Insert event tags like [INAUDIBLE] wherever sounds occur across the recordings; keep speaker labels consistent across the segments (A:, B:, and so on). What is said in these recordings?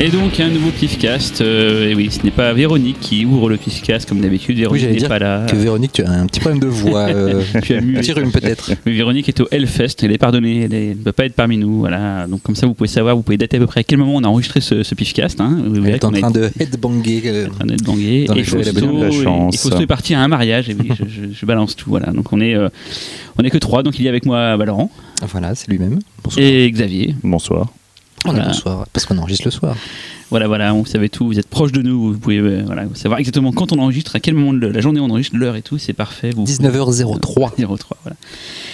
A: Et donc un nouveau Pifcast. Euh, et oui, ce n'est pas Véronique qui ouvre le Pifcast comme d'habitude. Véronique n'est pas là.
B: Que Véronique, tu as un petit problème de voix. euh, [LAUGHS]
A: Tu as mu-
B: un petit rhume peut-être.
A: Mais Véronique est au Hellfest, elle est pardonnée, elle ne peut pas être parmi nous. Voilà. Donc comme ça, vous pouvez savoir, vous pouvez dater à peu près à quel moment on a enregistré ce, ce Pifcast. Hein. Vous
B: Elle est en train de headbanger. euh,
A: en train bangué.
B: Dans
A: Et Fausto,
B: bonne-
C: la
A: et-
C: chance.
A: et Fausto est parti à un mariage. Et oui, je, je- je balance tout. Voilà. Donc on est, euh, on est que trois. Donc il y a avec moi Laurent
B: Voilà, c'est lui-même. Bonsoir.
A: et Xavier.
C: Bonsoir.
B: On est
A: Voilà.
B: bonsoir, parce qu'on enregistre le soir.
A: Voilà, voilà, vous savez tout, vous êtes proche de nous, vous pouvez euh, voilà, savoir exactement quand on enregistre, à quel moment de la journée on enregistre, l'heure et tout, c'est parfait. Vous,
B: 19h03.
A: 03, [LAUGHS] voilà.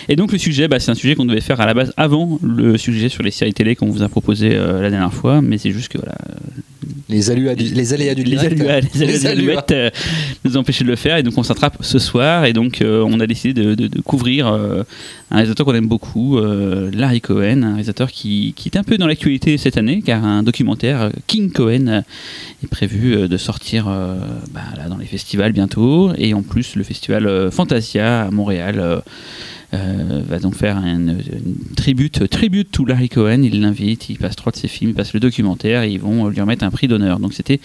A: Et donc le sujet, bah, c'est un sujet qu'on devait faire à la base avant le sujet sur les séries télé qu'on vous a proposé euh, la dernière fois, mais c'est juste que voilà,
B: Les, aléas du, les aléas du
A: les aléas, les aléas
B: Les aléas.
A: l'alouette, euh, nous empêché de le faire et donc on s'attrape ce soir et donc euh, on a décidé de, de- de couvrir euh, un réalisateur qu'on aime beaucoup, euh, Larry Cohen, un réalisateur qui, qui est un peu dans l'actualité cette année car un documentaire euh, King Cohen euh, est prévu euh, de sortir euh, bah, dans les festivals bientôt et en plus le festival Fantasia à Montréal. va donc faire une, une tribute, tribute to Larry Cohen. Il l'invite, il passe trois de ses films, il passe le documentaire et ils vont lui remettre un prix d'honneur. Donc c'était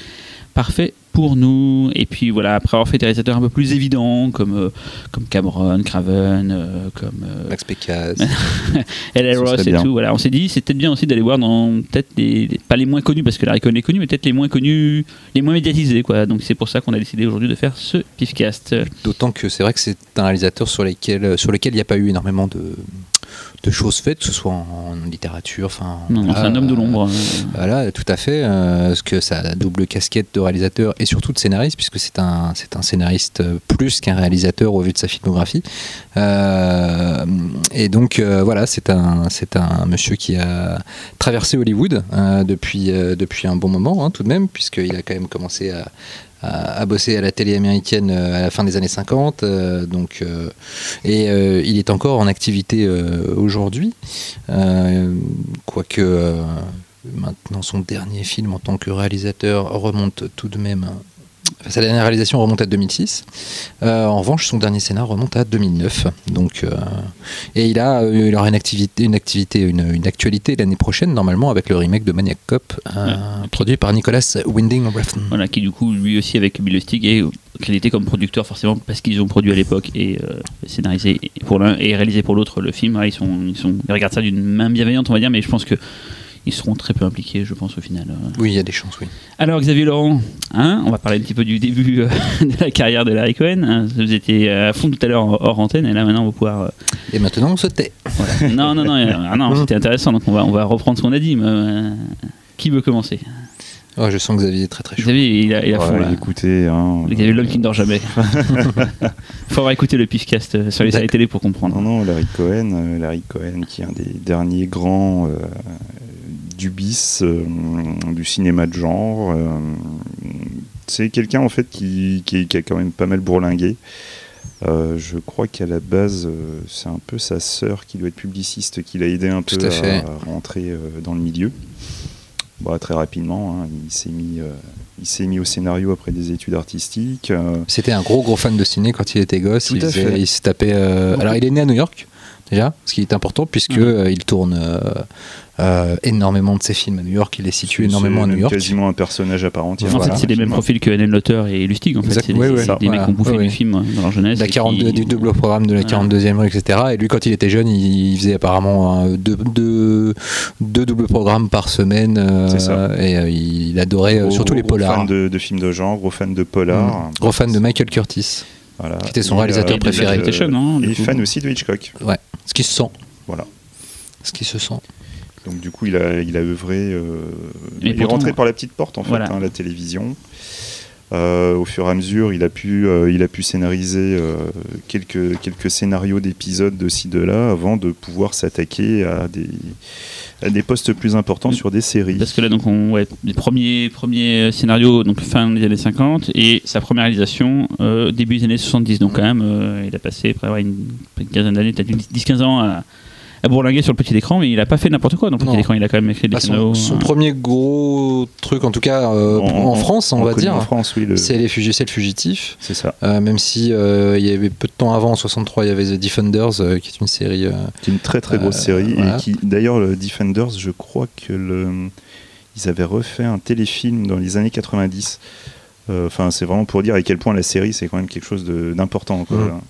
A: parfait pour nous. Et puis voilà, après avoir fait des réalisateurs un peu plus évidents comme, euh, comme Cameron, Craven, euh, comme euh,
B: Max Pécasse.
A: L.A. [LAUGHS] Ross et
C: bien.
A: tout. Voilà, on s'est dit c'est peut-être bien aussi d'aller voir dans peut-être les- pas les moins connus parce que Larry Cohen est connu, mais peut-être les moins connus, les moins médiatisés quoi. Donc c'est pour ça qu'on a décidé aujourd'hui de faire ce pifcast.
B: D'autant que c'est vrai que c'est un réalisateur sur, lesquels, sur lequel il n'y a pas eu énormément de, de choses faites, que ce soit en, en littérature. Enfin,
A: c'est un homme de
B: euh,
A: l'ombre. hein.
B: Voilà, tout à fait. euh, parce que ça a la double casquette de réalisateur et surtout de scénariste, puisque c'est un, c'est un scénariste euh, plus qu'un réalisateur au vu de sa filmographie. Euh, et donc, euh, voilà, c'est un, c'est un monsieur qui a traversé Hollywood euh, depuis, euh, depuis un bon moment, hein, tout de même, puisqu'il a quand même commencé à, à, à bosser à la télé américaine euh, à la fin des années 50. euh, donc, euh, et il est encore en activité aujourd'hui. Quoique maintenant son dernier film en tant que réalisateur remonte tout de même. Sa dernière réalisation remonte à 2006. Euh, en revanche, son dernier scénar remonte à 2009. Donc, euh, et il a, euh, il aura une activité, une activité, une, une actualité l'année prochaine normalement avec le remake de Maniac Cop, euh, produit par Nicolas Winding Refn.
A: Voilà, qui du coup, lui aussi avec Bill Lustig est crédité comme producteur forcément parce qu'ils ont produit à l'époque et scénarisé pour l'un et réalisé pour l'autre le film. Ils, sont, ils, sont, ils regardent ça d'une main bienveillante, on va dire, mais je pense que ils seront très peu impliqués, je pense, au final. euh.
B: Oui, il y a des chances, oui.
A: Alors, Xavier Laurent, hein, on va parler un petit peu du début euh, [LAUGHS] de la carrière de Larry Cohen. hein. Vous étiez à fond tout à l'heure hors antenne, et là maintenant on va pouvoir. euh,
B: Et maintenant, on se tait.
A: voilà. Non, non, non, euh, ah non c'était intéressant, donc on va, on va reprendre ce qu'on a dit. mais, euh, qui veut commencer?
B: Oh, je sens que Xavier est très très chaud.
A: Xavier, il a, il a fond
C: Ouais,
A: là.
C: écoutez, hein,
A: Xavier, l'homme qui ne dort jamais. [LAUGHS] faut avoir écouté le pifcast sur les séries télé pour comprendre.
C: non, non, Larry Cohen, euh, Larry Cohen qui est un des derniers grands euh, du bis, euh, du cinéma de genre. euh, c'est quelqu'un en fait qui, qui- qui a quand même pas mal bourlingué. Euh, je crois qu'à la base, euh, c'est un peu sa sœur qui doit être publiciste qui l'a aidé un
B: Tout
C: peu
B: à
C: rentrer euh, dans le milieu. Bah, très rapidement, hein, il s'est mis, il s'est mis au scénario après des études artistiques.
B: C'était un gros gros fan de ciné quand il était gosse.
C: Tout
B: il, faisait-
C: fait.
B: il se tapait. Alors il est né à New York déjà, ce qui est important puisque
A: Mhm.
B: euh, il tourne euh, euh, énormément de ses films à New York. Il est situé énormément à New York.
C: quasiment un personnage à part entière.
A: En
B: Voilà.
A: fait, c'est les mêmes profils que Hélène Lotter et Lustig. En fait, c'est des,
B: ouais, ouais.
A: c'est des mecs
B: Voilà.
A: qui ont bouffé
B: Ouais,
A: du film euh, dans leur jeunesse.
B: La
A: et
B: 42,
A: qui-
B: du double programme de la
A: Voilà.
B: 42e rue, etc. Et lui, quand il était jeune, il faisait apparemment deux, deux, deux doubles programmes par semaine. euh,
C: C'est ça.
B: Et euh, il adorait
C: Gros-
B: surtout les
C: gros
B: polars.
C: fan de, de films de genre, gros fan de polar.
B: Mm. Gros fan de Michael Curtis,
C: Voilà.
B: qui était son
C: Et,
B: réalisateur
C: euh,
B: préféré.
C: et,
A: PlayStation, hein, du
C: et fan aussi de Hitchcock.
B: ce qui se sent.
C: Voilà.
B: Ce qui se sent.
C: Donc du coup, il a, il a œuvré. euh, il est
A: pourtant-
C: rentré par la petite porte en fait,
A: Voilà.
C: hein, la télévision. Euh, au fur et à mesure, il a pu, euh, il a pu scénariser euh, quelques, quelques scénarios d'épisodes de ci de là avant de pouvoir s'attaquer à des, à des postes plus importants sur des séries.
A: Parce que là, donc, on, ouais, les premiers, premiers scénarios, donc fin des années 50, et sa première réalisation début des années 70. Donc, quand même, il a passé après ouais, une, une quinzaine d'années, peut-être 10-15 ans à bourlinguer sur le petit écran, mais il a pas fait n'importe quoi dans le petit
B: Non.
A: écran. Il a quand même écrit des
B: Bah, son, son
A: euh,
B: premier gros truc, en tout cas euh, en, France, on va dire,
C: En France, oui, le-
B: c'est les c'est le fugitif.
C: c'est ça.
B: Euh, même si euh, il y avait peu de temps avant, en 63, il y avait The Defenders, euh, qui est une série. euh,
C: C'est une très très grosse
B: Euh,
C: série
B: voilà.
C: et qui d'ailleurs le Defenders, je crois que le ils avaient refait un téléfilm dans les années 90. Euh, Enfin, c'est vraiment pour dire à quel point la série c'est quand même quelque chose de- d'important. quoi.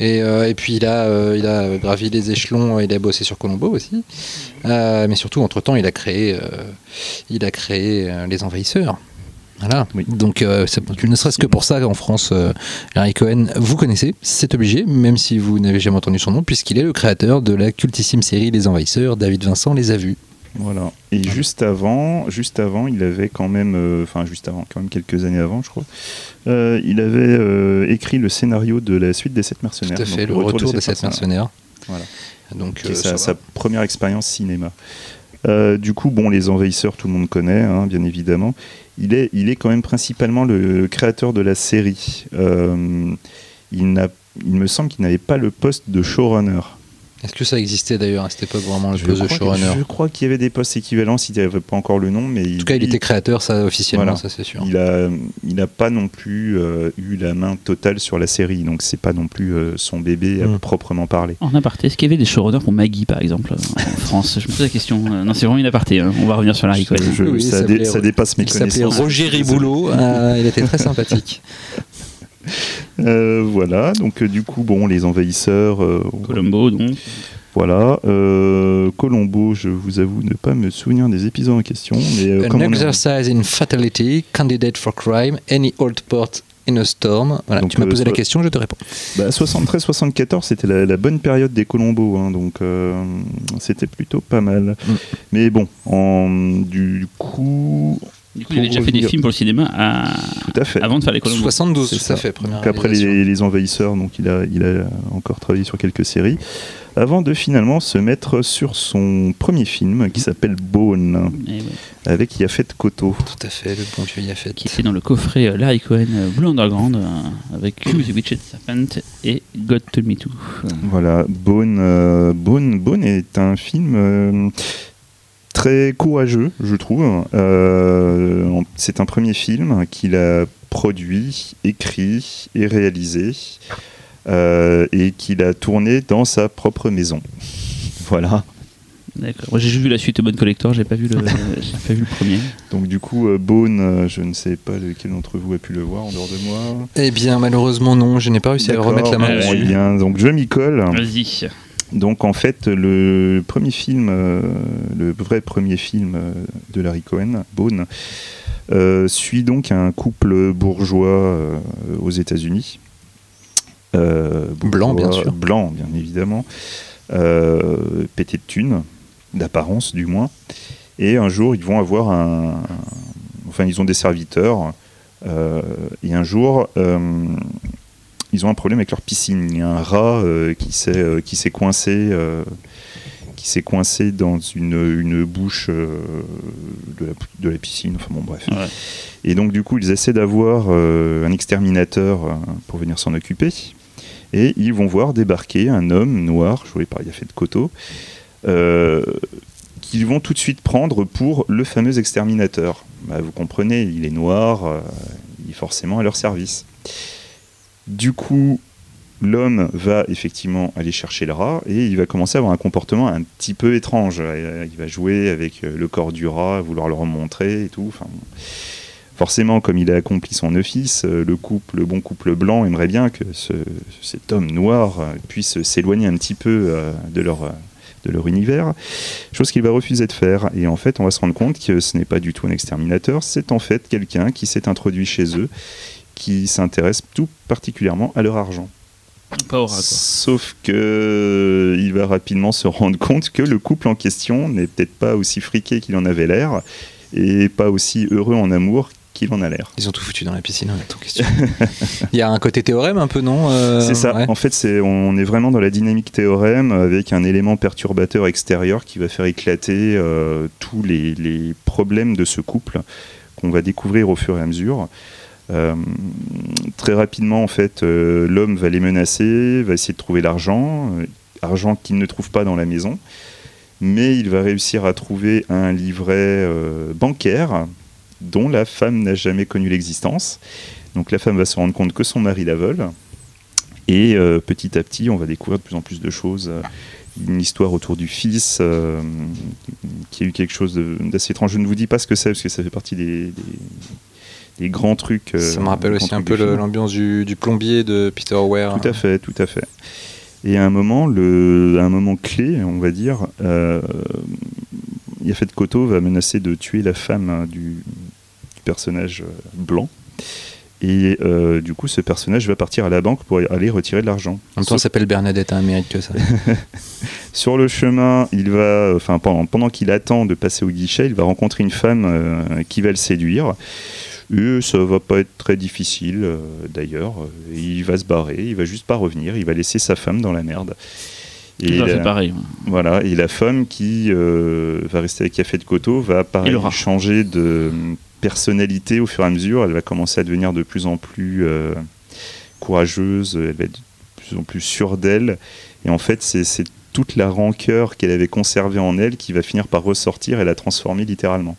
B: Et, euh, et puis il a, euh, il a gravi les échelons, il a bossé sur Colombo aussi. Euh, mais surtout, entre-temps, il a créé, il a créé Les Envahisseurs. Voilà.
C: Oui.
B: Donc, ne serait-ce que pour ça, en France, Larry Cohen, vous connaissez, c'est obligé, même si vous n'avez jamais entendu son nom, puisqu'il est le créateur de la cultissime série Les Envahisseurs. David Vincent les a vus.
C: Voilà. Et juste avant, juste avant, il avait quand même, euh, enfin juste avant, quand même quelques années avant, je crois, euh, il avait euh, écrit le scénario de la suite des Sept Mercenaires.
B: Tout à fait,
C: donc
B: le retour, des sept mercenaires.
C: Voilà.
B: Donc,
C: qui est
B: euh,
C: sa, première expérience cinéma. Du coup, bon, les envahisseurs, tout le monde connaît, hein, bien évidemment. Il est, il est quand même principalement le créateur de la série. Il, n'a, il me semble qu'il n'avait pas le poste de showrunner.
B: Est-ce que ça existait d'ailleurs à cette époque, vraiment, le
C: Je
B: poste de
C: crois que-
B: showrunner
C: Je crois qu'il y avait des postes équivalents s'il n'y avait pas encore le nom, mais
B: En tout cas, il était créateur, ça officiellement,
C: Voilà.
B: ça c'est sûr.
C: Il a, il n'a pas non plus euh, eu la main totale sur la série, donc c'est pas non plus euh, son bébé à
B: Mm.
C: proprement parler.
A: En aparté, est-ce qu'il y avait des showrunners pour Maggie par exemple en France? Je me pose la question. Euh, Non, c'est vraiment une aparté. hein. On va revenir sur.
C: Je-
B: Oui,
C: ça,
B: ça
C: dé- ça dépasse mes
B: Il s'appelait
C: connaissances.
B: Roger Riboulot, euh, [LAUGHS] il était très sympathique. [LAUGHS]
C: Euh, voilà, donc euh, du coup, bon, les envahisseurs, euh,
A: Colombo, donc.
C: voilà. Euh, Colombo, je vous avoue ne pas me souvenir des épisodes en question, mais euh,
B: An
C: comme on est-
B: exercise in fatality, candidate for crime, any old port in a storm. Voilà,
C: Donc,
B: tu m'as
C: euh,
B: posé la
C: soit-
B: question, je te réponds.
C: bah, 73-74, c'était la, la bonne période des Colombos, hein, donc euh, c'était plutôt pas mal.
B: Mm.
C: Mais bon, en, du coup,
A: Du coup, il avait déjà fait des films pour le cinéma à-
C: tout à fait.
A: avant de faire les Colombo.
B: 72,
C: C'est
B: tout
C: ça.
B: à fait. Première
C: Donc après les, les envahisseurs, donc il a, il a encore travaillé sur quelques séries, avant de finalement se mettre sur son premier film qui s'appelle Bone,
A: ouais,
C: avec Yafet Koto.
B: Tout à fait, le bon vieux Yafet.
A: qui était dans le coffret euh, Larry Cohen euh, Blue Underground euh, avec [COUGHS] the Witched Serpent et God Told Me To. Euh,
C: Voilà, Bone, euh, Bone, Bone est un film euh, très courageux, je trouve. Euh, c'est un premier film qu'il a produit, écrit et réalisé, euh, et qu'il a tourné dans sa propre maison. [LAUGHS] Voilà.
A: D'accord. Moi j'ai juste vu la suite Bonne Collector, j'ai pas vu le, [LAUGHS] j'ai pas vu le premier.
C: Donc du coup, euh, Bone, euh, je ne sais pas lequel d'entre vous a pu le voir en dehors de moi.
B: Eh bien, malheureusement, non, je n'ai pas réussi à remettre la main dessus.
C: eh bien, donc je m'y colle.
A: Vas-y.
C: Donc en fait, le premier film, euh, le vrai premier film euh, de Larry Cohen, Bone, euh, suit donc un couple bourgeois aux États-Unis.
B: Blanc, bien sûr.
C: Blanc, bien évidemment. Pété de thunes, d'apparence du moins. Et un jour, ils vont avoir un. Enfin, ils ont des serviteurs. euh, et un jour, euh, ils ont un problème avec leur piscine. Il y a un rat euh, qui s'est euh, qui s'est coincé, euh, qui s'est coincé dans une, une bouche euh, de, la, de la piscine. Enfin bon, bref.
A: Ouais.
C: Et donc du coup, ils essaient d'avoir euh, un exterminateur euh, pour venir s'en occuper. Et ils vont voir débarquer un homme noir, joué par Yafet Koto, qu'ils vont tout de suite prendre pour le fameux exterminateur. Bah, vous comprenez, il est noir, il est forcément à leur service. Du coup, l'homme va effectivement aller chercher le rat et il va commencer à avoir un comportement un petit peu étrange. Euh, Il va jouer avec euh, le corps du rat, vouloir le remontrer et tout. Enfin, forcément, comme il a accompli son office, euh, le couple, le bon couple blanc aimerait bien que ce- cet homme noir puisse s'éloigner un petit peu de leur univers, chose qu'il va refuser de faire. Et en fait, on va se rendre compte que ce n'est pas du tout un exterminateur, c'est en fait quelqu'un qui s'est introduit chez eux, qui s'intéresse tout particulièrement à leur argent.
A: Pas au rat, quoi.
C: Sauf que il va rapidement se rendre compte que le couple en question n'est peut-être pas aussi friqué qu'il en avait l'air et pas aussi heureux en amour qu'il en a l'air.
B: Ils ont tout foutu dans la piscine, hein, ton question. [LAUGHS] Il y a un côté théorème un peu, non euh,
C: c'est ça.
B: ouais.
C: En fait, c'est on est vraiment dans la dynamique théorème avec un élément perturbateur extérieur qui va faire éclater euh, tous les, les problèmes de ce couple qu'on va découvrir au fur et à mesure. Euh, très rapidement, en fait, euh, l'homme va les menacer, va essayer de trouver l'argent, euh, argent qu'il ne trouve pas dans la maison, mais il va réussir à trouver un livret bancaire dont la femme n'a jamais connu l'existence. Donc la femme va se rendre compte que son mari la vole. Et petit à petit, on va découvrir de plus en plus de choses. Une histoire autour du fils, qui a eu quelque chose d'assez étrange. Je ne vous dis pas ce que c'est, parce que ça fait partie des- des grands trucs. euh,
B: Ça me rappelle aussi un peu l'ambiance du, du plombier de Peter Ware.
C: Tout à fait, tout à fait. Et à un moment, le, à un moment clé, on va dire, euh, Yafet Koto va menacer de tuer la femme hein, du, du personnage euh, blanc. Et euh, du coup, ce personnage va partir à la banque pour aller retirer de l'argent.
B: En même temps, elle s'appelle Bernadette, un mérite que ça. [LAUGHS] [LAUGHS]
C: Sur le chemin, il va, enfin pendant, pendant qu'il attend de passer au guichet, il va rencontrer une femme euh, qui va le séduire. Et ça va pas être très difficile euh, d'ailleurs. Euh, Il va se barrer, il va juste pas revenir, il va laisser sa femme dans la merde. Et la,
A: pareil.
C: voilà, et la femme qui euh, va rester avec Café de Coteau va pareil, changer de personnalité au fur et à mesure. Elle va commencer à devenir de plus en plus euh, courageuse, elle va être de plus en plus sûre d'elle. Et en fait, c'est toute la rancœur qu'elle avait conservée en elle qui va finir par ressortir et la transformer littéralement.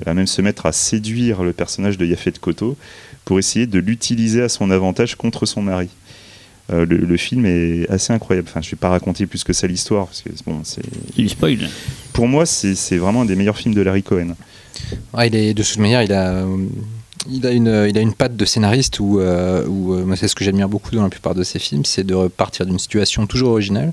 C: Elle va même se mettre à séduire le personnage de Yafet Koto pour essayer de l'utiliser à son avantage contre son mari. Euh, le, le film est assez incroyable. Enfin, je vais pas raconter plus que ça l'histoire parce que bon, c'est
A: C'est du spoil.
C: pour moi c'est c'est vraiment un des meilleurs films de Larry Cohen.
B: Ah, il est, de toute manière, il a, il a, une, il a une patte de scénariste où, euh, où euh, moi, c'est ce que j'admire beaucoup dans la plupart de ses films, c'est de repartir d'une situation toujours originale,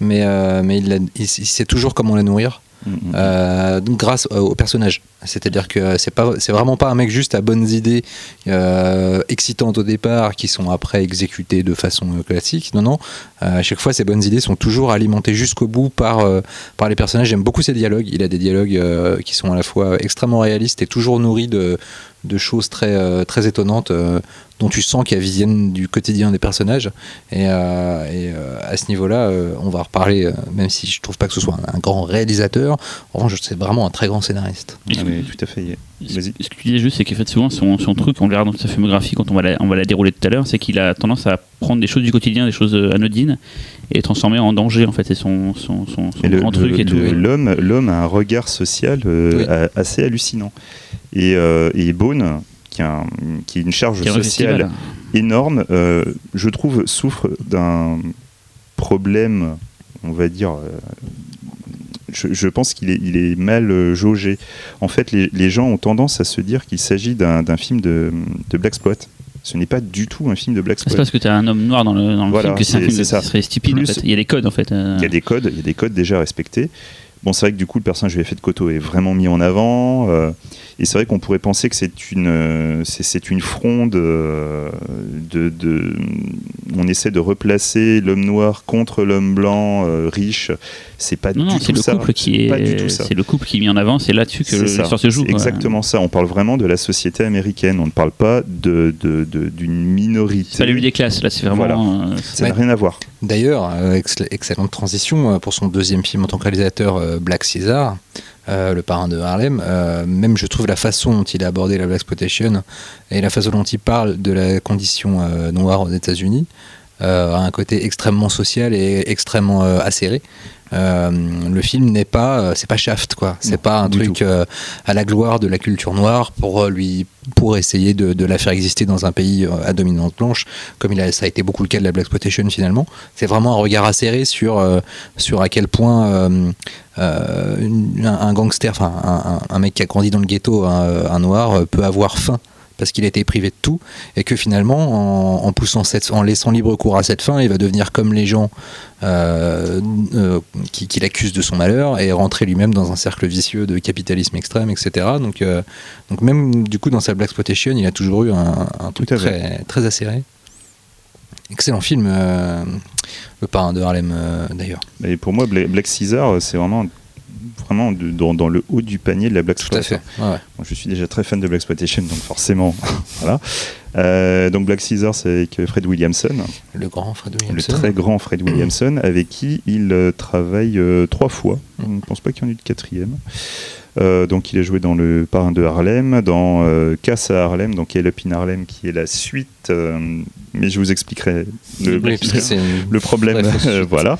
B: mais, euh, il, il- il sait toujours comment la nourrir.
C: Mm, mm.
B: Euh, donc grâce au, personnage. C'est-à-dire que c'est pas, c'est vraiment pas un mec juste à bonnes idées euh, excitantes au départ qui sont après exécutées de façon euh, classique. Non, non. Euh, à chaque fois, ces bonnes idées sont toujours alimentées jusqu'au bout par euh, par les personnages. J'aime beaucoup ses dialogues. Il a des dialogues euh, qui sont à la fois extrêmement réalistes et toujours nourris de de choses très euh, très étonnantes euh, dont tu sens qu'elles viennent du quotidien des personnages. Et, euh, et, euh, à ce niveau-là, euh, on va en reparler, euh, même si je trouve pas que ce soit un, un grand réalisateur. En revanche, c'est vraiment un très grand scénariste.
C: Ah, mais tout à fait. Vas-y.
A: Ce que tu disais juste, c'est qu'en fait, souvent, son, son truc, on le regarde dans sa filmographie, quand on va la, on va la dérouler tout à l'heure, c'est qu'il a tendance à prendre des choses du quotidien, des choses anodines, et les transformer en danger, en fait. C'est son, son, son, son
C: Et le-
A: grand
C: le-
A: truc et tout.
C: L'homme, l'homme a un regard social euh,
B: Oui.
C: assez hallucinant. Et, euh, et Bone, qui a, un- qui a une charge
A: Qui est un
C: sociale énorme, euh, je trouve, souffre d'un problème, on va dire. euh, je, je pense qu'il est, il est mal euh, jaugé. En fait, les, les gens ont tendance à se dire qu'il s'agit d'un d'un film de, de Black Exploit. Ce n'est pas du tout un film de Black
A: C'est parce que tu as un homme noir dans le, dans le
C: Voilà,
A: film que c'est un film
C: ça.
A: serait stupide.
C: Plus-
A: en fait. Il y a des codes, en fait. euh.
C: Il y a des codes, il y a des codes déjà respectés. Bon, c'est vrai que du coup, le personnage de fait de Koto est vraiment mis en avant. euh, et c'est vrai qu'on pourrait penser que c'est une, euh, c'est, c'est une fronde euh, de, de- On essaie de replacer l'homme noir contre l'homme blanc euh, riche. C'est pas
A: Non,
C: du
A: non,
C: tout
A: c'est le
C: ça.
A: couple qui
C: Pas du
A: est.
C: tout ça.
A: C'est le couple qui est mis en avant. C'est là-dessus que l'histoire se joue.
C: Exactement ça. On parle vraiment de la société américaine. On ne parle pas de, de- de- d'une minorité.
A: C'est pas la lutte des classes. Là, c'est vraiment. euh,
C: Ça n'a rien à voir.
B: D'ailleurs, euh, ex- excellente transition euh, pour son deuxième film en tant que réalisateur, euh, Black Caesar, le parrain de Harlem. Même je trouve la façon dont il a abordé la Black Exploitation et la façon dont il parle de la condition noire aux États-Unis a un côté extrêmement social et extrêmement acéré. Euh, le film n'est pas, euh, c'est pas Shaft quoi. C'est pas un truc euh, à la gloire de la culture noire pour lui, pour essayer de, de la faire exister dans un pays à dominante blanche, comme il a, ça a été beaucoup le cas de la Black Exploitation finalement. C'est vraiment un regard acéré sur sur à quel point un, un gangster, enfin un, mec qui a grandi dans le ghetto, un, un noir, peut avoir faim parce qu'il a été privé de tout et que finalement en, en poussant cette, en laissant libre cours à cette faim, il va devenir comme les gens euh, euh, qui, qui l'accusent de son malheur et rentrer lui-même dans un cercle vicieux de capitalisme extrême, etc. Donc, euh, donc même du coup dans sa Black Exploitation, il a toujours eu un, un truc très, très acéré. Excellent film, le parrain de Harlem d'ailleurs.
C: Et pour moi, Bla- Black Caesar, c'est vraiment, vraiment de- dans, dans le haut du panier de la Black
B: Tout à
C: Exploit.
B: fait. Ouais.
C: Moi, je suis déjà très fan de Black Exploitation, donc forcément, [LAUGHS] voilà. Euh, donc Black Caesar, c'est avec Fred Williamson,
B: Le grand Fred
C: le
B: Williamson.
C: très grand Fred Williamson, [CLEARS THROAT] avec qui il euh, travaille euh, trois fois. Je ne pense pas qu'il y en ait eu de quatrième. Donc il a joué dans Le Parrain de Harlem, dans Casse à Harlem, donc Elle Up in Harlem, qui est la suite, mais je vous expliquerai le,
B: Oui, [LAUGHS]
C: le problème, voilà.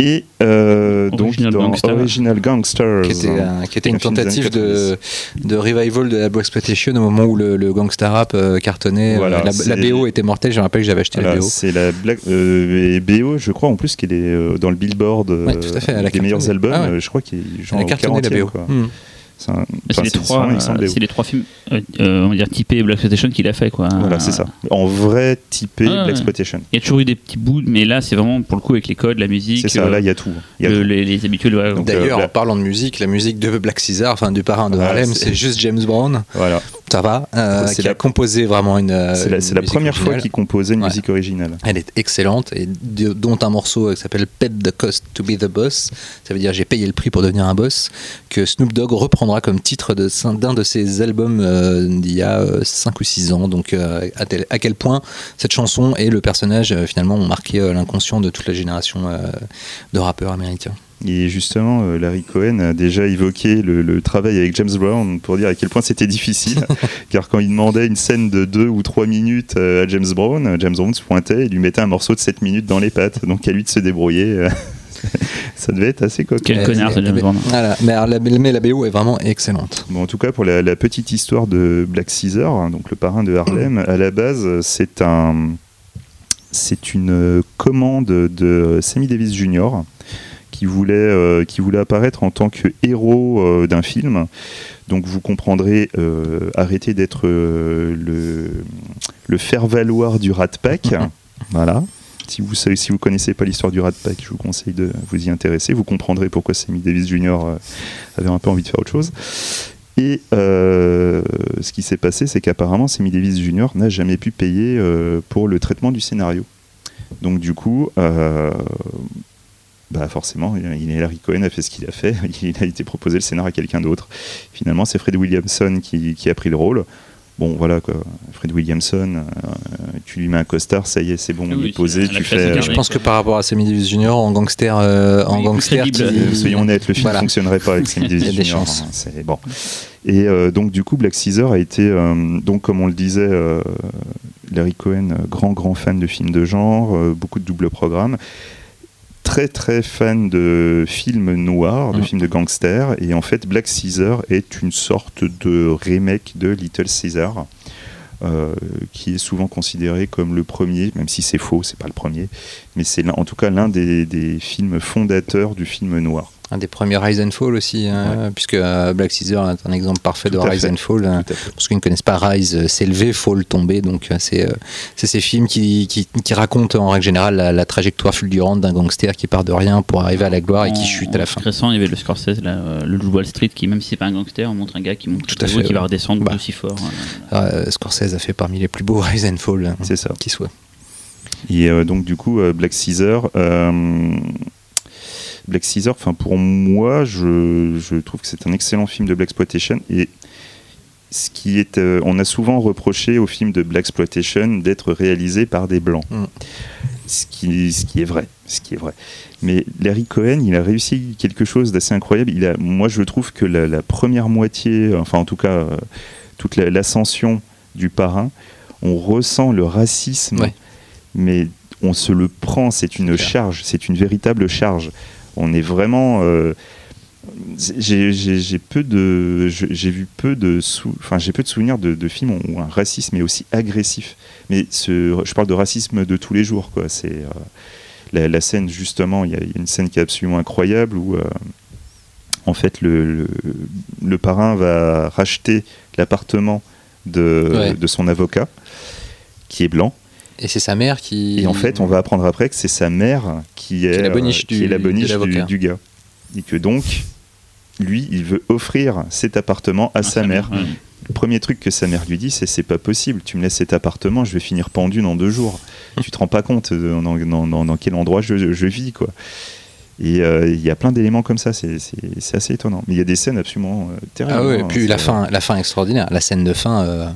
C: Et euh, donc
A: Original
C: dans
A: Gangster.
C: Original Gangsters,
B: qui était, un- qui était une tentative de, de revival de la Black Exploitation au moment où le, le gangsta rap euh, cartonnait.
C: Voilà,
B: Euh, la, BO était mortelle, je me rappelle que j'avais acheté
C: Voilà,
B: la BO.
C: c'est la Black euh, et BO, je crois en plus qu'elle est dans le Billboard
B: Ouais, tout à fait, elle a
C: des
B: cartonné.
C: meilleurs albums.
B: Ah ouais.
C: Je crois qu'il est genre
B: cartonné la
C: 40e,
B: BO.
C: quoi.
B: Hmm.
C: C'est
A: c'est les
C: c'est
A: trois,
C: une excellente
A: euh, c'est les trois films, euh, on va dire typés Black Exploitation qu'il a fait quoi.
C: Voilà, c'est ça. En vrai typé
A: Ah.
C: Black Exploitation.
A: Il y a toujours eu des petits bouts, mais là c'est vraiment pour le coup avec les codes, la musique,
C: C'est ça.
A: euh,
C: Là, il y a tout. Il y a
A: le-
C: tout.
A: les, les habitudes. ouais,
C: Donc,
B: D'ailleurs,
C: euh,
B: en parlant de musique, la musique de Black Caesar, enfin du parrain de Harlem,
C: c'est-
B: c'est juste James Brown,
C: Voilà.
B: ça va, euh,
C: C'est
B: qui a
C: la-
B: composé vraiment une.
C: C'est la, c'est première fois qu'il composait une
B: Ouais.
C: musique originale.
B: Elle est excellente, et de- dont un morceau qui s'appelle Pay the Cost to be the Boss. Ça veut dire j'ai payé le prix pour devenir un boss. Que Snoop Dogg comme titre d'un de ses albums euh, d'il y a 5 ou 6 ans. Donc euh, à, tel- à quel point cette chanson et le personnage euh, finalement ont marqué euh, l'inconscient de toute la génération euh, de rappeurs américains.
C: Et justement, euh, Larry Cohen a déjà évoqué le, le travail avec James Brown pour dire à quel point c'était difficile. [LAUGHS] car quand il demandait une scène de 2 ou 3 minutes euh, à James Brown, euh, James Brown se pointait et lui mettait un morceau de 7 minutes dans les pattes. Donc à lui de se débrouiller. Euh, [LAUGHS] Ça devait être assez coquin.
A: Quel
B: Euh,
A: connard, James
B: mais-
A: Brown.
B: Voilà. Mais, alors, la, mais la BO est vraiment excellente.
C: Bon, en tout cas, pour la, la petite histoire de Black Caesar, hein, donc le parrain de Harlem, à la base, c'est un, c'est une euh, commande de Sammy Davis Jr. qui voulait, euh, qui voulait apparaître en tant que héros euh, d'un film. Donc vous comprendrez, euh, arrêtez d'être euh, le, le faire-valoir du Rat Pack. [LAUGHS] voilà. Si vous vous connaissez pas l'histoire du Rat Pack, je vous conseille de vous y intéresser. Vous comprendrez pourquoi Sammy Davis Jr. euh, avait un peu envie de faire autre chose. Et euh, ce qui s'est passé, c'est qu'apparemment, Sammy Davis Jr. n'a jamais pu payer euh, pour le traitement du scénario. Donc du coup, euh, bah forcément, il il- Larry Cohen a fait ce qu'il a fait. [LAUGHS] Il a été proposé le scénario à quelqu'un d'autre. Finalement, c'est Fred Williamson qui a pris le rôle. Bon, voilà quoi. Fred Williamson, euh, tu lui mets un costard, ça y est, c'est bon,
A: Oui,
C: il est posé, tu fais.
A: Ah
B: je pense que par rapport à Sammy Davis Jr. en gangster, euh, en
A: Oui,
B: gangster, qui-
C: Euh, soyons honnêtes, le film ne
B: Voilà.
C: fonctionnerait pas avec [LAUGHS] Sammy
B: Il y a
C: Davis
B: chances.
C: hein, c'est bon. Et euh, donc du coup, Black Caesar a été, euh, donc comme on le disait, euh, Larry Cohen, euh, grand grand fan de films de genre, euh, beaucoup de doubles programmes, très très fan de films noirs, de
B: Mm.
C: films de gangsters, et en fait, Black Caesar est une sorte de remake de Little Caesar. euh, qui est souvent considéré comme le premier, même si c'est faux, c'est pas le premier, mais c'est en tout cas l'un des, des films fondateurs du film noir.
B: Un des premiers Rise and Fall aussi, hein, puisque euh, Black Caesar est un exemple parfait
C: Tout
B: de Rise
C: fait.
B: and Fall. hein. Pour ceux qui ne connaissent pas Rise, euh, s'élever, Fall, tomber. Donc euh, c'est euh, c'est ces films qui, qui, qui racontent en règle générale la, la trajectoire fulgurante d'un gangster qui part de rien pour arriver à la gloire et qui
A: En-
B: chute à la fin.
A: Récent, il y avait le Scorsese, là, euh, le Wall Street, qui même si c'est pas un gangster, on montre un gars qui monte
B: Tout
A: tout
B: à fait,
A: qui va redescendre
B: Bah.
A: aussi fort. euh.
B: Euh, Scorsese a fait parmi les plus beaux [LAUGHS] Rise and Fall
C: C'est ça.
B: qui soit.
C: Et euh, donc du coup, euh, Black Caesar, euh, Black Caesar, enfin pour moi, je, je trouve que c'est un excellent film de Black Exploitation et ce qui est, euh, on a souvent reproché au film de Black Exploitation d'être réalisé par des blancs,
B: Mm.
C: ce qui, ce qui est vrai, ce qui est vrai. Mais Larry Cohen, il a réussi quelque chose d'assez incroyable. Il a, moi, je trouve que la, la première moitié, enfin en tout cas euh, toute la- l'ascension du parrain, on ressent le racisme,
B: Ouais.
C: mais on se le prend. C'est une charge, c'est une véritable charge. On est vraiment. euh, j'ai peu de je- j'ai vu peu de sou- enfin j'ai peu de souvenirs de, de films où un racisme est aussi agressif mais ce, je parle de racisme de tous les jours quoi c'est euh, la, la scène justement il y, a il y a une scène qui est absolument incroyable où euh, en fait le, le, le parrain va racheter l'appartement de,
B: Ouais.
C: de son avocat qui est blanc
B: Et c'est sa mère qui.
C: et en fait, on va apprendre après que c'est sa mère qui est,
B: est la boniche
C: euh, qui
B: du-
C: est la boniche du, du gars. Et que donc, lui, il veut offrir cet appartement à
A: Ah,
C: sa mère.
A: ouais.
C: Le premier truc que sa mère lui dit, c'est c'est pas possible, tu me laisses cet appartement, je vais finir pendu dans deux jours. [LAUGHS] tu te rends pas compte de- dans, dans- dans- dans quel endroit je, je vis, quoi. Et euh, il y a plein d'éléments comme ça, c'est assez étonnant. Mais il y a des scènes absolument euh, terribles.
B: Ah ouais,
C: hein,
B: puis la fin, la fin extraordinaire, la scène de fin, euh,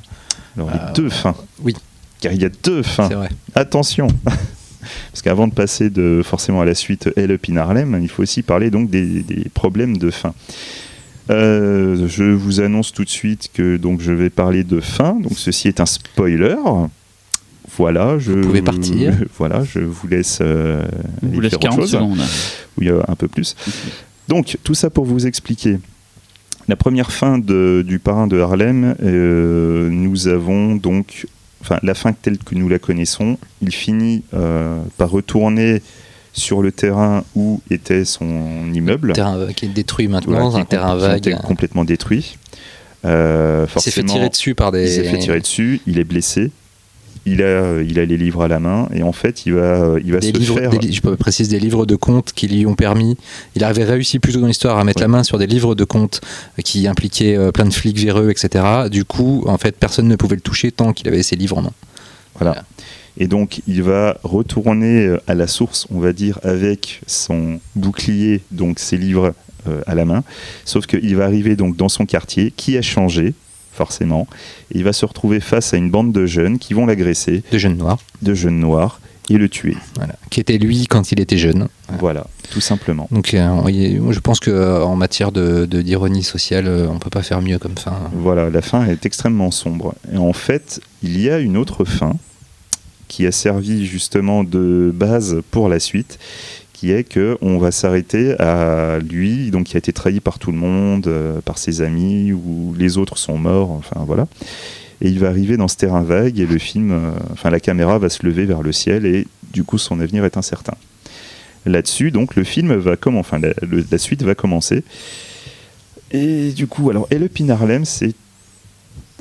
C: Alors, il y a
B: Ah,
C: deux fins.
B: oui.
C: Car il y a deux fins.
B: vrai.
C: Attention [LAUGHS] Parce qu'avant de passer de, forcément à la suite Hell Up in Harlem, il faut aussi parler donc des, des problèmes de fin. Euh, je vous annonce tout de suite que donc je vais parler de fin. Donc ceci est un spoiler. voilà, je.
B: Vous pouvez partir. [LAUGHS]
C: Voilà, je vous laisse. euh,
A: vous laisse
C: faire autre
A: 40
C: chose.
A: secondes.
C: Oui, euh, un peu plus. Donc, tout ça pour vous expliquer. La première fin de- du parrain de Harlem, euh, nous avons donc, enfin, la fin telle que nous la connaissons, il finit euh, par retourner sur le terrain où était son immeuble.
B: Terrain vague qui est détruit maintenant, un terrain vague.
C: complètement détruit. Euh,
B: Il s'est fait tirer dessus par des.
C: il s'est fait tirer dessus, il est blessé, il a, il a les livres à la main, et en fait, il va, il va
B: des
C: se
B: livres,
C: faire.
B: des je peux préciser des livres de comptes qui lui ont permis. Il avait réussi plus tôt dans l'histoire à mettre
C: Ouais.
B: la main sur des livres de comptes qui impliquaient euh, plein de flics véreux, etc. Du coup, en fait, personne ne pouvait le toucher tant qu'il avait ses livres en main.
C: Voilà. Et donc, il va retourner euh, à la source, on va dire, avec son bouclier, donc ses livres euh, à la main. Sauf qu'il va arriver donc dans son quartier, qui a changé, forcément. Et il va se retrouver face à une bande de jeunes qui vont l'agresser,
B: De jeunes noirs,
C: de jeunes noirs, et le tuer.
B: voilà. qui était lui quand il était jeune.
C: Voilà, tout simplement.
B: Donc, euh, je pense qu'en matière de de- d'ironie sociale, euh, on peut pas faire mieux comme fin.
C: Voilà, la fin est extrêmement sombre. Et en fait, il y a une autre fin qui a servi justement de base pour la suite, qui est que on va s'arrêter à lui, donc qui a été trahi par tout le monde, euh, par ses amis, ou les autres sont morts, enfin voilà. Et il va arriver dans ce terrain vague et le film, euh, enfin la caméra va se lever vers le ciel et du coup son avenir est incertain. Là-dessus, donc le film va comment, enfin la, suite va commencer. Et du coup, alors Et le Pin Harlem, c'est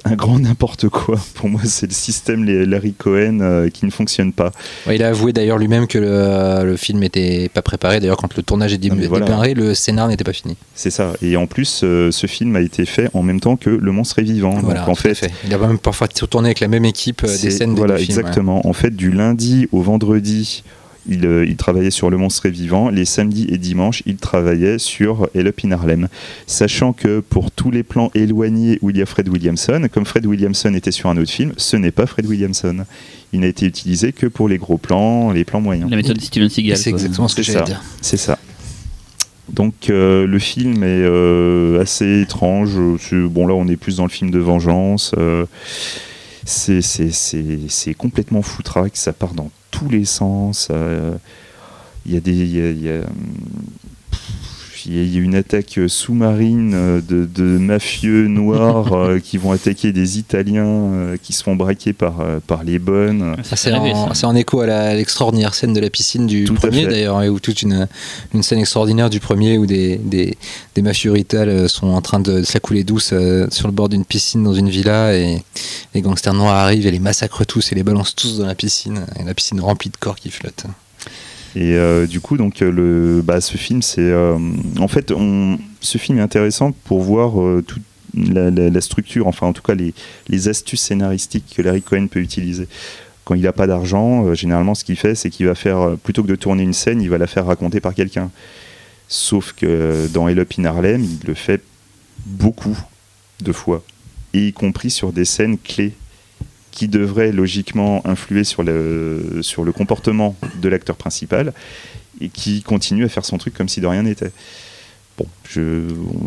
C: un grand n'importe quoi. Pour moi, c'est le système les- Larry Cohen euh, qui ne fonctionne pas.
B: Ouais, il a avoué d'ailleurs lui-même que le, le film n'était pas préparé. D'ailleurs, quand le tournage est dé-
C: Non, mais voilà.
B: démarré, le scénar n'était pas fini.
C: C'est ça. Et en plus, euh, ce film a été fait en même temps que Le Monstre est vivant.
B: Voilà,
C: Donc en fait,
B: il a même parfois tourné avec la même équipe euh, des scènes des
C: voilà,
B: deux films. ouais.
C: exactement. En fait, du lundi au vendredi, il, euh, il travaillait sur Le Monstre est vivant. Les samedis et dimanches, il travaillait sur El Up in Harlem. Sachant que pour tous les plans éloignés où il y a Fred Williamson, comme Fred Williamson était sur un autre film, ce n'est pas Fred Williamson. Il n'a été utilisé que pour les gros plans, les plans moyens.
A: La méthode Steven
B: Et
A: Seagal.
B: C'est exactement ce que
C: C'est
B: j'allais
C: ça.
B: dire.
C: C'est ça. Donc euh, le film est euh, assez étrange. Bon là on est plus dans le film de vengeance. euh, c'est- complètement foutraque, ça part dans tous les sens. euh, Il y a des... il y a- une attaque sous-marine euh, de, de mafieux noirs euh, [LAUGHS] qui vont attaquer des Italiens euh, qui se font braquer par, euh, par les bonnes.
B: C'est en, écho à l'extraordinaire scène de la piscine du
C: Tout
B: premier d'ailleurs, et où toute une, une scène extraordinaire du premier où des, des, des mafieux Rital euh, sont en train de se la couler douce euh, sur le bord d'une piscine dans une villa et les gangsters noirs arrivent et les massacrent tous et les balancent tous dans la piscine et la piscine remplie de corps qui flottent.
C: Et euh, du coup, donc euh, le, bah, ce film, c'est euh, en fait, on, ce film est intéressant pour voir toute la, structure, enfin en tout cas les, les astuces scénaristiques que Larry Cohen peut utiliser. Quand il n'a pas d'argent, généralement, ce qu'il fait, c'est qu'il va faire plutôt que de tourner une scène, il va la faire raconter par quelqu'un. Sauf que dans Hell Up in Harlem, il le fait beaucoup de fois, et y compris sur des scènes clés qui devraient logiquement influer sur le, sur le comportement de l'acteur principal et qui continue à faire son truc comme si de rien n'était. Bon, je,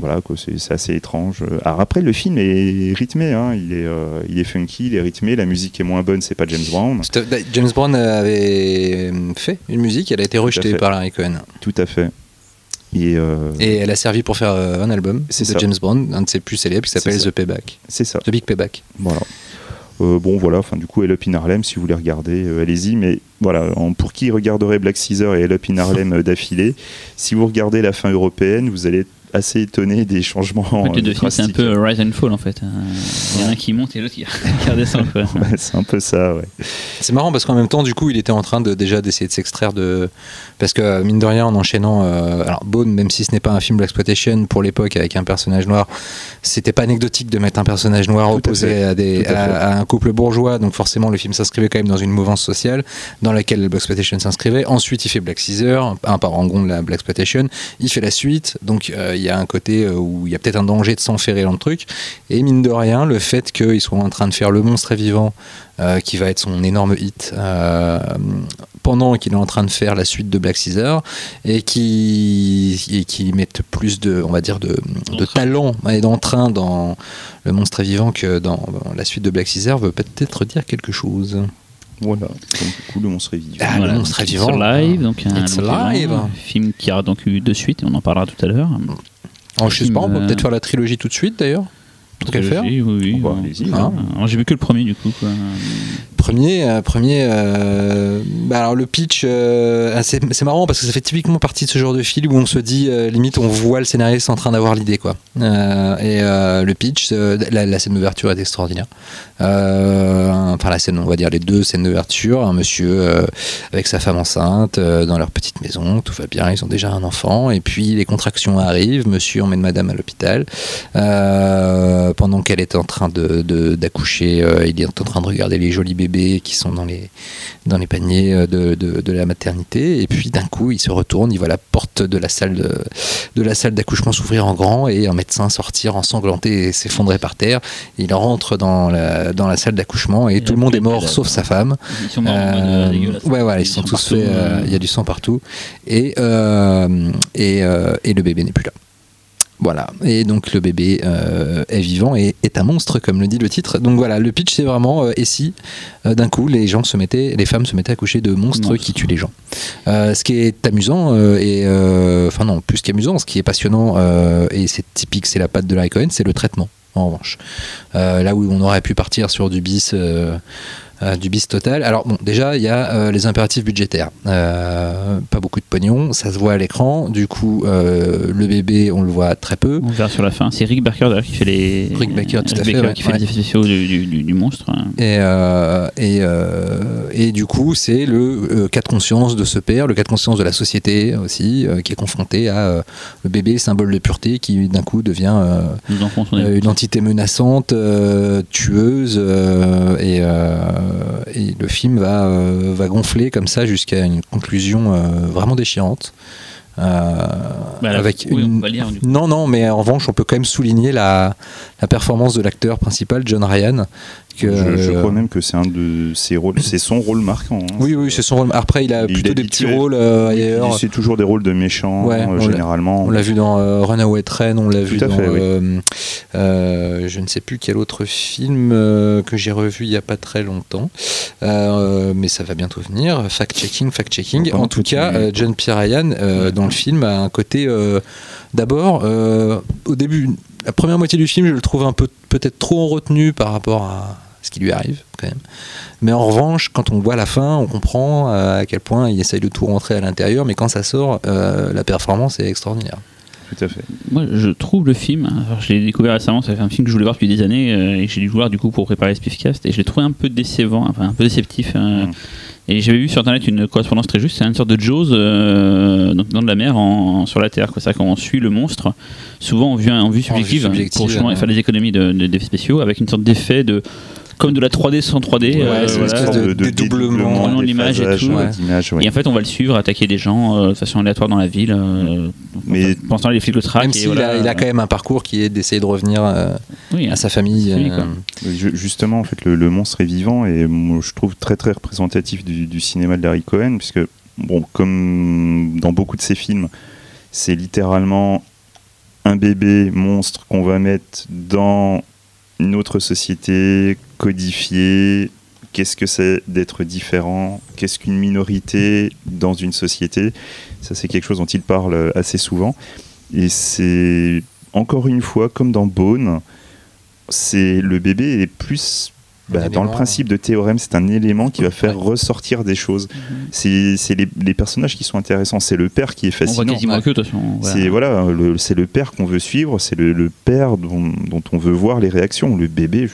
C: voilà, c'est assez étrange. Alors après, le film est rythmé, hein, il, est, euh, il est funky, il est rythmé, la musique est moins bonne, c'est pas James Brown.
B: Tout à- James Brown avait fait une musique, elle a été rejetée par Larry Cohen.
C: Tout à fait. Et, euh,
B: Et elle a servi pour faire euh, un album
C: C'est
B: de
C: ça.
B: James Brown, un de ses plus célèbres, qui s'appelle. The Payback.
C: c'est ça.
B: The Big Payback.
C: Voilà. Euh, bon, voilà, enfin, du coup, Hell Up in Harlem, si vous voulez regarder, euh, allez-y. Mais voilà, en- pour qui regarderait Black Caesar et Hell Up in Harlem [LAUGHS] euh, d'affilée, si vous regardez la fin européenne, vous allez être assez étonné des changements.
A: En fait, les
C: euh,
A: deux films, c'est un peu Rise and Fall en fait. Euh, Il y en a un qui monte et l'autre qui, [LAUGHS] qui redescend. [LAUGHS]
C: C'est un peu ça, ouais.
B: C'est marrant parce qu'en même temps, du coup, il était en train de déjà d'essayer de s'extraire de. Parce que, mine de rien, en enchaînant. euh, Alors, Bone, même si ce n'est pas un film Blaxploitation pour l'époque avec un personnage noir, c'était pas anecdotique de mettre un personnage noir
C: Tout
B: opposé à, des,
C: Tout à
B: à,
C: fait.
B: à un couple bourgeois. Donc, forcément, le film s'inscrivait quand même dans une mouvance sociale dans laquelle Blaxploitation s'inscrivait. Ensuite, il fait Black Caesar, un parangon de la Blaxploitation. Il fait la suite. Donc, euh, il y a un côté euh, où il y a peut-être un danger de s'enferrer dans le truc. Et mine de rien, le fait qu'ils soient en train de faire Le Monstre est vivant, euh, qui va être son énorme hit, euh, pendant qu'il est en train de faire la suite de Black Caesar, et qui, et qui mettent plus de, on va dire, de, talent et d'entrain dans Le Monstre est vivant que dans la suite de Black Caesar, veut peut-être dire quelque chose.
C: Voilà, donc du coup, le monstre est vivant.
B: Ah, le monstre est vivant.
A: Live, donc un, un film qui a donc eu deux suites, et on en parlera tout à l'heure.
B: Alors, je sais pas, on peut peut-être faire la trilogie tout de suite d'ailleurs. Tant qu'à le faire.
A: Oui, oui.
C: Bon, allez-y,
B: hein.
A: alors, J'ai vu que le premier du coup. Quoi.
B: Premier, euh, premier. euh, bah alors le pitch, euh, c'est marrant parce que ça fait typiquement partie de ce genre de film où on se dit limite on voit le scénariste en train d'avoir l'idée quoi. Et le pitch, la, scène d'ouverture est extraordinaire. Enfin la scène, on va dire les deux scènes d'ouverture, un monsieur avec sa femme enceinte dans leur petite maison, tout va bien, ils ont déjà un enfant et puis les contractions arrivent, monsieur emmène madame à l'hôpital pendant qu'elle est en train de d'accoucher, il est en train de regarder les jolis bébés qui sont dans les dans les paniers euh, de, de, de la maternité et puis d'un coup il se retourne, il voit la porte de la salle de, de la salle d'accouchement s'ouvrir en grand et un médecin sortir ensanglanté et s'effondrer par terre. Il rentre dans la, dans la salle d'accouchement et tout le monde est mort sauf sa femme.
A: Ils sont morts
B: Euh, ouais, voilà, ils sont tous faits. euh, Il y a du sang partout. Et, euh, et, euh, et le bébé n'est plus là. Voilà. Et donc le bébé euh, est vivant et est un monstre, comme le dit le titre. Donc voilà, le pitch, c'est vraiment euh, et si euh, d'un coup les gens se mettaient, les femmes se mettaient à coucher de monstres qui tuent les gens. Ce qui est amusant et enfin non, plus qu'amusant, ce qui est passionnant et c'est typique, c'est la patte de Larry Cohen, c'est le traitement. En revanche, là où on aurait pu partir sur du bis. Euh, du bis total. Alors bon, déjà il y a euh, les impératifs budgétaires. Euh, pas beaucoup de pognon, ça se voit à l'écran. Du coup, le bébé, on le voit très peu.
A: On verra sur la fin. C'est Rick Baker d'ailleurs qui fait les.
B: Rick Baker, tout à fait,
A: Baker
B: ouais.
A: qui fait
B: Ouais.
A: les effets spéciaux du, du- du- du monstre.
B: Et, et, et du coup, c'est le cas de conscience de ce père, le cas de conscience de la société aussi, qui est confronté à le bébé, symbole de pureté, qui d'un coup devient une entité menaçante, tueuse, et, et le film va, euh, va gonfler comme ça jusqu'à une conclusion euh, vraiment déchirante. Euh,
A: Bah, là,
B: avec
A: oui,
B: une-
A: on va lire, du coup.
B: Non, non, mais en revanche, on peut quand même souligner la, la performance de l'acteur principal, John Ryan. Que,
C: je, je
B: euh,
C: crois même que c'est un de ses rôles, c'est son rôle marquant. hein.
B: Oui, oui, c'est son rôle. Après, il a
C: Il
B: plutôt des petits rôles euh.
C: C'est toujours des rôles de méchants,
B: Ouais,
C: euh, généralement.
B: On l'a vu dans euh, Runaway Train, on l'a vu dans. Euh, je ne sais plus quel autre film euh, que j'ai revu il n'y a pas très longtemps, Euh, mais ça va bientôt venir. Fact-checking, fact-checking. En tout cas, John P. Ryan, dans le film, a un côté. D'abord, au début, la première moitié du film, je le trouve un peu peut-être trop en retenue par rapport à ce qui lui arrive, quand même. Mais en revanche, quand on voit la fin, on comprend à quel point il essaye de tout rentrer à l'intérieur, mais quand ça sort, euh, la performance est extraordinaire.
C: Tout à fait.
A: Moi, je trouve le film, alors, je l'ai découvert récemment, ça fait un film que je voulais voir depuis des années, euh, et j'ai dû le voir du coup pour préparer Spiffcast, et je l'ai trouvé un peu décevant, enfin un peu déceptif. euh,
C: Mm.
A: Et j'avais vu sur internet une correspondance très juste, c'est une sorte de Jaws euh, dans de la mer en, sur la terre. quoi. C'est-à-dire qu'on suit le monstre, souvent en vue, en vue subjective,
B: subjective,
A: pour justement
B: ouais.
A: faire des économies de- de- d'effets spéciaux, avec une sorte d'effet de. Comme de la 3D sans 3D.
B: Ouais,
A: euh,
B: c'est une espèce de dédoublement,
A: de
C: des
A: l'image et
C: phasages,
A: tout.
C: ouais, d'images, ouais.
A: Et en fait, on va le suivre, attaquer des gens euh, de façon aléatoire dans la ville. euh,
C: Mais-
A: pensant à les flics le traquent.
B: Même
A: et
B: s'il
A: voilà.
B: a, il a quand même un parcours qui est d'essayer de revenir euh,
A: Oui,
B: à sa famille. Euh,
A: quoi.
C: Justement, en fait, le, le monstre est vivant et moi, je trouve très très représentatif du, du cinéma de Larry Cohen, puisque, bon, comme dans beaucoup de ses films, c'est littéralement un bébé monstre qu'on va mettre dans une autre société, codifié. Qu'est-ce que c'est d'être différent Qu'est-ce qu'une minorité dans une société? Ça, c'est quelque chose dont il parle assez souvent. Et c'est encore une fois, comme dans Bone, c'est le bébé est plus bah, dans le principe de théorème, c'est un élément qui va faire ressortir des choses. C'est c'est les, les personnages qui sont intéressants. C'est le père qui est
A: On voit
C: fascinant.
A: quasiment
B: ouais.
A: que, de toute façon. voilà.
C: C'est voilà, le, c'est le père qu'on veut suivre, c'est le, le père dont, dont on veut voir les réactions. Le bébé, je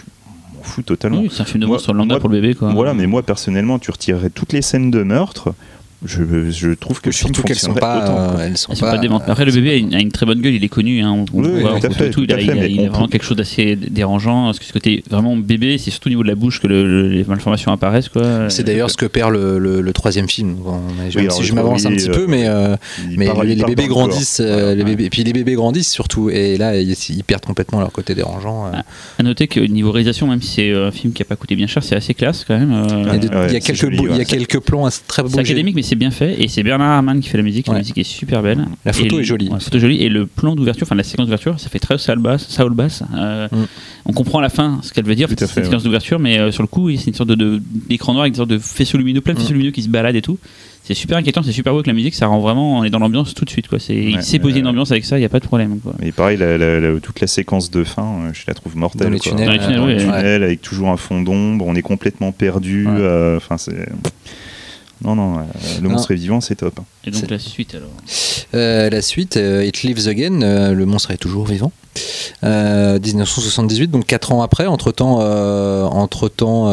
C: m'en fous totalement.
A: Oui, c'est un film de
C: Moi-
A: monstre lambda
C: moi-
A: pour le bébé. Quoi.
C: Voilà, mais moi personnellement, tu retirerais toutes les scènes de meurtre. Je, je trouve que
B: Surtout qu'elles sont pas,
C: autant,
B: euh, elles sont
A: Elles sont
B: pas,
A: pas démentes. Après, le bébé a une, a une très bonne gueule, il est connu. Hein, on,
C: Oui,
A: voit
C: tout fait,
A: tout, il
C: tout
A: a, il a- il vraiment quelque chose d'assez dérangeant. Parce que ce côté vraiment bébé, c'est surtout au niveau de la bouche que le- le- les malformations apparaissent. quoi.
B: C'est d'ailleurs ce que perd le, le- le troisième film. Bon,
C: Oui,
B: même si je m'avance un petit
C: euh,
B: peu, mais, euh, mais les, bébés grandissent, euh, les bébés, et puis les bébés grandissent surtout. Et là, ils, ils perdent complètement leur côté dérangeant. euh.
A: Ah, À noter que niveau réalisation, même si c'est un film qui a pas coûté bien cher, c'est assez classe quand même. euh,
B: il y a, quelques,
C: joli,
B: beaux- il y a
C: ouais.
B: quelques plans assez- très beaux.
A: C'est académique, mais c'est bien fait et c'est Bernard Herrmann qui fait la musique. La musique est super belle.
B: La photo
A: Et
B: est
A: le-
B: jolie.
A: ouais, la photo est jolie et le plan d'ouverture, enfin la séquence d'ouverture, ça fait très Saul Bass. Saul Bass. Euh,
B: Mm.
A: On comprend à la fin ce qu'elle veut dire. Une séquence d'ouverture, mais euh, sur le coup, c'est une sorte de- de d'écran noir avec une sorte de faisceau lumineux, plein de
B: Mm.
A: faisceaux lumineux qui se baladent et tout. C'est super inquiétant, c'est super beau avec la musique, ça rend vraiment, on est dans l'ambiance tout de suite quoi. Il
C: Ouais,
A: sait poser
C: ouais,
A: une
C: ouais.
A: ambiance avec ça, il y a pas de problème. Quoi.
C: Et pareil, la- la- la- toute la séquence de fin, euh, je la trouve mortelle.
B: Dans les
C: quoi.
B: tunnels,
A: Dans les tunnels,
C: Dans les tunnels, avec toujours un fond d'ombre, on est complètement perdu.
B: Ouais.
C: euh, Enfin, c'est. Non, non, euh, le
B: Non.
C: monstre est vivant, c'est top.
A: Et donc
B: C'est-
A: la suite alors.
B: Euh, la suite, euh, It Lives Again, euh, le monstre est toujours vivant. Euh, 1978, donc 4 ans après. Entre temps, entre temps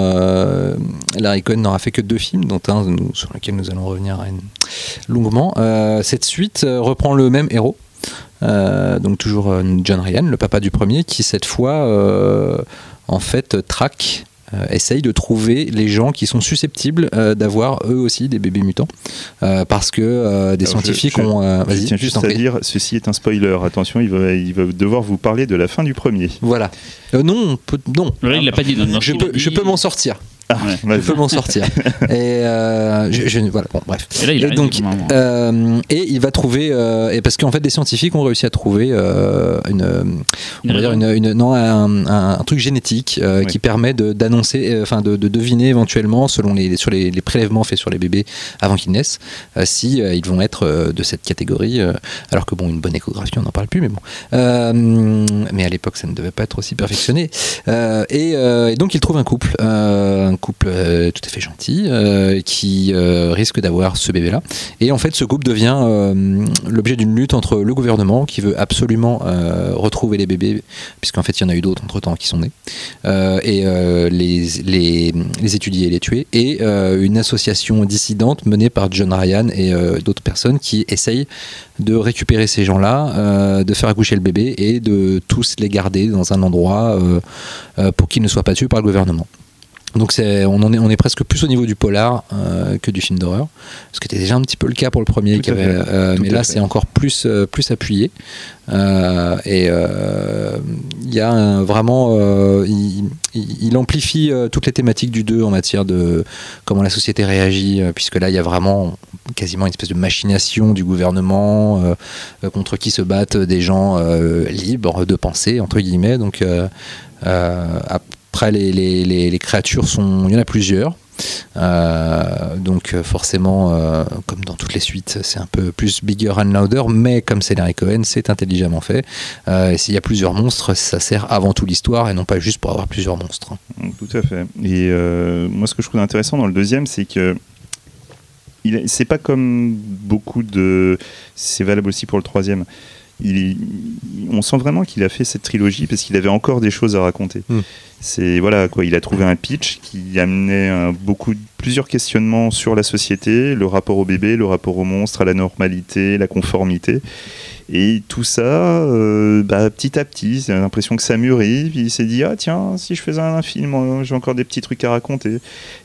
B: Larry Cohen n'aura fait que deux films, dont un nous- sur lequel nous allons revenir longuement. Euh, cette suite euh, reprend le même héros. Euh, donc toujours euh, John Ryan, le papa du premier, qui cette fois euh, en fait traque, euh, essaye de trouver les gens qui sont susceptibles euh, d'avoir eux aussi des bébés mutants, Euh, parce que euh, des
C: Alors, je-
B: scientifiques
C: je-
B: ont. euh,
C: Je
B: Vas-y,
C: tiens
B: juste
C: à
B: prie.
C: dire, ceci est un spoiler. Attention, il va, il va devoir vous parler de la fin du premier.
B: Voilà. Euh, non, peut- non.
A: Là, il l'a pas dit.
B: Je peux,
A: a dit-
B: je peux m'en sortir.
C: Ah,
A: Ouais.
B: Je peux m'en sortir. [LAUGHS] et euh, je, je- voilà. Bon, bref.
A: Et là, il
B: Et donc. Euh, et il va trouver, euh, et parce qu'en fait, des scientifiques ont réussi à trouver euh, une, on va dire une, une- non, un, un- un truc génétique euh,
C: Oui.
B: qui permet de- d'annoncer, euh, enfin de, de deviner éventuellement, selon les, sur les, les prélèvements faits sur les bébés avant qu'ils naissent, euh, si euh, ils vont être euh, de cette catégorie. euh, alors que bon, une bonne échographie, on n'en parle plus, mais bon. Euh, mais à l'époque, ça ne devait pas être aussi perfectionné. Euh, et, euh, et donc, il trouve un couple, euh, un couple euh, tout à fait gentil, euh, qui euh, risque d'avoir ce bébé-là. Et en fait, ce couple devient l'objet d'une lutte entre le gouvernement, qui veut absolument retrouver les bébés, puisqu'en fait, il y en a eu d'autres entre-temps qui sont nés, et les, les, les étudier et les tuer, et une association dissidente menée par John Ryan et d'autres personnes qui essayent de récupérer ces gens-là, de faire accoucher le bébé et de tous les garder dans un endroit pour qu'ils ne soient pas tués par le gouvernement. Donc c'est, on, en est, on est presque plus au niveau du polar euh, que du film d'horreur, ce qui était déjà un petit peu le cas pour le premier, qui avait, euh, mais là c'est encore plus, euh, plus appuyé. Et il y a un- vraiment, il, amplifie toutes les thématiques du 2 en matière de comment la société réagit, puisque là il y a vraiment quasiment une espèce de machination du gouvernement contre qui se battent des gens libres de penser entre guillemets. Donc après les, les- les- les créatures sont, il y en a plusieurs. Euh, donc euh, forcément, euh, comme dans toutes les suites, c'est un peu plus bigger and louder, mais comme c'est Larry Cohen, c'est intelligemment fait. Euh, et s'il y a plusieurs monstres, ça sert avant tout l'histoire et non pas juste pour avoir plusieurs monstres.
C: Tout à fait. Et moi, ce que je trouve intéressant dans le deuxième, c'est que c'est pas comme beaucoup de. C'est valable aussi pour le troisième. Il on sent vraiment qu'il a fait cette trilogie parce qu'il avait encore des choses à raconter.
B: Mm.
C: C'est voilà quoi. Il a trouvé un pitch qui amenait un- beaucoup, plusieurs questionnements sur la société, le rapport au bébé, le rapport au monstre, à la normalité, la conformité. Et tout ça, euh, bah, petit à petit, j'ai l'impression que ça mûrit. Puis il s'est dit, ah tiens, si je faisais un film, euh, j'ai encore des petits trucs à raconter.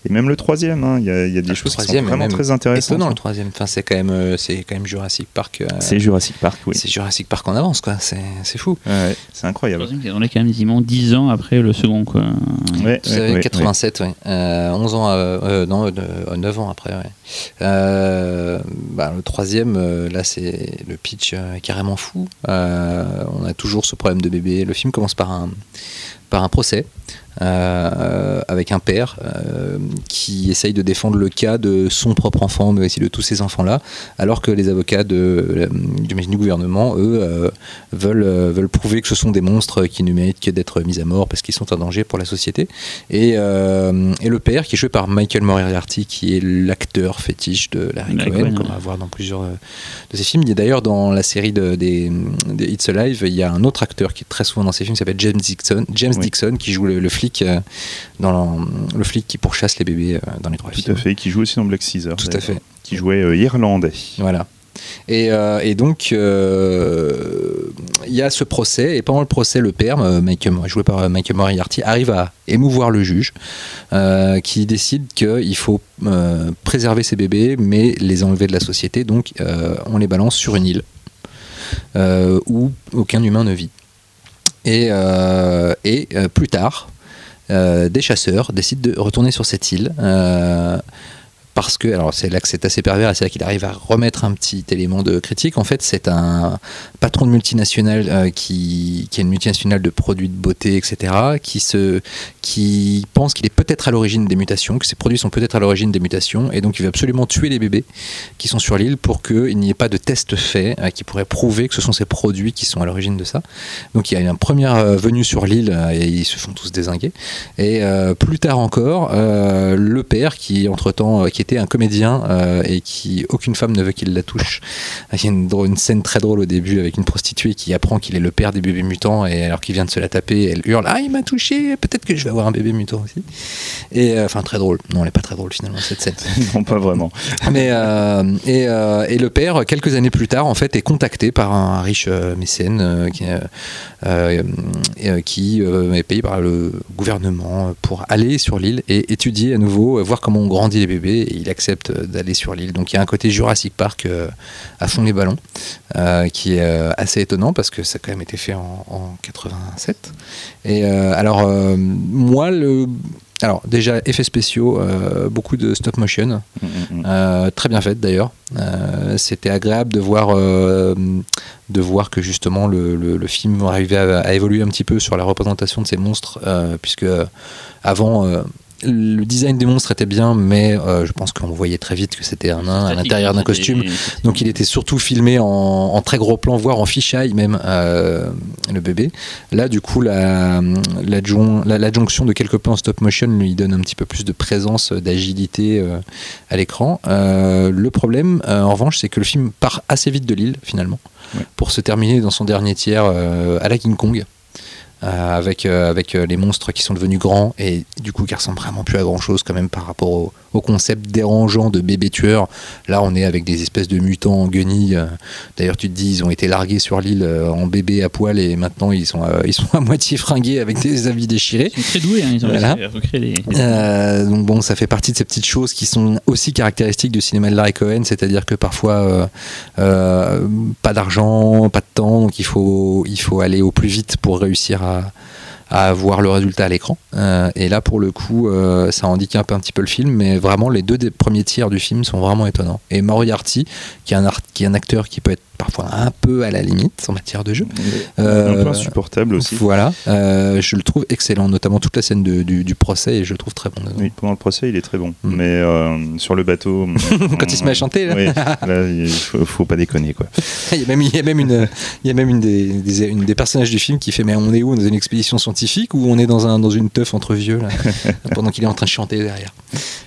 C: Et même le troisième, hein, il y, a- il y a des
B: Le
C: choses qui sont vraiment très intéressantes.
B: Étonnant le troisième. Enfin, c'est quand même, euh, c'est quand même Jurassic Park. euh,
C: C'est Jurassic Park, oui.
B: C'est Jurassic Park en avance, quoi. C'est c'est fou.
C: Ouais, c'est incroyable.
A: On est quand même quasiment 10 ans après le second. Quoi.
C: Ouais,
B: Vous
C: ouais,
B: savez,
C: ouais,
B: 87, ouais. Euh, 11 ans, euh, euh, non, euh, 9 ans après, ouais. Euh, bah, le troisième, euh, là, c'est le pitch euh, est carrément fou. Euh, on a toujours ce problème de bébé. Le film commence par un, par un procès. Euh, avec un père euh, qui essaye de défendre le cas de son propre enfant, mais aussi de tous ces enfants-là, alors que les avocats de, euh, du, gouvernement, eux, veulent, veulent prouver que ce sont des monstres qui ne méritent que d'être mis à mort parce qu'ils sont un danger pour la société. Et, et le père, qui est joué par Michael Moriarty, qui est l'acteur fétiche de Larry Cohen,
A: Cohen,
B: qu'on
A: ouais.
B: va voir dans plusieurs de ses films. Il y a d'ailleurs dans la série de, des, des It's Alive, il y a un autre acteur qui est très souvent dans ces films, qui s'appelle James Dixon, James
C: Oui.
B: Dixon, qui joue le, le flic euh, dans le, le flic qui pourchasse les bébés euh, dans les trois
C: Tout
B: films.
C: à fait, qui joue aussi dans Black Caesar.
B: Tout à fait.
C: Qui jouait euh, irlandais.
B: Voilà. Et, euh, et donc, euh, il y a ce procès, et pendant le procès, le père, Michael, joué par Michael Moriarty, arrive à émouvoir le juge, euh, qui décide qu'il faut préserver ces bébés, mais les enlever de la société, donc on les balance sur une île, où aucun humain ne vit. Et, et plus tard, des chasseurs décident de retourner sur cette île. Parce que, alors c'est là que c'est assez pervers, et c'est là qu'il arrive à remettre un petit élément de critique. En fait, c'est un patron de multinationale euh, qui, est une multinationale de produits de beauté, etc., qui, se, qui pense qu'il est peut-être à l'origine des mutations, que ses produits sont peut-être à l'origine des mutations, et donc il veut absolument tuer les bébés qui sont sur l'île pour qu'il n'y ait pas de test fait euh, qui pourrait prouver que ce sont ces produits qui sont à l'origine de ça. Donc il y a une première euh, venue sur l'île euh, et ils se font tous désinguer. Et plus tard encore, le père qui entre-temps, qui un comédien euh, et qui aucune femme ne veut qu'il la touche. Il y a une, scène très drôle au début avec une prostituée qui apprend qu'il est le père des bébés mutants et alors qu'il vient de se la taper, elle hurle ah il m'a touché, peut-être que je vais avoir un bébé mutant aussi. Et euh, enfin très drôle. Non, elle est pas très drôle finalement cette scène. [LAUGHS]
C: non, pas vraiment. [LAUGHS]
B: Mais euh, et, et le père, quelques années plus tard, en fait, est contacté par un riche mécène qui, qui est payé par le gouvernement pour aller sur l'île et étudier à nouveau, voir comment on grandit les bébés. Et il accepte d'aller sur l'île. Donc il y a un côté Jurassic Park euh, à fond les ballons, euh, qui est euh, assez étonnant parce que ça a quand même été fait en, en 87. Et alors moi le alors déjà effets spéciaux, euh, beaucoup de stop motion.
C: Mm, mm, mm.
B: Euh, très bien faite d'ailleurs. Euh, C'était agréable de voir, de voir que justement le, le- le film arrivait à, à évoluer un petit peu sur la représentation de ces monstres, puisque avant le design des monstres était bien, mais euh, je pense qu'on voyait très vite que c'était un nain à l'intérieur d'un costume. Donc il était surtout filmé en, en très gros plan, voire en fisheye même, euh, le bébé. Là, du coup, la- l'adjon- la- l'adjonction de quelques plans stop motion lui donne un petit peu plus de présence, euh, d'agilité euh, à l'écran. Le problème, en revanche, c'est que le film part assez vite de l'île, finalement,
C: Ouais.
B: pour se terminer dans son dernier tiers à la King Kong. Euh, avec, euh, avec euh, les monstres qui sont devenus grands et du coup qui ressemblent vraiment plus à grand chose quand même par rapport au, au concept dérangeant de bébé tueur. Là on est avec des espèces de mutants en guenilles. D'ailleurs tu te dis ils ont été largués sur l'île en bébé à poil et maintenant ils sont, à- [LAUGHS] ils sont à moitié fringués avec des habits déchirés.
A: Ils sont très doués, hein, ils ont
B: Voilà.
A: des.
B: Euh, donc bon, ça fait partie de ces petites choses qui sont aussi caractéristiques du cinéma de Larry Cohen, c'est-à-dire que parfois euh, euh, pas d'argent, pas de temps, donc il faut il faut aller au plus vite pour réussir à à voir le résultat à l'écran. Euh, et là, pour le coup, euh, ça handicape un petit peu le film, mais vraiment, les deux premiers tiers du film sont vraiment étonnants. Et Moriarty, qui qui est un acteur qui peut être parfois un peu à la limite en matière de jeu,
C: un
B: Euh,
C: peu insupportable aussi.
B: voilà, euh, je le trouve excellent, notamment toute la scène de- du, du procès, et je le trouve très bon.
C: Oui, pendant le procès, il est très bon.
B: Mm.
C: Mais euh, sur le bateau. [LAUGHS]
B: Quand il se met à chanter, là.
C: Oui, là, il faut, faut pas déconner, quoi. [LAUGHS]
B: Il y a même, il y a même une, il y a même une des, des- une des personnages du film qui fait mais on est où? Dans une expédition scientifique ou on est dans un dans une teuf entre vieux là? [LAUGHS] Pendant qu'il est en train de chanter derrière.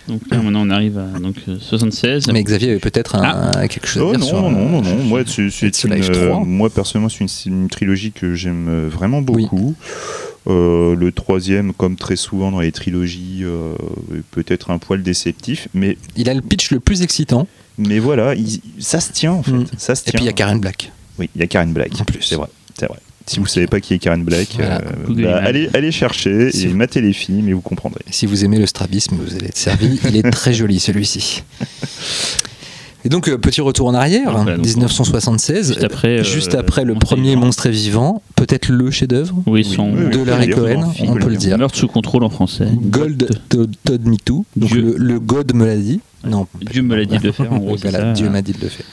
A: Donc là, maintenant, on arrive à donc, euh, 76.
B: Mais Xavier avait peut-être un- quelque chose à
C: Oh
B: dire
C: non,
B: sur.
C: non, non, non, Moi, c'est
B: It's
C: une,
B: Alive
C: euh,
B: 3.
C: moi, personnellement, c'est une, c'est une trilogie que j'aime euh, vraiment
B: Oui.
C: beaucoup. Euh, le troisième, comme très souvent dans les trilogies, euh, est peut-être un poil déceptif, mais,
B: Il a le pitch le plus excitant.
C: mais voilà, il- ça se tient en fait.
B: Mm.
C: Ça se
B: Et
C: tient.
B: puis il y a Karen Black.
C: Oui, il y a Karen Black.
B: En plus.
C: C'est vrai, c'est vrai. Si vous savez pas qui est Karen Black,
B: Voilà.
C: euh, bah, allez, allez chercher
B: Si
C: et
B: vous-
C: matez les films et vous comprendrez.
B: Et si vous aimez le strabisme, vous allez être servi. Il est très joli celui-ci. [LAUGHS] Et donc euh, petit retour en arrière,
A: Voilà, donc,
B: 1976.
A: juste après, euh,
B: juste après le premier monstre est vivant, peut-être le chef-d'œuvre.
A: Oui,
C: Oui,
A: son.
C: oui, oui,
B: de Larry Cohen, on peut le dire.
A: Meurtre sous contrôle en français.
B: Gold Todd, Me Too. Donc le, le God me l'a dit. Non.
A: Dieu me l'a dit de le faire, en [LAUGHS] gros, c'est
B: Voilà,
A: ça.
B: Dieu m'a dit de le faire.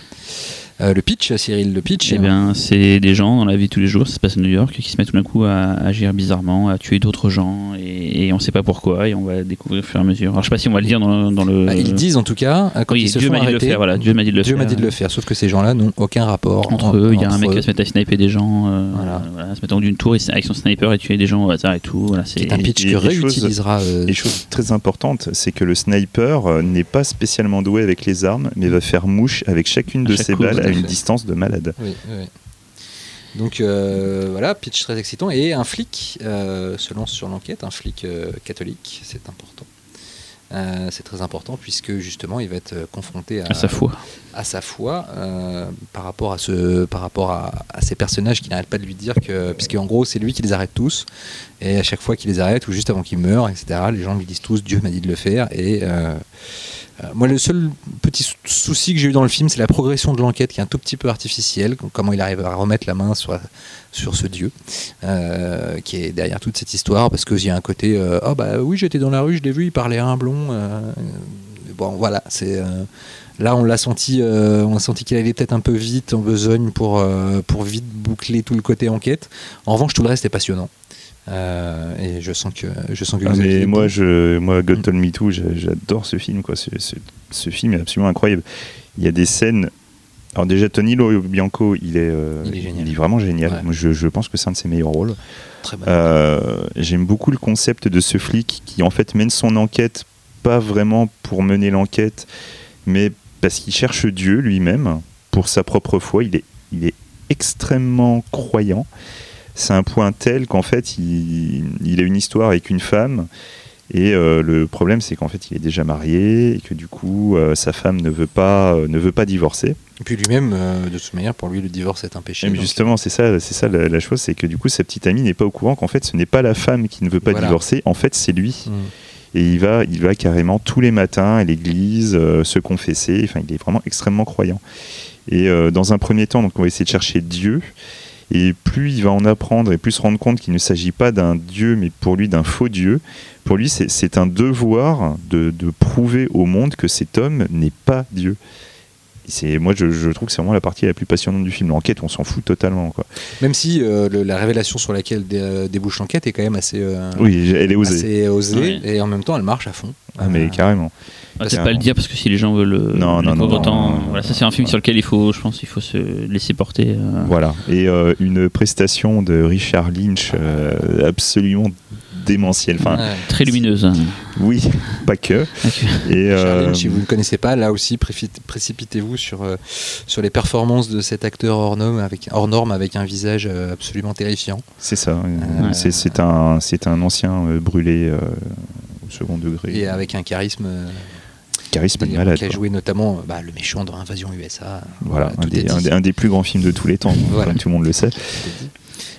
B: Euh, le pitch, Cyril, le pitch.
A: Eh bien, c'est des gens dans la vie de tous les jours, ça se passe à New York, qui se mettent tout d'un coup à agir bizarrement, à tuer d'autres gens, et, et on sait pas pourquoi, et on va découvrir au fur et à mesure. Alors, je sais pas si on va le dire dans, le- dans le.
B: Bah, ils disent en tout cas, euh, quand
A: oui,
B: ils se
A: Dieu m'a dit de le faire, voilà, Dieu m'a dit de le
B: Dieu
A: faire.
B: m'a dit de le faire, sauf que ces gens-là n'ont aucun rapport
A: Entre
B: en-
A: eux, il y a un mec qui va se mettre à sniper des gens, euh,
B: Voilà.
A: voilà, se mettre d'une tour et- avec son sniper et tuer des gens au hasard et tout. Voilà, c'est
B: un pitch que
C: les choses-
B: réutilisera. euh,
C: Et chose très importante, c'est que le sniper euh, n'est pas spécialement doué avec les armes, mais va faire mouche avec chacune
A: À
C: de
A: chaque
C: ses
A: coup,
C: balles à une distance de malade.
B: oui, oui. Donc euh, voilà, pitch très excitant. Et un flic euh, se lance sur l'enquête, un flic euh, catholique, c'est important. C'est très important puisque justement il va être confronté à,
A: à sa foi.
B: à sa foi par rapport à ce par rapport à, à ces personnages qui n'arrêtent pas de lui dire que puisque en gros c'est lui qui les arrête tous et à chaque fois qu'il les arrête ou juste avant qu'il meure etc les gens lui disent tous Dieu m'a dit de le faire et moi le seul petit sou- souci que j'ai eu dans le film c'est la progression de l'enquête qui est un tout petit peu artificielle comment il arrive à remettre la main sur sur ce Dieu euh, qui est derrière toute cette histoire parce qu'il y a un côté euh, oh bah oui j'étais dans la rue je l'ai vu il parlait à un blond euh, bon, voilà, c'est. euh, Là, on l'a senti, euh, senti qu'il allait peut-être un peu vite en besogne pour, euh, pour vite boucler tout le côté enquête. En revanche, tout le reste est passionnant. Euh, et je sens que, je sens que
C: Ah,
B: vous
C: mais moi, je, moi, God. Told Me Too, j'a- j'adore ce film. Quoi. Ce, ce- ce film est absolument incroyable. Il y a des scènes. Alors déjà, Tony Lo Bianco, il est, euh,
B: Il est
C: vraiment génial.
B: Ouais.
C: Moi, je, je pense que c'est un de ses meilleurs rôles. Euh, J'aime beaucoup le concept de ce flic qui en fait mène son enquête pas vraiment pour mener l'enquête, mais parce qu'il cherche Dieu lui-même pour sa propre foi. Il est, il est extrêmement croyant. C'est un point tel qu'en fait, il, il a une histoire avec une femme. Et euh, le problème, c'est qu'en fait, il est déjà marié et que du coup, euh, sa femme ne veut pas, euh, ne veut pas divorcer.
B: Et puis lui-même, de toute manière, pour lui, le divorce est un péché.
C: Mais justement, c'est ça, c'est ça la, la chose, c'est que du coup, sa petite amie n'est pas au courant qu'en fait, ce n'est pas la femme qui ne veut pas
B: Voilà.
C: divorcer, en fait, c'est lui.
B: Mm.
C: Et il va, il va carrément tous les matins à l'église euh, se confesser. Enfin, il est vraiment extrêmement croyant. Et euh, dans un premier temps, donc, on va essayer de chercher Dieu. Et plus il va en apprendre et plus se rendre compte qu'il ne s'agit pas d'un Dieu, mais pour lui d'un faux Dieu. Pour lui, c'est- un devoir de, de prouver au monde que cet homme n'est pas Dieu. C'est- Moi, je, je trouve que c'est vraiment la partie la plus passionnante du film. L'enquête, on s'en fout totalement. Quoi.
B: Même si euh, le- la révélation sur laquelle dé- euh, débouche l'enquête est quand même assez, euh,
C: Oui, elle est osée.
B: assez osée,
A: Oui.
B: et en même temps, elle marche à fond.
C: Ah, mais
B: Euh,
C: carrément.
A: Ah,
C: C'est
A: pas le dire parce que si les gens veulent le
C: Non, non, non,
A: pauvre
C: non,
A: temps,
C: non,
A: voilà, ça c'est un film sur lequel il faut, je pense, il faut se laisser porter. euh,
C: Voilà. Et euh, une prestation de Richard Lynch euh, absolument démentielle. Enfin,
B: ouais.
A: Très lumineuse. hein.
C: oui, pas que. Et, euh,
B: si vous ne connaissez pas, là aussi, précipitez-vous sur, euh, sur les performances de cet acteur hors norme avec, hors norme avec un visage euh, absolument terrifiant.
C: c'est ça. euh, c'est- un, c'est un ancien euh, brûlé euh, au second degré.
B: Et avec un charisme euh,
C: Charisme malade.
B: qui a joué notamment bah, le méchant dans Invasion USA.
C: Voilà, un des, un
B: dit.
C: des- un des plus grands films de tous les temps, [LAUGHS]
B: Voilà.
C: comme tout le monde le sait.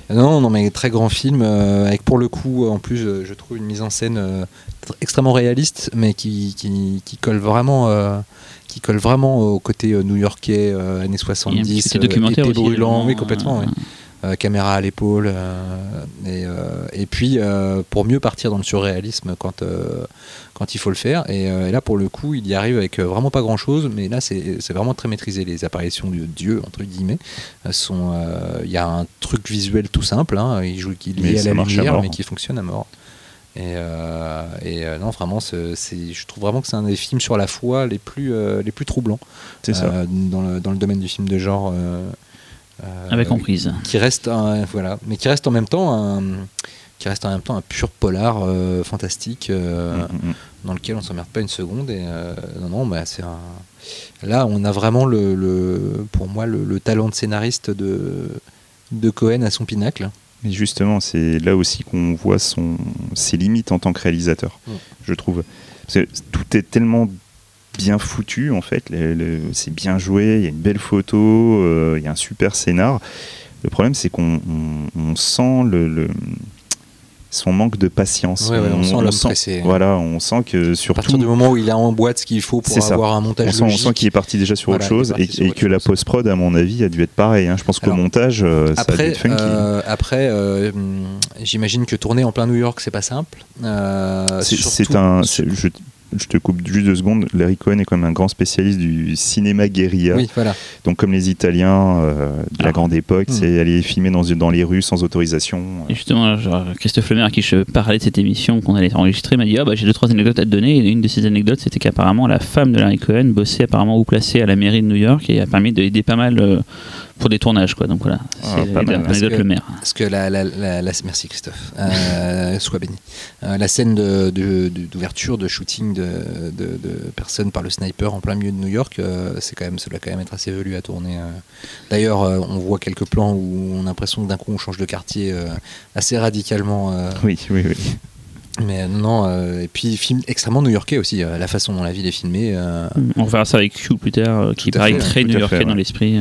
B: Non, non, mais très grand film, euh, avec pour le coup, en plus, euh, je trouve une mise en scène euh, tr- extrêmement réaliste, mais qui, qui, qui colle vraiment. euh, qui colle vraiment au côté euh, new-yorkais euh, années
A: Il y a un
B: 70,
A: petit côté documentaire
B: brûlant, oui complètement,
A: euh,
B: oui. Euh, caméra à l'épaule, euh, et, euh, et puis euh, pour mieux partir dans le surréalisme quand, euh, quand il faut le faire. Et, euh, et là, pour le coup, il y arrive avec euh, vraiment pas grand chose, mais là, c'est vraiment très maîtrisé. Les apparitions de Dieu, entre guillemets, euh, sont. euh, Il y a un truc visuel tout simple, hein, il joue qui lié à la
C: à
B: lumière,
C: mort.
B: mais qui fonctionne à mort. Et, euh, et euh, non, vraiment, c'est- je trouve vraiment que c'est un des films sur la foi les plus, euh, les plus troublants
C: C'est ça.
B: euh, dans, le, dans le domaine du film de genre. Euh,
A: Avec emprise.
B: qui reste un- voilà mais qui reste en même temps un qui reste en même temps un pur polar euh, fantastique euh,
C: Mm, mm, mm.
B: dans lequel on s'emmerde pas une seconde et euh, non non bah c'est un là on a vraiment le, le- pour moi le, le talent de scénariste de de Cohen à son pinacle
C: Mais justement, c'est là aussi qu'on voit son, ses limites en tant que réalisateur, je trouve. Parce que tout est tellement bien foutu, en fait. c'est bien joué, il y a une belle photo, euh, il y a un super scénar. Le problème, c'est qu'on on- on sent le, le- son manque de patience.
B: Ouais, ouais, on sent l'homme pressé.
C: Voilà, on sent que
B: à partir
C: surtout.
B: du moment où il a en boîte ce qu'il faut pour
C: ça.
B: avoir un montage
C: On sent, on
B: logique
C: sent qu'il est parti déjà sur
B: Voilà,
C: autre chose et, que la post-prod, à mon avis, a dû être pareil. hein. Je pense qu'au montage, euh, ça a dû
B: Après,
C: être funky.
B: euh, après euh, j'imagine que tourner en plein New York, c'est pas simple.
C: C'est- un. Je, je te coupe juste deux secondes. Larry Cohen est quand même un grand spécialiste du cinéma guérilla.
B: Oui, voilà.
C: Donc, comme les Italiens euh, de la grande époque,
B: Hmm.
C: c'est aller filmer dans, dans les rues sans autorisation.
A: Et justement, genre, Christophe Lemaire, à qui je parlais de cette émission qu'on allait enregistrer, m'a dit Ah, bah, j'ai deux, trois anecdotes à te donner. Et une de ces anecdotes, c'était qu'apparemment, la femme de Larry Cohen bossait apparemment ou placée à la mairie de New York et a permis d'aider pas mal euh, pour des tournages. Quoi. Donc voilà,
C: Ah,
A: c'est
C: pas mal.
A: l'anecdote
B: Parce que-
A: Lemaire.
B: Parce que la, la, la- la- merci Christophe, Euh, [LAUGHS] sois béni. Euh, la scène de- de- de- d'ouverture, de, shooting de, de- de personnes par le sniper en plein milieu de New York, euh, c'est quand même, ça doit quand même être assez velu à tourner. euh. D'ailleurs, euh, on voit quelques plans où on a l'impression que d'un coup on change de quartier euh, assez radicalement. euh,
C: Oui, oui, oui.
B: mais non, euh, et puis film extrêmement new-yorkais aussi, euh, la façon dont la ville est filmée. euh,
A: On verra ça avec Q plus tard, euh, qui paraît très new-yorkais dans l'esprit.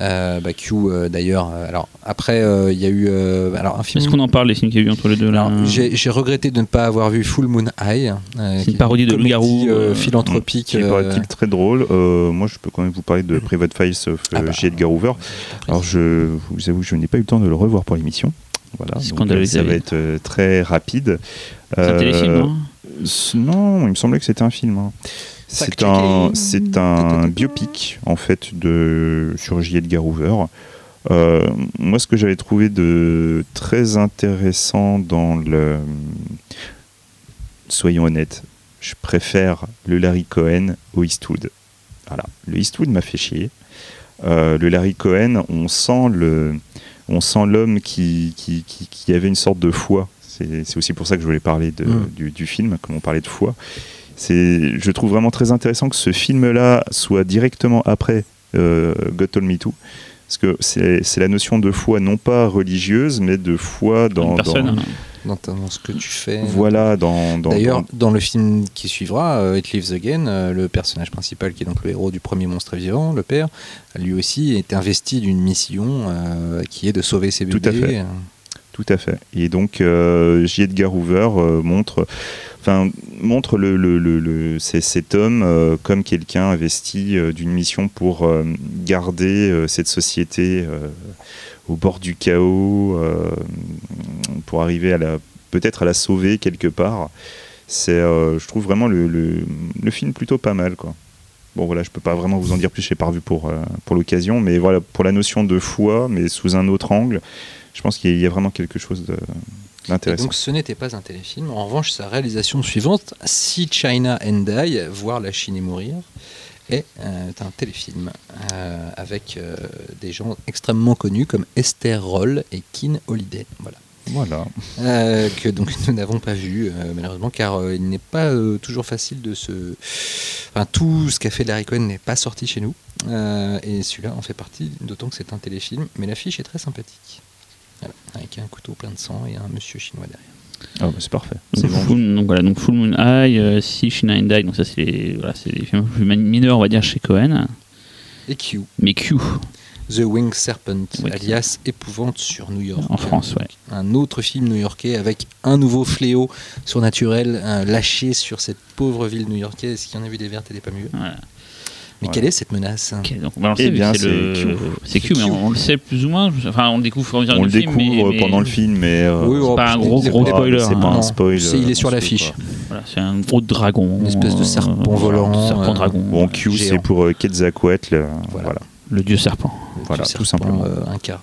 A: Euh.
B: bah, Q euh, d'ailleurs. euh, alors après, euh, il y a eu euh, alors un film.
A: Est-ce qu'on en parle, les films qu'il y a eu entre les deux là
B: j'ai regretté de ne pas avoir vu Full Moon High. euh,
A: C'est
B: qui
A: une parodie de loup-garou,
B: philanthropique.
C: Qui
B: euh,
C: paraît-il très drôle. Euh, moi, je peux quand même vous parler de Private Files of
B: ah bah,
C: J. Edgar Hoover. Alors, je vous avoue, je n'ai pas eu le temps de le revoir pour l'émission. Voilà, donc, ça va être très rapide.
A: C'est un
C: Euh,
A: téléfilm, non,
C: il me semblait que c'était un film. hein. C'est un,
B: checking.
C: c'est un biopic en fait de sur J. Edgar Hoover. Euh, moi, ce que j'avais trouvé de très intéressant dans le, soyons honnêtes, je préfère le Larry Cohen au Eastwood. Voilà, le Eastwood m'a fait chier. Euh, le Larry Cohen, on sent le, on sent l'homme qui, qui, qui, qui avait une sorte de foi. C'est aussi pour ça que je voulais parler de- du, du film, comme on parlait de foi. C'est, je trouve vraiment très intéressant que ce film-là soit directement après euh, God Told Me To. Parce que c'est c'est la notion de foi, non pas religieuse, mais de foi dans.
A: Une personne.
C: dans-
B: dans, ta- dans ce que tu fais.
C: voilà, dans. dans-
B: D'ailleurs,
C: dans-
B: dans le film qui suivra, euh, It Lives Again, euh, le personnage principal, qui est donc le héros du premier monstre vivant, le père, lui aussi est investi d'une mission euh, qui est de sauver ses
C: Tout à
B: bébés.
C: fait. Tout à fait. Et donc, euh, J. Edgar Hoover euh, montre, enfin, montre le, le- le- le- cet homme euh, comme quelqu'un investi d'une mission pour garder cette société au bord du chaos, pour arriver à la, peut-être à la sauver quelque part. C'est, je trouve vraiment le, film plutôt pas mal, quoi. Bon voilà, je peux pas vraiment vous en dire plus, je l'ai pas revu pour, pour l'occasion, mais voilà, pour la notion de foi, mais sous un autre angle, je pense qu'il y a- il y a vraiment quelque chose d'intéressant.
B: donc ce n'était pas un téléfilm. En revanche, sa réalisation suivante, Si China and Die, voir la Chine et mourir, est euh, un téléfilm euh, avec euh, des gens extrêmement connus comme Esther Roll et Keen Holiday. Voilà.
C: Voilà.
B: Euh, que donc nous n'avons pas vu euh, malheureusement car euh, il n'est pas toujours facile de se enfin tout ce qu'a fait Larry Cohen n'est pas sorti chez nous et celui-là en fait partie d'autant que c'est un téléfilm mais l'affiche est très sympathique avec un couteau plein de sang et un monsieur chinois derrière
C: bah, c'est parfait. C'est
A: Donc,
C: bon.
A: Full, donc voilà, donc Full Moon High, euh, Si China and Die, donc ça c'est les, voilà, c'est les films plus mineurs, on va dire, chez Cohen.
B: et Q
A: Mais Q,
B: The Winged Serpent
A: Oui.
B: alias Épouvante sur New York
A: En France, ouais.
B: un autre film new-yorkais avec un nouveau fléau surnaturel euh, lâché sur cette pauvre ville new-yorkaise qui en a vu des vertes et des pas mûres
A: voilà.
B: Mais quelle est cette menace
A: c'est le-
C: Q.
A: mais on, on le sait plus ou moins. Enfin, on le découvre
C: On le
A: du film, mais-
C: découvre
A: mais-
C: pendant le film, mais euh,
B: Oui,
A: c'est pas un gros, gros
C: pas-
A: spoiler.
C: c'est
A: hein.
C: pas un spoil.
B: Il est
C: euh,
B: sur l'affiche.
A: Voilà, c'est un gros dragon.
B: Une espèce de serpent
A: euh,
B: volant,
A: voilà, serpent
B: euh,
A: dragon.
C: Bon, Q, c'est pour Quetzalcoatl.
B: Voilà.
A: le dieu serpent.
C: Voilà, tout
B: serpent,
C: simplement.
B: un cas.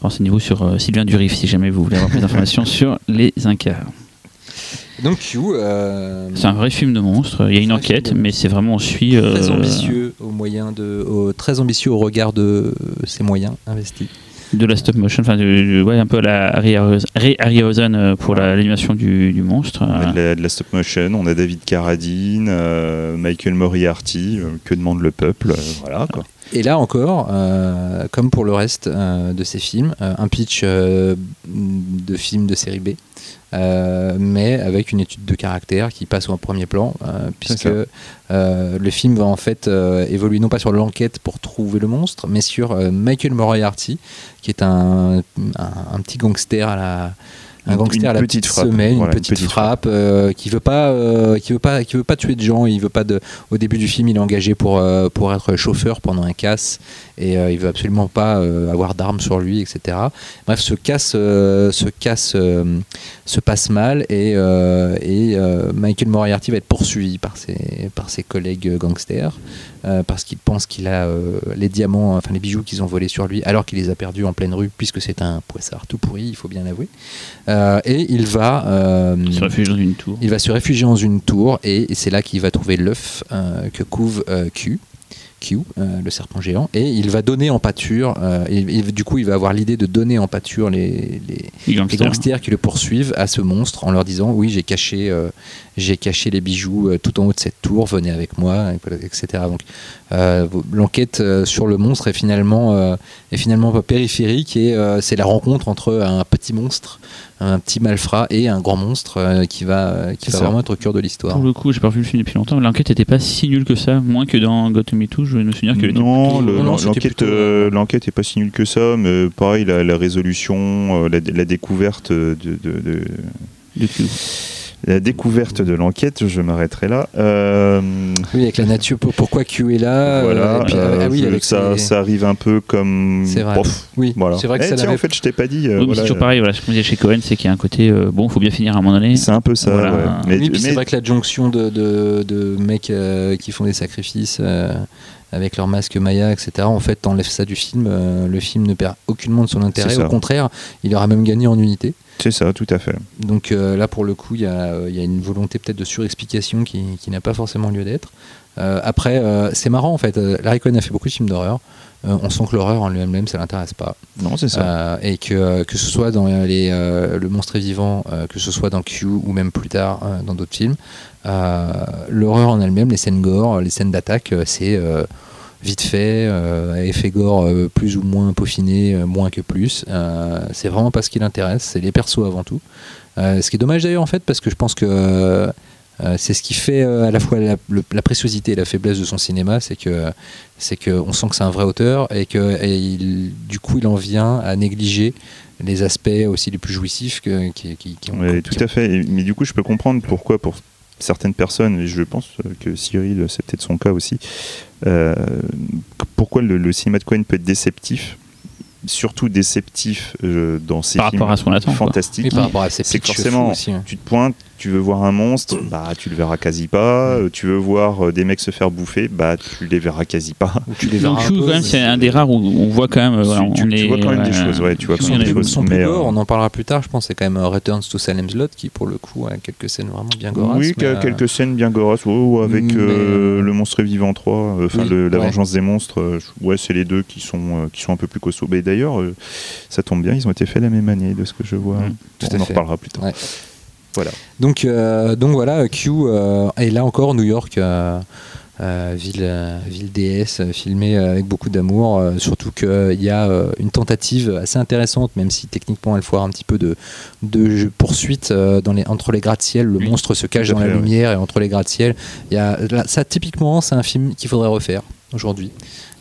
A: Renseignez-vous sur Sylvain Durif si jamais vous voulez avoir plus d'informations [LAUGHS] sur les Incas.
B: Donc Q, euh,
A: C'est un vrai film de monstre. Il y a une enquête, mais c'est vraiment on suit. euh,
B: très ambitieux au moyen de, au- très ambitieux au regard de ses moyens investis.
A: de la stop motion, enfin, ouais, un peu à la Harry Harryhausen- Ray Harryhausen euh, pour la- l'animation du, du monstre.
C: On a
A: Euh,
C: de la, de la stop motion, on a David Carradine, euh, Michael Moriarty, euh, que demande le peuple, euh, voilà quoi.
B: Et là encore, euh, comme pour le reste euh, de ces films, euh, un pitch euh, de film de série B, euh, mais avec une étude de caractère qui passe au premier plan, euh, puisque euh, le film va en fait évoluer non pas sur l'enquête pour trouver le monstre, mais sur Michael Moriarty, qui est un, un, un petit gangster à la un
C: Une-
B: gangster
C: une
B: à la
C: petite
B: petite
C: frappe,
B: semaine,
C: voilà,
B: une
C: une
B: petite, frappe, euh, qui veut pas, euh, qui veut pas, qui veut pas tuer de gens. Il veut pas de. Au début du film, il est engagé pour euh, pour être chauffeur pendant un casse et euh, il veut absolument pas euh, avoir d'armes sur lui, etc. Bref, ce casse, euh, ce casse se passe mal et, et Michael Moriarty va être poursuivi par ses par ses collègues gangsters parce qu'il pense qu'il a les diamants, enfin les bijoux qu'ils ont volés sur lui alors qu'il les a perdus en pleine rue puisque c'est un poissard tout pourri, il faut bien l'avouer. Et il va
A: se réfugie dans une tour.
B: il va se réfugier dans une tour et, c'est là qu'il va trouver l'œuf que couve Q. Q, euh, le serpent géant, et il va donner en pâture, euh, et, et du coup il va avoir l'idée de donner en pâture les, les,
A: Les
B: les
A: gangsters.
B: gangsters qui le poursuivent à ce monstre en leur disant oui j'ai caché euh, j'ai caché les bijoux euh, tout en haut de cette tour venez avec moi etc donc euh, l'enquête euh, sur le monstre est finalement euh, est finalement périphérique et euh, c'est la rencontre entre un petit monstre un petit malfrat et un grand monstre euh, qui va euh, qui va
C: ça.
B: vraiment être au cœur de l'histoire
A: Pour le coup, j'ai pas vu le film depuis longtemps. L'enquête n'était pas si nulle que ça, moins que dans Got to Me Too. Je me souviens que
C: Non, le-
B: Non,
C: l'enquête euh, l'enquête est pas si nulle que ça, mais pareil, la, la résolution, euh, la, la découverte de, de- de-
A: de.
C: La découverte de l'enquête, je m'arrêterai là. Euh,
B: Oui, avec la nature, pour- pourquoi Q est là
C: voilà,
B: euh, et puis,
C: euh,
B: ah oui, avec
C: ça,
B: les-
C: ça arrive un peu comme.
B: C'est vrai.
C: Bof,
B: Oui,
C: voilà.
B: c'est vrai que
C: Eh,
B: ça
C: tiens,
B: l'avait-
C: en fait, je t'ai pas dit. euh,
A: Oui, mais
C: voilà,
A: c'est toujours pareil, voilà, ce qu'on disait chez Cohen, c'est qu'il y a un côté, euh, bon, faut bien finir à un moment donné.
C: C'est un peu ça.
A: Voilà.
C: ouais. Mais,
B: oui, puis c'est
C: mais-
B: vrai que l'adjonction de, de, de mecs euh, qui font des sacrifices euh, avec leur masque Maya, etc., en fait, t'enlèves ça du film. euh, le film ne perd aucunement de son intérêt. Au contraire, il aura même gagné en unité.
C: c'est ça, tout à fait.
B: Donc euh, là, pour le coup, il y, a, euh, il y a une volonté peut-être de surexplication qui, qui n'a pas forcément lieu d'être. Euh, après, c'est marrant en fait. Larry Cohen a fait beaucoup de films d'horreur. Euh, on sent que l'horreur en lui-même, ça l'intéresse pas.
C: Non, c'est ça.
B: Euh, et que, euh, que ce soit dans les, euh, Le Monstre est vivant, que ce soit dans Q ou même plus tard dans d'autres films, l'horreur en elle-même, les scènes gore, les scènes d'attaque, c'est vite fait, effet gore plus ou moins peaufiné, moins que plus. C'est vraiment pas ce qui l'intéresse, c'est les persos avant tout. Ce qui est dommage d'ailleurs en fait, parce que je pense que euh, c'est ce qui fait euh, à la fois la, le- la préciosité et la faiblesse de son cinéma, c'est que c'est que on sent que c'est un vrai auteur et que et il- du coup il en vient à négliger les aspects aussi les plus jouissifs que, qui, qui, qui ont. Qui
C: tout à fait. Et- Mais du coup, je peux comprendre pourquoi, pour certaines personnes, et je pense que Cyril, c'est peut-être son cas aussi, euh, pourquoi le, le cinéma de Cohen peut être déceptif, surtout déceptif euh, dans ses
A: Par
C: films
A: rapport à ce qu'on attend, quoi.
C: fantastiques.
B: Et par rapport à ces
C: c'est forcément,
B: aussi, hein.
C: tu te pointes, tu veux voir un monstre, bah tu le verras quasi pas.
B: Mm.
C: Euh, Tu veux voir euh, des mecs se faire bouffer, bah tu les verras quasi pas.
B: Tu les
A: Donc,
B: verras
A: quand même,
B: mais-
A: c'est un des rares où on voit quand même. euh, voilà,
C: tu,
A: on
C: tu vois quand même des
A: ouais,
C: choses, ouais, tu vois quand même des
B: plus,
C: choses. mais,
B: gore,
C: euh,
B: on en parlera plus tard, je pense, c'est quand même euh, Returns to Salem's Lot qui, pour le coup, a quelques scènes vraiment bien gorasses.
C: oui,
B: mais, euh,
C: quelques scènes bien gorasses, ou avec
B: mais,
C: euh,
B: euh,
C: le monstre vivant 3, euh, enfin
B: oui,
C: la
B: ouais.
C: vengeance des monstres, euh, ouais, c'est les deux qui sont, euh, qui sont un peu plus costauds. Mais d'ailleurs, euh, ça tombe bien, ils ont été faits la même année de ce que je vois.
A: Mm,
B: tout
C: on en
B: fait.
C: reparlera plus tard.
B: Ouais.
C: Voilà.
B: Donc, euh, donc voilà, Q, euh, et là encore, New York, euh, euh, ville, euh, ville déesse, euh, filmée euh, avec beaucoup d'amour, euh, surtout qu'il y a euh, une tentative assez intéressante, même si techniquement elle foire un petit peu de, poursuite euh, dans les, entre les gratte-ciel, le
A: Oui,
B: monstre se cache dans la
C: ouais.
B: lumière, et entre les gratte-ciel, il y a, là, ça typiquement, c'est un film qu'il faudrait refaire aujourd'hui.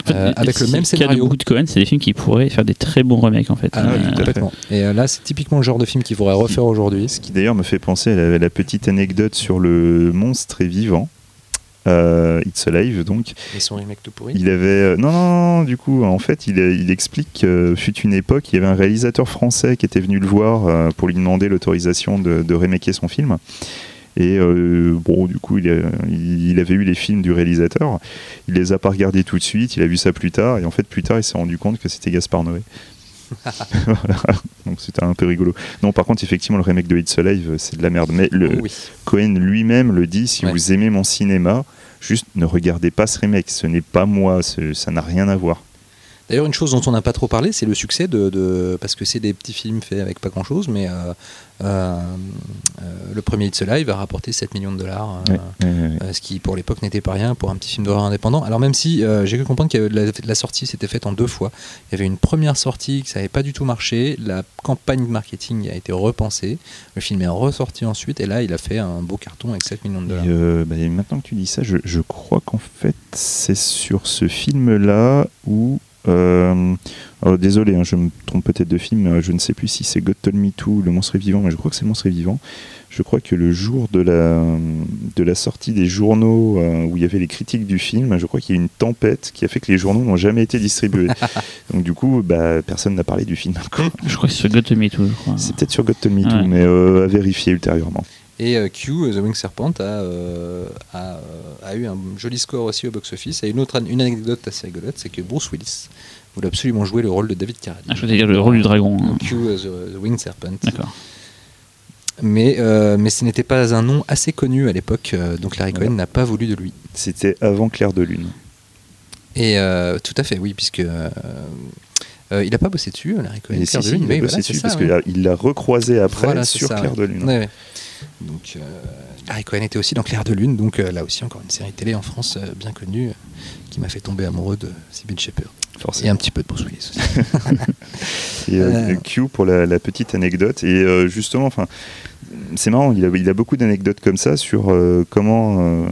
B: Euh, avec le même
A: cas de
B: scénario.
A: beaucoup de Cohen, c'est des films qui pourraient faire des très bons remakes en fait.
B: Ah,
C: oui,
A: Euh,
B: complètement. Et euh, là, c'est typiquement le genre de film qu'il faudrait refaire aujourd'hui.
C: Ce qui d'ailleurs me fait penser à la, la petite anecdote sur le monstre est vivant. Euh, It's Alive, donc.
B: Et son remake tout pourri.
C: Il avait. euh, non, non, non, du coup, en fait, il, il explique que fut une époque, il y avait un réalisateur français qui était venu le voir euh, pour lui demander l'autorisation de, de remaker son film. Et euh, bon, du coup, il, a- il- il avait eu les films du réalisateur. Il les a pas regardés tout de suite. Il a vu ça plus tard. Et en fait, plus tard, il s'est rendu compte que c'était Gaspard Noé. [LAUGHS] Voilà. Donc c'était un peu rigolo. Non, par contre, effectivement, le remake de It's Alive, c'est de la merde. Mais le,
B: Oui.
C: Cohen lui-même le dit si
B: Ouais.
C: vous aimez mon cinéma, juste ne regardez pas ce remake. Ce n'est pas moi. ça n'a rien à voir.
B: D'ailleurs, une chose dont on n'a pas trop parlé, c'est le succès de, de- parce que c'est des petits films faits avec pas grand-chose, mais euh, euh, euh, le premier It's Alive a rapporté 7 millions de dollars, ce qui pour l'époque n'était pas rien pour un petit film d'horreur indépendant. Alors même si j'ai cru comprendre que la, la sortie s'était faite en deux fois, il y avait une première sortie qui n'avait pas du tout marché, la campagne de marketing a été repensée, le film est ressorti ensuite, et là il a fait un beau carton avec 7 millions de dollars.
C: bah, et maintenant que tu dis ça, je, je crois qu'en fait, c'est sur ce film-là où. Euh, alors, désolé, hein, je me trompe peut-être de film, euh, je ne sais plus si c'est God Told Me Too ou Le Monstre est Vivant, mais je crois que c'est Le Monstre est Vivant. Je crois que le jour de la, de la sortie des journaux euh, où il y avait les critiques du film, je crois qu'il y a eu une tempête qui a fait que les journaux n'ont jamais été distribués. [LAUGHS] Donc du coup, bah, personne n'a parlé du film.
A: Je crois que c'est sur God to Me Too, je crois.
C: C'est peut-être sur God Told Me Too,
A: Ouais.
C: mais euh, à vérifier ultérieurement.
B: Et euh, Q, euh, The Winged Serpent, a, euh, a, a eu un joli score aussi au box-office. Et une autre une anecdote assez rigolote, c'est que Bruce Willis voulait absolument jouer le rôle de David Carradine.
A: Ah, je voulais dire le rôle du dragon. Hein.
B: Q, The, The Winged Serpent.
A: D'accord.
B: Mais, euh, mais ce n'était pas un nom assez connu à l'époque, euh, donc Larry Cohen n'a pas voulu de lui.
C: C'était avant Clair de Lune.
B: Et euh, tout à fait, oui, puisque euh, euh, il n'a pas bossé dessus, Larry Cohen.
C: Et
B: Claire
C: si,
B: de
C: si,
B: Lune,
C: il a
B: oui,
C: bossé
B: voilà,
C: dessus
B: ça,
C: parce qu'il l'a recroisé après
B: Voilà,
C: sur
B: ça,
C: Clair
B: ouais.
C: de Lune.
B: Ouais, ouais. Donc, euh, Larry Cohen était aussi dans Clair de Lune, donc euh, là aussi encore une série télé en France euh, bien connue euh, qui m'a fait tomber amoureux de Sybil Shepherd. Et
C: Forcément.
B: un petit peu de Bruce Willis aussi. [LAUGHS]
C: Et euh,
B: Euh.
C: Q pour la, la petite anecdote. Et euh, justement, enfin, c'est marrant, il a, il a beaucoup d'anecdotes comme ça sur euh, comment, euh,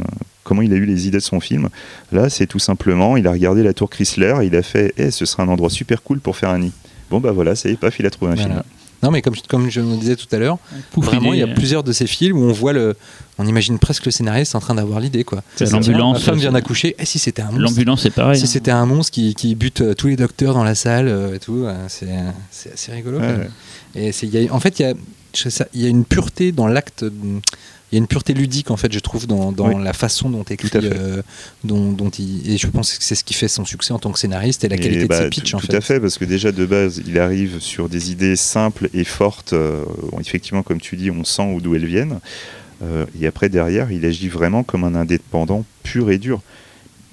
C: comment il a eu les idées de son film. Là, c'est tout simplement, il a regardé la tour Chrysler, il a fait Eh, ce serait un endroit super cool pour faire un nid. Bon, bah voilà, c'est paf, il a trouvé un
B: Voilà.
C: film.
B: Non, mais comme, comme je le disais tout à l'heure, vraiment, il y a plusieurs de ces films où on voit le. On imagine presque le scénariste en train d'avoir l'idée, quoi.
A: L'ambulance,
B: Ma femme vient
A: c'est-
B: d'accoucher. Et si c'était un monstre
A: L'ambulance, c'est pareil.
B: Si
A: hein.
B: c'était un monstre qui, qui bute euh, tous les docteurs dans la salle euh, et tout, euh, c'est c'est assez rigolo.
C: Ouais,
B: quoi.
C: ouais.
B: Et y a- en fait, il y a, je sais ça- il y a une pureté dans l'acte. Il y a une pureté ludique en fait, je trouve, dans, dans
C: Oui.
B: la façon dont écrit,
C: Tout
B: euh, dont, dont il. Et je pense que c'est ce qui fait son succès en tant que scénariste et la
C: Et
B: qualité
C: bah,
B: de ses pitchs
C: tout,
B: en
C: tout
B: fait.
C: à fait, parce que déjà de base, il arrive sur des idées simples et fortes. euh, effectivement, comme tu dis, on sent d'où elles viennent. Euh, et après, derrière, il agit vraiment comme un indépendant pur et dur.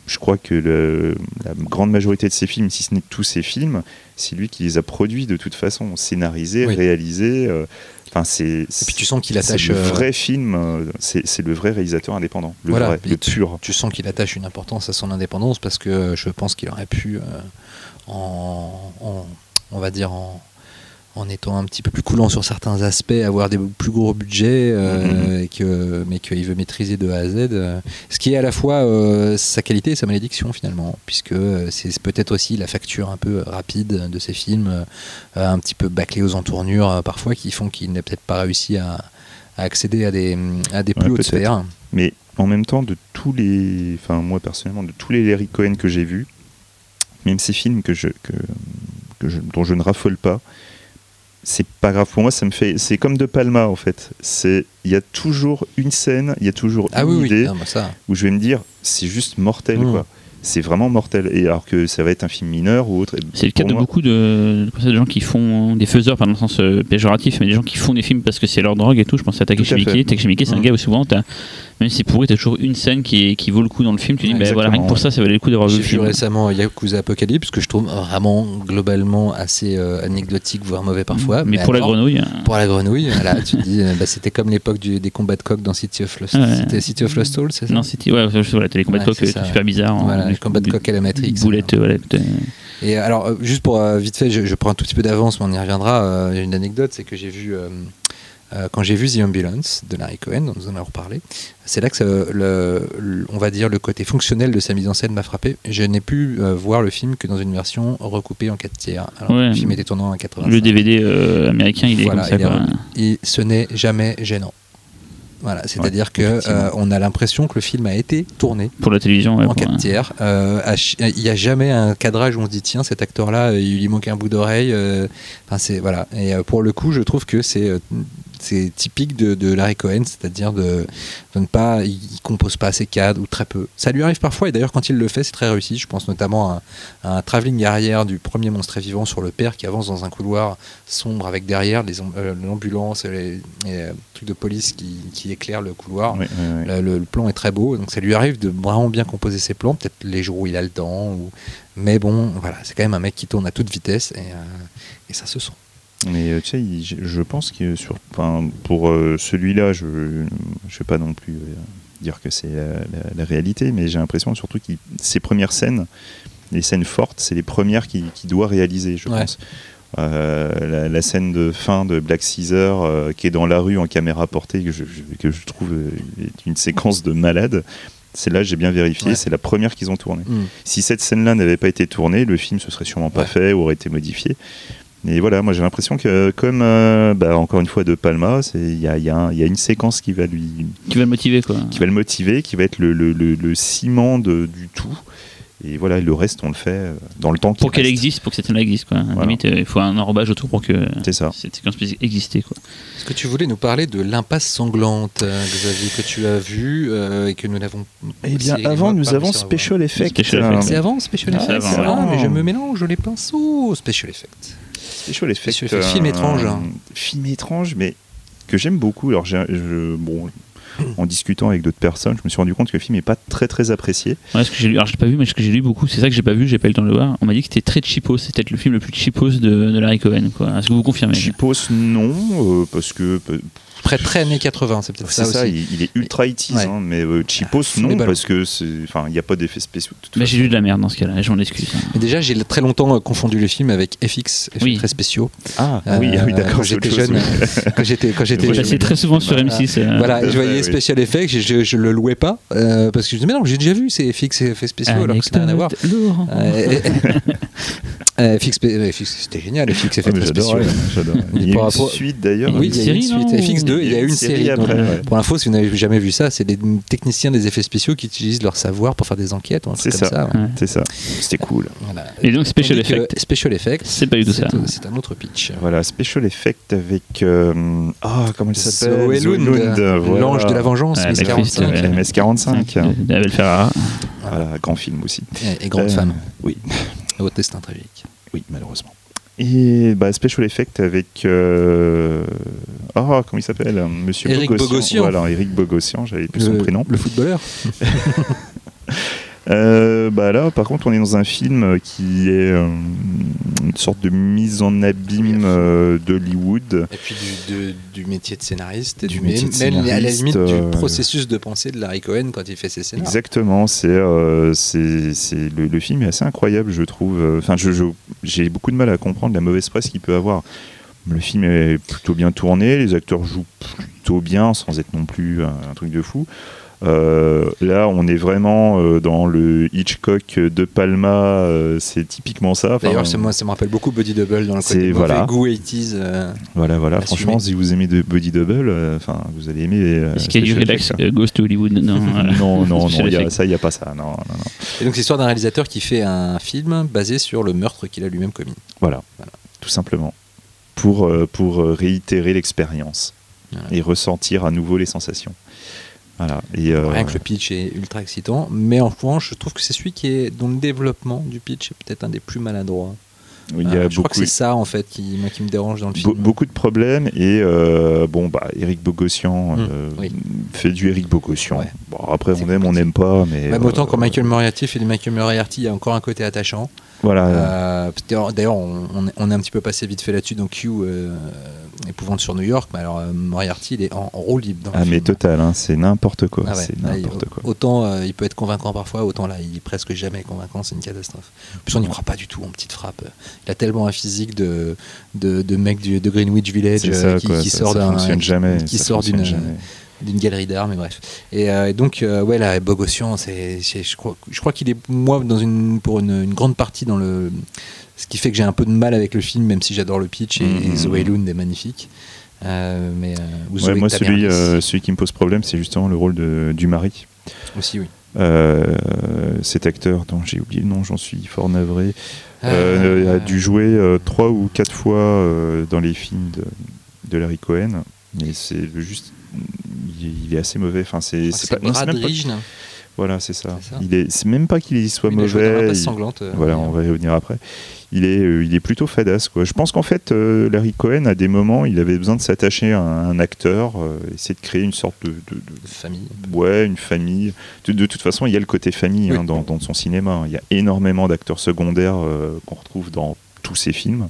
C: Je crois que le- la grande majorité de ses films, si ce n'est tous ses films, c'est lui qui les a produits de toute façon, scénarisés,
B: Oui.
C: réalisés. euh, Enfin, c'est.
B: Et puis tu sens qu'il attache.
C: le
B: euh,
C: vrai film, c'est le vrai réalisateur indépendant, le
B: Voilà.
C: vrai, le pur.
B: tu sens qu'il attache une importance à son indépendance parce que je pense qu'il aurait pu, euh, en, en- on va dire en, en étant un petit peu plus coulant sur certains aspects, avoir des plus gros budgets, euh, et que, mais qu'il veut maîtriser de A à Z. euh, ce qui est à la fois euh, sa qualité et sa malédiction finalement, puisque c'est peut-être aussi la facture un peu rapide de ces films, un petit peu bâclés aux entournures parfois, qui font qu'il n'a peut-être pas réussi à, à accéder à des, à des plus
C: Ouais,
B: hautes sphères.
C: Mais en même temps, de tous les. Enfin, moi personnellement, de tous les Larry Cohen que j'ai vus, même ces films que je, que, que je- dont je ne raffole pas, c'est pas grave. Pour moi, ça me fait. C'est comme De Palma, en fait. C'est Il y a toujours une scène, il y a toujours
B: Ah
C: une
B: oui, oui,
C: idée
B: Ah, bah ça.
C: où je vais me dire, c'est juste mortel,
B: Mm.
C: quoi. C'est vraiment mortel. Et alors que ça va être un film mineur ou autre.
A: C'est le cas de
C: moi-
A: beaucoup de, de, de gens qui font des faiseurs, pas dans le sens euh, péjoratif, mais des gens qui font des films parce que c'est leur drogue et tout. Je pense à Takeshi
C: Tout à fait.
A: Miike. Takeshi Miike, c'est un gars où souvent, t'as- même si c'est pourri, t'as toujours une scène qui, qui vaut le coup dans le film. Tu dis,
B: Ouais,
A: bah, voilà, rien que pour ça, ça valait le coup d'avoir vu
B: J'ai
A: le
B: vu
A: film.
B: récemment Yakuza Apocalypse que je trouve vraiment globalement assez euh, anecdotique, voire mauvais parfois.
A: mais pour la grenouille, euh,
B: Pour la grenouille, voilà, tu te dis, euh, bah, c'était comme l'époque des combats de coq dans City of Lost.
A: Ouais.
B: C'était City of Lost Souls, c'est ça?
A: Non, c'était ouais, voilà, t'as les combats de
B: Ouais,
A: coq euh, super bizarres. en-
B: Voilà, les combats de coq à la Matrix.
A: Boulette, voilà.
B: Et alors, euh, juste pour euh, vite fait, je, je prends un tout petit peu d'avance, mais on y reviendra. euh, une anecdote, c'est que j'ai vu, euh, quand j'ai vu The Ambulance de Larry Cohen, dont nous en avons reparlé, c'est là que ça- le, le- on va dire le côté fonctionnel de sa mise en scène m'a frappé. Je n'ai pu euh, voir le film que dans une version recoupée en 4 tiers. Alors,
A: Ouais.
B: le film était tourné en 80.
A: Le DVD euh, américain, il est
B: Voilà,
A: comme ça.
B: il est
A: quoi.
B: re- Et ce n'est jamais gênant. Voilà, c'est-à-dire que euh, on a l'impression que le film a été tourné
A: Pour la télévision, ouais,
B: en
A: pour
B: 4
A: un-
B: tiers. Euh, Il n'y a jamais un cadrage où on se dit tiens cet acteur-là il lui manque un bout d'oreille. euh, Enfin c'est voilà. Et pour le coup je trouve que c'est c'est typique de, de Larry Cohen, c'est-à-dire de, de ne pas, il compose pas ses cadres ou très peu. Ça lui arrive parfois et d'ailleurs quand il le fait c'est très réussi. Je pense notamment à, à un travelling arrière du premier monstre vivant sur le père qui avance dans un couloir sombre avec derrière les euh, l'ambulance et les, euh, trucs de police qui, qui éclairent le couloir. Le, le- le plan est très beau, donc ça lui arrive de vraiment bien composer ses plans, peut-être les jours où il a le temps, ou... mais bon, voilà, c'est quand même un mec qui tourne à toute vitesse et, euh, et ça se sent.
C: Mais euh, tu sais, il- je pense que sur, pour euh, celui-là, je ne vais pas non plus euh, dire que c'est la, la- la réalité, mais j'ai l'impression surtout que ses premières scènes, les scènes fortes, c'est les premières qu'il doit réaliser, je
B: Ouais.
C: pense. Euh, la, la scène de fin de Black Caesar qui est dans la rue en caméra portée, que je, je- que je trouve une séquence de malade. Celle-là, j'ai bien vérifié,
B: Ouais.
C: c'est la première qu'ils ont tournée.
B: Mm.
C: Si cette scène-là n'avait pas été tournée, le film se serait sûrement pas
B: Ouais.
C: fait ou aurait été modifié. Et voilà, moi j'ai l'impression que comme, euh, bah, encore une fois, De Palma, il y a, il y a un- il y a une séquence qui va, lui,
A: Qui va le motiver, quoi.
C: qui va le motiver, qui va être le, le- le- le ciment de- du tout. Et voilà, le reste, on le fait euh, dans le temps
A: Pour qu'elle existe, pour que cette scène-là existe, quoi.
C: Voilà.
A: Limite, euh, il faut un enrobage autour pour que
C: C'est ça.
A: cette séquence puisse exister, quoi.
B: Est-ce que tu voulais nous parler de l'impasse sanglante, euh, Xavier, que tu as vu euh, et que nous l'avons.
C: Eh bien, avant, nous avons. Special Effect.
A: Special
C: euh,
A: Effect.
B: C'est avant Special
C: Ah,
B: Effect
A: c'est
B: Ah,
C: avant.
B: mais je me mélange les pinceaux. Special Effect.
C: Special Effect.
B: Special Effect, film étrange.
C: Film étrange, mais que j'aime beaucoup. Alors, je, bon, [COUGHS] en discutant avec d'autres personnes, je me suis rendu compte que le film n'est pas très très apprécié.
A: Ouais, ce que j'ai lu, alors je l'ai pas vu, mais ce que j'ai lu beaucoup, c'est ça que j'ai pas vu, j'ai pas eu le temps de le voir. On m'a dit que c'était très cheapos, c'était peut-être le film le plus cheapos de, de Larry Cohen, quoi. Est-ce que vous confirmez
C: Chipos, non, euh, parce que
B: très très années 80, c'est peut-être ça.
C: C'est
B: ça,
C: il, est ultra 80
B: ouais.
C: Hein, mais euh, Chipos
B: ah,
C: non, parce que il n'y a pas d'effets spéciaux.
A: Mais j'ai lu de la merde dans ce cas-là, j'en excuse. Hein.
B: Mais déjà, j'ai très longtemps euh, confondu le film avec FX, effets très spéciaux.
C: Ah, ah
B: euh,
C: oui, oui d'accord.
B: Quand j'étais jeune, [LAUGHS] quand j'étais. Quand j'étais
A: passais très souvent sur M6.
B: Voilà,
C: euh.
B: je voyais Special Effects, je, ne le louais pas, parce que je me disais, mais non, j'ai déjà vu ces FX effets spéciaux, alors que ça n'a rien à voir. [LAUGHS] FX, c'était génial, FX, effets
C: ah,
B: spéciaux.
C: J'adore.
B: Il
C: y a une suite d'ailleurs.
B: Oui, il y a une suite.
A: FX."
B: deux, il y a une, série.
C: après.
B: Pour l'info, si vous n'avez jamais vu ça, c'est des techniciens des effets spéciaux qui utilisent leur savoir pour faire des enquêtes.
C: C'est ça. C'est ça. C'était cool.
A: Et donc Special Effect.
B: Special Effect.
A: C'est pas du tout ça.
B: C'est un autre pitch.
C: Voilà, Special Effect avec euh, ah oh, comment elle s'appelle?
B: L'ange de la vengeance.
C: MS45.
A: MS45. Ferrara.
C: Voilà, grand film aussi.
B: Et, grande
C: euh,
B: femme.
C: Oui.
B: Au test intravique.
C: Oui, malheureusement. Et bah, Special Effect avec. euh, Ah, comment il s'appelle Monsieur
B: Éric Bogossian.
C: Voilà, Eric Bogossian, j'avais plus son prénom.
B: Le footballeur. [LAUGHS] [LAUGHS]
C: Euh, bah là, par contre, on est dans un film qui est euh, une sorte de mise en abîme euh, d'Hollywood.
B: Et puis du, de- du métier de scénariste,
C: Du
B: du
C: métier de
B: même, à la limite du processus de pensée de Larry Cohen quand il fait ses scénarios.
C: Exactement, c'est le, le film est assez incroyable, je trouve. Enfin, je, je- j'ai beaucoup de mal à comprendre la mauvaise presse qu'il peut avoir. Le film est plutôt bien tourné, les acteurs jouent plutôt bien, sans être non plus un, un truc de fou. Euh, là, on est vraiment euh, dans le Hitchcock de Palma, euh, c'est typiquement ça. Enfin,
B: D'ailleurs, moi, ça me rappelle beaucoup Body Double dans le côté mauvais
C: voilà.
B: goût 80s. euh,
C: Voilà, voilà.
B: Assumé.
C: Franchement, si vous aimez de Body Double, euh, enfin, vous allez aimer.
A: Est-ce qu'il y a du relax Ghost to Hollywood Non. [LAUGHS]
C: Non, non, non, y a- ça, il n'y a pas ça. Non, non, non.
B: Et donc, c'est l'histoire d'un réalisateur qui fait un film basé sur le meurtre qu'il a lui-même commis.
C: Voilà,
B: Voilà.
C: tout simplement. Pour, pour réitérer l'expérience
B: Voilà.
C: et ressentir à nouveau les sensations. Voilà. Et, euh,
B: Rien que le pitch est ultra excitant, mais en revanche, je trouve que c'est celui qui est dont le développement du pitch est peut-être un des plus maladroits.
C: il y a
B: Euh, je crois que c'est ça en fait qui, me dérange dans le
C: Be-
B: film.
C: beaucoup de problèmes et euh, bon bah Eric Bogossian
B: Mm,
C: euh,
B: oui.
C: fait du Eric Bogossian.
B: Ouais.
C: Bon après on aime on n'aime pas mais
B: Même autant quand Michael Moriarty fait du Michael Moriarty, il y a encore un côté attachant.
C: Voilà
B: Euh, d'ailleurs- on, on est- un petit peu passé vite fait là-dessus dans Q, euh, épouvante sur New York. Mais alors, euh, Moriarty, il est en, en roue libre dans le
C: ah mais
B: film.
C: total hein, c'est n'importe quoi
B: Ah ouais,
C: c'est n'importe quoi.
B: Autant il peut être convaincant parfois, autant là, il est presque jamais convaincant, c'est une catastrophe. En plus, on n'y croit pas du tout en petite frappe. Il a tellement un physique de, de, de mec du, de Greenwich Village
C: ça,
B: qui,
C: quoi,
B: qui
C: ça-
B: sort d'un. qui sort d'une. D'une galerie d'art, mais bref. Et, euh, et donc, euh, ouais, là, Bogossian, c'est, je crois, je crois qu'il est, moi, dans une, pour une, une grande partie dans le. Ce qui fait que j'ai un peu de mal avec le film, même si j'adore le pitch, et, et
C: Mhm.
B: Zoé Lund est magnifique. Euh, mais, euh,
C: Ouais, moi celui celui qui me pose problème c'est justement le rôle de, du mari.
B: aussi, oui.
C: Cet acteur dont j'ai oublié le nom, j'en suis fort navré, a dû jouer trois ou quatre fois dans les films de, de Larry Cohen. Mais c'est juste, il, est assez mauvais. Enfin, c'est
B: Ah,
C: pas, non, même pas- voilà, c'est ça. Il est, c'est même pas qu'il soit
B: Il
C: mauvais. Il-
B: sanglante. euh,
C: voilà, on va y revenir après. Il est, euh, il est plutôt fadasse. Quoi. Je pense qu'en fait, euh, Larry Cohen, à des moments, il avait besoin de s'attacher à un acteur, essayer de créer une sorte de, de- de-
B: de famille.
C: Ouais, une famille. De, de toute façon, il y a le côté famille
B: Oui.
C: hein, dans, dans son cinéma. Il y a énormément d'acteurs secondaires qu'on retrouve dans tous ses films.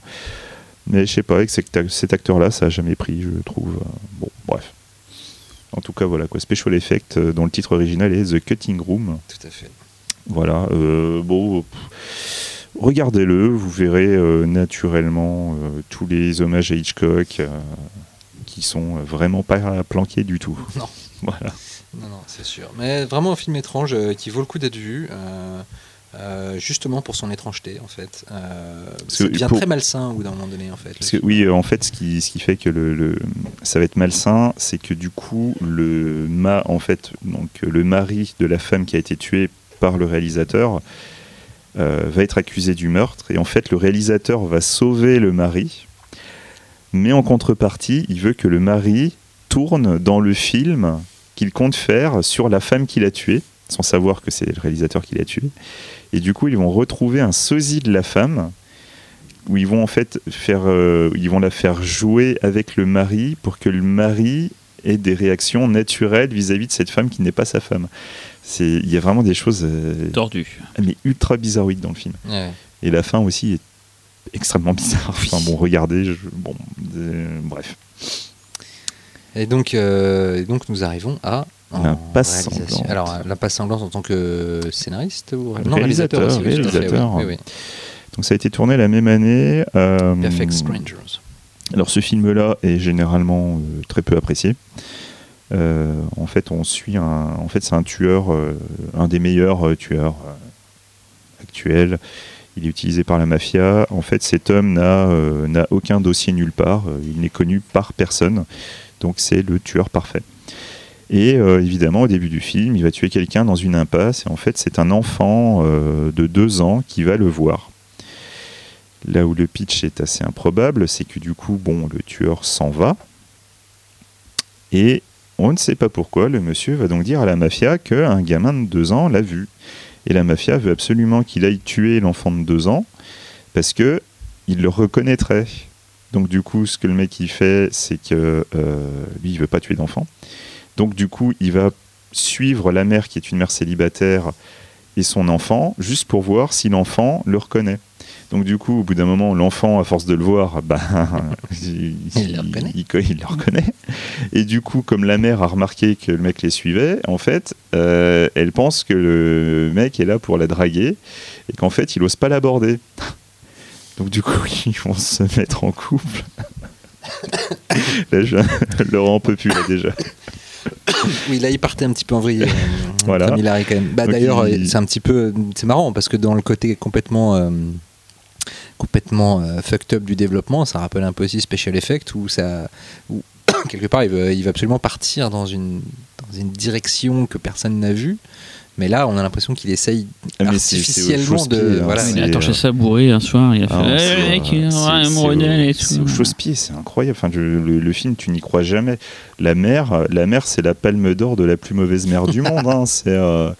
C: Mais je sais pas, avec cet, acteur-là, ça a jamais pris, je trouve. Bon, bref. En tout cas, voilà quoi. Special Effect, euh, dont le titre original est The Cutting Room.
B: Tout à fait.
C: Voilà. euh, bon. Regardez-le, vous verrez euh, naturellement euh, tous les hommages à Hitchcock euh, qui sont vraiment pas planqués du tout.
B: Non. [LAUGHS]
C: Voilà.
B: Non, non, c'est sûr. Mais vraiment un film étrange qui vaut le coup d'être vu. Euh, justement pour son étrangeté en fait. Euh, devient
C: pour-
B: très malsain au bout d'un moment donné en fait.
C: Parce que oui, euh, en fait, ce qui, ce qui fait que le, le- ça va être malsain, c'est que du coup, le ma, en fait, donc le mari de la femme qui a été tuée par le réalisateur euh, va être accusé du meurtre, et en fait, le réalisateur va sauver le mari, mais en contrepartie, il veut que le mari tourne dans le film qu'il compte faire sur la femme qu'il a tuée, sans savoir que c'est le réalisateur qui l'a tuée. Et du coup, ils vont retrouver un sosie de la femme où ils vont en fait faire, euh, ils vont la faire jouer avec le mari pour que le mari ait des réactions naturelles vis-à-vis de cette femme qui n'est pas sa femme. C'est, il y a vraiment des choses euh,
A: Tordu.
C: mais ultra bizarroïdes dans le film.
B: Ouais.
C: Et la fin aussi est extrêmement bizarre. Enfin bon, regardez, je- bon, euh, bref.
B: Et donc, euh, et donc nous arrivons à
C: La
B: en
C: passe
B: réalisation.
C: sanglante.
B: Alors la passe sanglante en tant que scénariste ou
C: Réalisateur,
B: aussi, fait,
C: réalisateur.
B: oui, oui,
C: Donc ça a été tourné la même année. euh.
B: Perfect Strangers.
C: Alors ce film-là est généralement euh, très peu apprécié. Euh, en fait, on suit un. En fait, c'est un tueur, euh, un des meilleurs euh, tueurs euh, actuels. Il est utilisé par la mafia. En fait, cet homme n'a euh, aucun dossier nulle part. Euh, Il n'est connu par personne. Donc, c'est le tueur parfait. Et euh, évidemment, au début du film, il va tuer quelqu'un dans une impasse. Et en fait, c'est un enfant euh, de deux ans qui va le voir. Là où le pitch est assez improbable, c'est que du coup, bon, le tueur s'en va. Et on ne sait pas pourquoi, le monsieur va donc dire à la mafia qu'un gamin de deux ans l'a vu. Et la mafia veut absolument qu'il aille tuer l'enfant de deux ans parce que il le reconnaîtrait. Donc du coup, ce que le mec il fait, c'est que euh, lui, il veut pas tuer d'enfant. Donc du coup, il va suivre la mère qui est une mère célibataire et son enfant juste pour voir si l'enfant le reconnaît. Donc du coup, au bout d'un moment, l'enfant, à force de le voir, [LAUGHS] bah, il,
B: Il le reconnaît.
C: il- il le reconnaît. Et du coup, comme la mère a remarqué que le mec les suivait, en fait, euh, elle pense que le mec est là pour la draguer et qu'en fait, il ose pas l'aborder. Donc du coup, [LAUGHS] ils vont se mettre en couple. [COUGHS] là, je... Laurent peut plus là déjà. [COUGHS]
B: Oui, là, il partait un petit peu en vrille. euh,
C: Voilà.
B: Quand même. Bah, D'ailleurs,
C: il-
B: c'est un petit peu. C'est marrant parce que dans le côté complètement. euh, complètement euh, fucked up du développement, ça rappelle un peu aussi Special Effect où ça. Où, [COUGHS] quelque part, il va, il va absolument partir dans une, dans une direction que personne n'a vue. Mais là, on a l'impression qu'il essaye
C: Ah, c'est- c'est
B: artificiellement de.
C: hein,
B: voilà.
C: c'est-
A: Il a torché
C: euh,
A: ça bourré un soir, il a fait
C: Ah,
A: Eh,
C: c'est,
A: mec,
C: euh,
A: il a
C: c'est-
A: un
C: c'est
A: modèle et
C: C'est
A: tout.
C: au chausse-pied, c'est incroyable. Enfin, je- le, le film, tu n'y crois jamais. La mère, la mère, c'est la palme d'or de la plus mauvaise mère du monde. hein. [LAUGHS] C'est euh,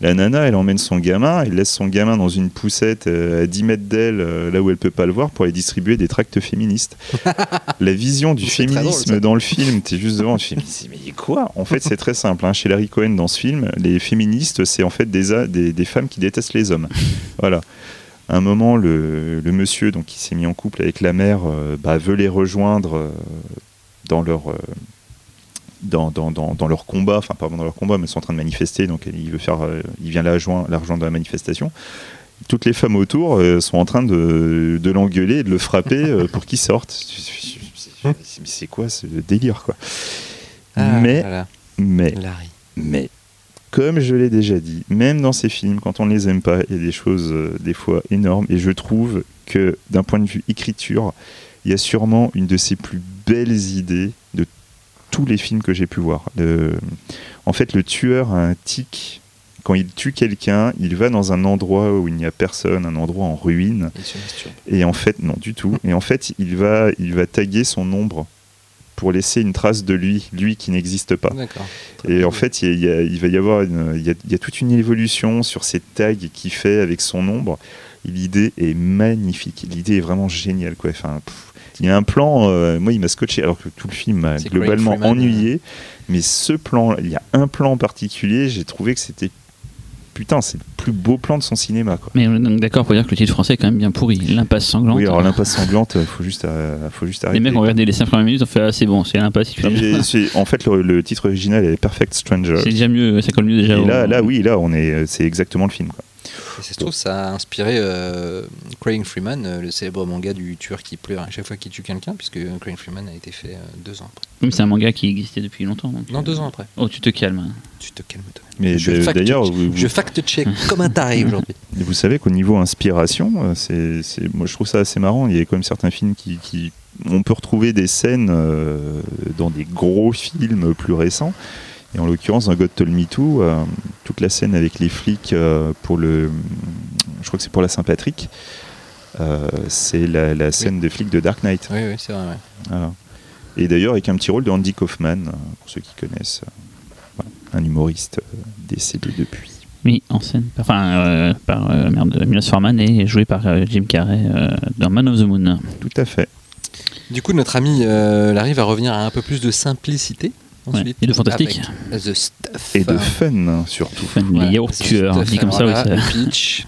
C: la nana, elle emmène son gamin, elle laisse son gamin dans une poussette euh, à 10 mètres d'elle, euh, là où elle peut pas le voir, pour aller distribuer des tracts féministes. [LAUGHS] la vision du
B: drôle,
C: féminisme dans le film, t'es juste devant, tu fais mais, quoi? En fait, c'est très simple. hein. Chez Larry Cohen, dans ce film, les féministes, c'est en fait des, a- des, des femmes qui détestent les hommes. Voilà. À un moment, le, le monsieur donc, qui s'est mis en couple avec la mère euh, bah, veut les rejoindre euh, dans leur. euh, dans, dans, dans, leur combat, enfin pas dans leur combat, mais ils sont en train de manifester, donc il veut faire, euh, il vient la joindre, la rejoindre dans la manifestation. Toutes les femmes autour euh, sont en train de, de l'engueuler et de le frapper euh, [LAUGHS] pour qu'il sorte. Mais c'est quoi ce délire quoi?
B: Ah,
C: Mais,
B: voilà.
C: mais,
B: Larry.
C: mais, comme je l'ai déjà dit, même dans ces films, quand on ne les aime pas, il y a des choses euh, des fois énormes. Et je trouve que d'un point de vue écriture, il y a sûrement une de ses plus belles idées de tous les films que j'ai pu voir. Le- En fait, le tueur a un tic. Quand il tue quelqu'un, il va dans un endroit où il n'y a personne, un endroit en ruine. Et en fait, non du tout. Et en fait, il va, il va taguer son ombre pour laisser une trace de lui, lui qui n'existe pas. Et
B: bien.
C: en fait, il, y a- il va y avoir une, il y a, il y a toute une évolution sur ces tags qu'il fait avec son ombre. L'idée est magnifique. L'idée est vraiment géniale. Quoi. Enfin, pff, il y a un plan, euh, moi il m'a scotché, alors que tout le film m'a globalement ennuyé. Mais ce plan, il y a un plan en particulier, j'ai trouvé que c'était. Putain, c'est le plus beau plan de son cinéma. Quoi.
A: Mais on est donc d'accord pour dire que le titre français est quand même bien pourri. L'impasse sanglante.
C: Oui, alors l'impasse sanglante, faut juste, euh, faut juste
A: les
C: arrêter.
A: mecs ont regardé les 5 premières minutes, ont fait Ah, c'est bon, c'est l'impasse.
C: en fait, le, le titre original est Perfect Stranger.
A: C'est déjà mieux, ça colle mieux déjà.
C: Et
A: au-
C: là, là, oui, là, on est, c'est exactement le film. Quoi.
B: Et ça se trouve, ça a inspiré euh, Craig Freeman, euh, le célèbre manga du tueur qui pleure à chaque fois qu'il tue quelqu'un, puisque Craig Freeman a été fait euh, deux ans après.
A: Oui, mais c'est un manga qui existait depuis longtemps. donc.
B: Non, deux ans après.
A: Oh, tu te calmes.
B: Tu te calmes toi-même.
C: Mais
B: Je
C: d'ailleurs, vous,
B: Je fact-check comme un taré aujourd'hui? [LAUGHS]
C: vous savez qu'au niveau inspiration, euh, c'est, c'est- moi je trouve ça assez marrant. Il y a quand même certains films qui, qui- on peut retrouver des scènes euh, dans des gros films plus récents. Et en l'occurrence, dans God Told Me Too, euh, toute la scène avec les flics euh, pour le, je crois que c'est pour la Saint-Patrick. euh, c'est la, la scène des flics de Dark Knight.
B: Oui, oui, c'est vrai. ouais.
C: Voilà. Et d'ailleurs avec un petit rôle de Andy Kaufman, pour ceux qui connaissent, euh, voilà, un humoriste euh, décédé depuis.
A: Oui, en scène. Enfin, euh, par euh, merde, Milos Forman et joué par euh, Jim Carrey euh, dans Man of the Moon.
C: Tout à fait.
B: Du coup, notre ami euh, Larry va revenir à un peu plus de simplicité. Ensuite,
A: et de fantastique.
B: avec The Stuff.
C: Et de fun surtout.
A: Fun, les yaourts
B: The
A: tueurs,
B: Stuff.
A: dit comme oui. ça-
B: Le pitch.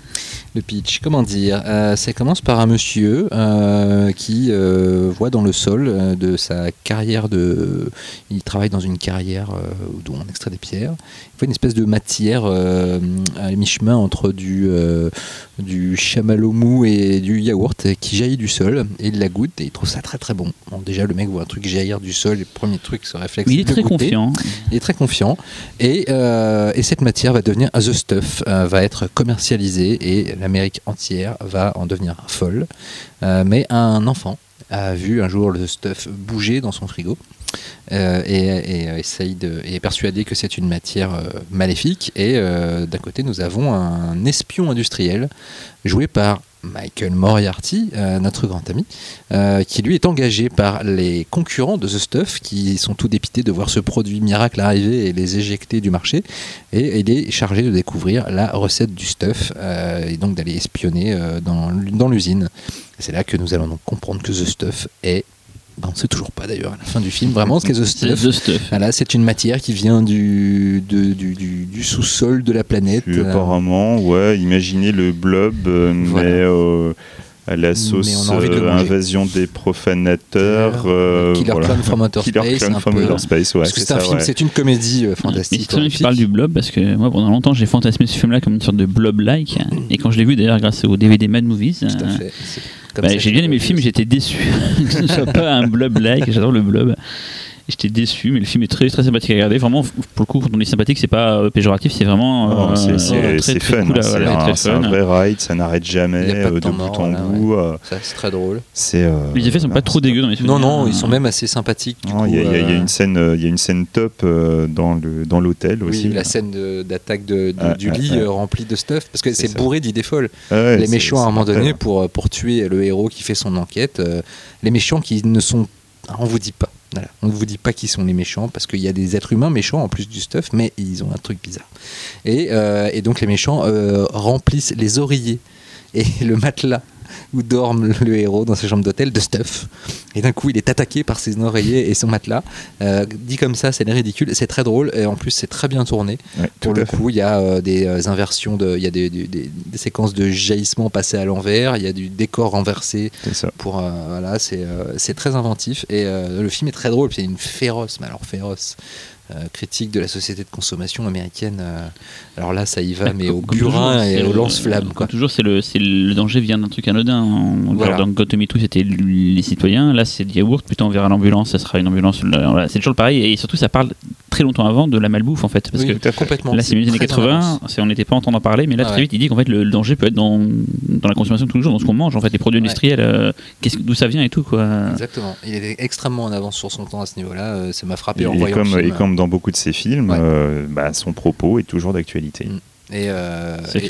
B: Le pitch, comment dire Euh, Ça commence par un monsieur euh, qui euh, voit dans le sol euh, de sa carrière de. Il travaille dans une carrière euh, d'où on extrait des pierres. Il voit une espèce de matière euh, à mi-chemin entre du, euh, du chamallow mou et du yaourt qui jaillit du sol et il la goûte et il trouve ça très très bon. Bon, déjà le mec voit un truc jaillir du sol, le premier truc ce réflexe.
A: Mais il est
B: de
A: très
B: goûter.
A: confiant.
B: Il est très confiant et, euh, et cette matière va devenir The Stuff, euh, va être commercialisée et l'Amérique entière va en devenir folle. Euh, mais un enfant a vu un jour le Stuff bouger dans son frigo euh, et, euh, essaye de, et est persuadé que c'est une matière euh, maléfique. Et d'un côté, nous avons un espion industriel joué par Michael Moriarty, notre grand ami, qui lui est engagé par les concurrents de The Stuff, qui sont tout dépités de voir ce produit miracle arriver et les éjecter du marché. Et il est chargé de découvrir la recette du stuff et donc d'aller espionner dans, dans l'usine. C'est là que nous allons donc comprendre que The Stuff est. ben, on ne sait toujours pas d'ailleurs à la fin du film vraiment ce qu'est [LAUGHS] The
A: C'est
B: Stuff.
A: The Stuff.
B: Voilà, c'est une matière qui vient du, de- du, du- du sous-sol de la planète.
C: Puis,
B: Euh,
C: apparemment, ouais, imaginez le blob, euh,
B: Voilà.
C: mais euh, à la sauce euh, invasion des profanateurs. euh,
B: Killer
C: voilà.
B: Clown from Outer
C: Killer
B: Space,
C: Clown
B: un
C: from
B: peu.
C: Outer Space, ouais,
B: parce que
C: c'est
B: un
C: ça,
B: film,
C: ouais.
B: c'est une comédie euh, fantastique.
A: bien que tu parles du blob parce que moi pendant longtemps j'ai fantasmé ce film là comme une sorte de blob-like et quand je l'ai vu d'ailleurs grâce au DVD Mad Movies
B: Tout à
A: euh,
B: fait. Comme
A: bah, j'ai bien aimé le film j'étais déçu. [LAUGHS] Que ce ne soit pas un blob-like j'adore le blob j'étais déçu mais le film est très très sympathique à regarder vraiment pour le coup quand on dit sympathique c'est pas euh, péjoratif c'est vraiment
C: Non,
A: euh,
C: c'est- fun,
A: cool
C: c'est
A: voilà,
C: un, vrai ride, ça n'arrête jamais
B: de
C: euh, de bout en bout. euh,
B: c'est très drôle.
A: Les effets sont pas trop dégueux dans les
B: Non,
A: souvenirs
B: non,
A: hein.
B: ils sont même assez sympathiques.
C: Non, Il y, a- une scène, il y a une scène top dans le dans l'hôtel
B: oui,
C: aussi.
B: la scène d'attaque du lit
C: ah.
B: euh, rempli de stuff, parce que
C: C'est
B: bourré d'idées folles.
C: Ah
B: les méchants, à un moment donné, pour, pour tuer le héros qui fait son enquête, les méchants qui ne sont. On vous dit pas. On ne vous dit pas qui sont les méchants, parce qu'il y a des êtres humains méchants en plus du stuff, mais ils ont un truc bizarre. Et, euh, donc les méchants euh, remplissent les oreillers et [LAUGHS] le matelas où dorme le héros dans sa chambre d'hôtel de stuff. Et d'un coup, il est attaqué par ses oreillers et son matelas. Euh, dit comme ça, c'est ridicule. C'est très drôle et en plus, c'est très bien tourné.
C: Ouais,
B: Pour le coup, il y a euh, des euh, inversions, de, il y a des, des- des- des séquences de jaillissement passées à l'envers, il y a du décor renversé.
C: C'est ça.
B: Pour, voilà, c'est c'est très inventif et le film est très drôle. puis Il y a une féroce, mais alors féroce. Euh, critique de la société de consommation américaine. euh, alors là, ça y va, mais au
A: Comme
B: burin
A: toujours,
B: et au lance-flamme.
A: comme toujours, c'est le, danger vient d'un truc anodin. On-
B: Voilà.
A: Dans Gotham tout, c'était les citoyens. Là, c'est le yaourt. Plutôt, on verra l'ambulance. Ça sera une ambulance. c'est toujours pareil. Et surtout, ça parle très longtemps avant de la malbouffe, en fait. Parce
B: Oui,
A: que
B: complètement.
A: là, c'est les années
B: très en
A: 80.
B: avance.
A: c'est- On n'était pas en parler. Mais là,
B: Ah
A: très
B: ouais.
A: vite, il dit qu'en fait, le, le danger peut être dans, dans la consommation de tous les jours, dans ce qu'on mange. En fait, les produits
B: Ouais.
A: industriels, euh, d'où ça vient et tout, quoi.
B: Exactement. Il était extrêmement en avance sur son temps à ce niveau-là. euh, ça m'a frappé
C: Et,
B: en
C: et
B: voyant
C: comme,
B: le
C: et
B: film.
C: Comme dans beaucoup de ses films,
B: Ouais.
C: euh, bah, son propos est toujours d'actualité.
B: Mm. Et, euh, et-.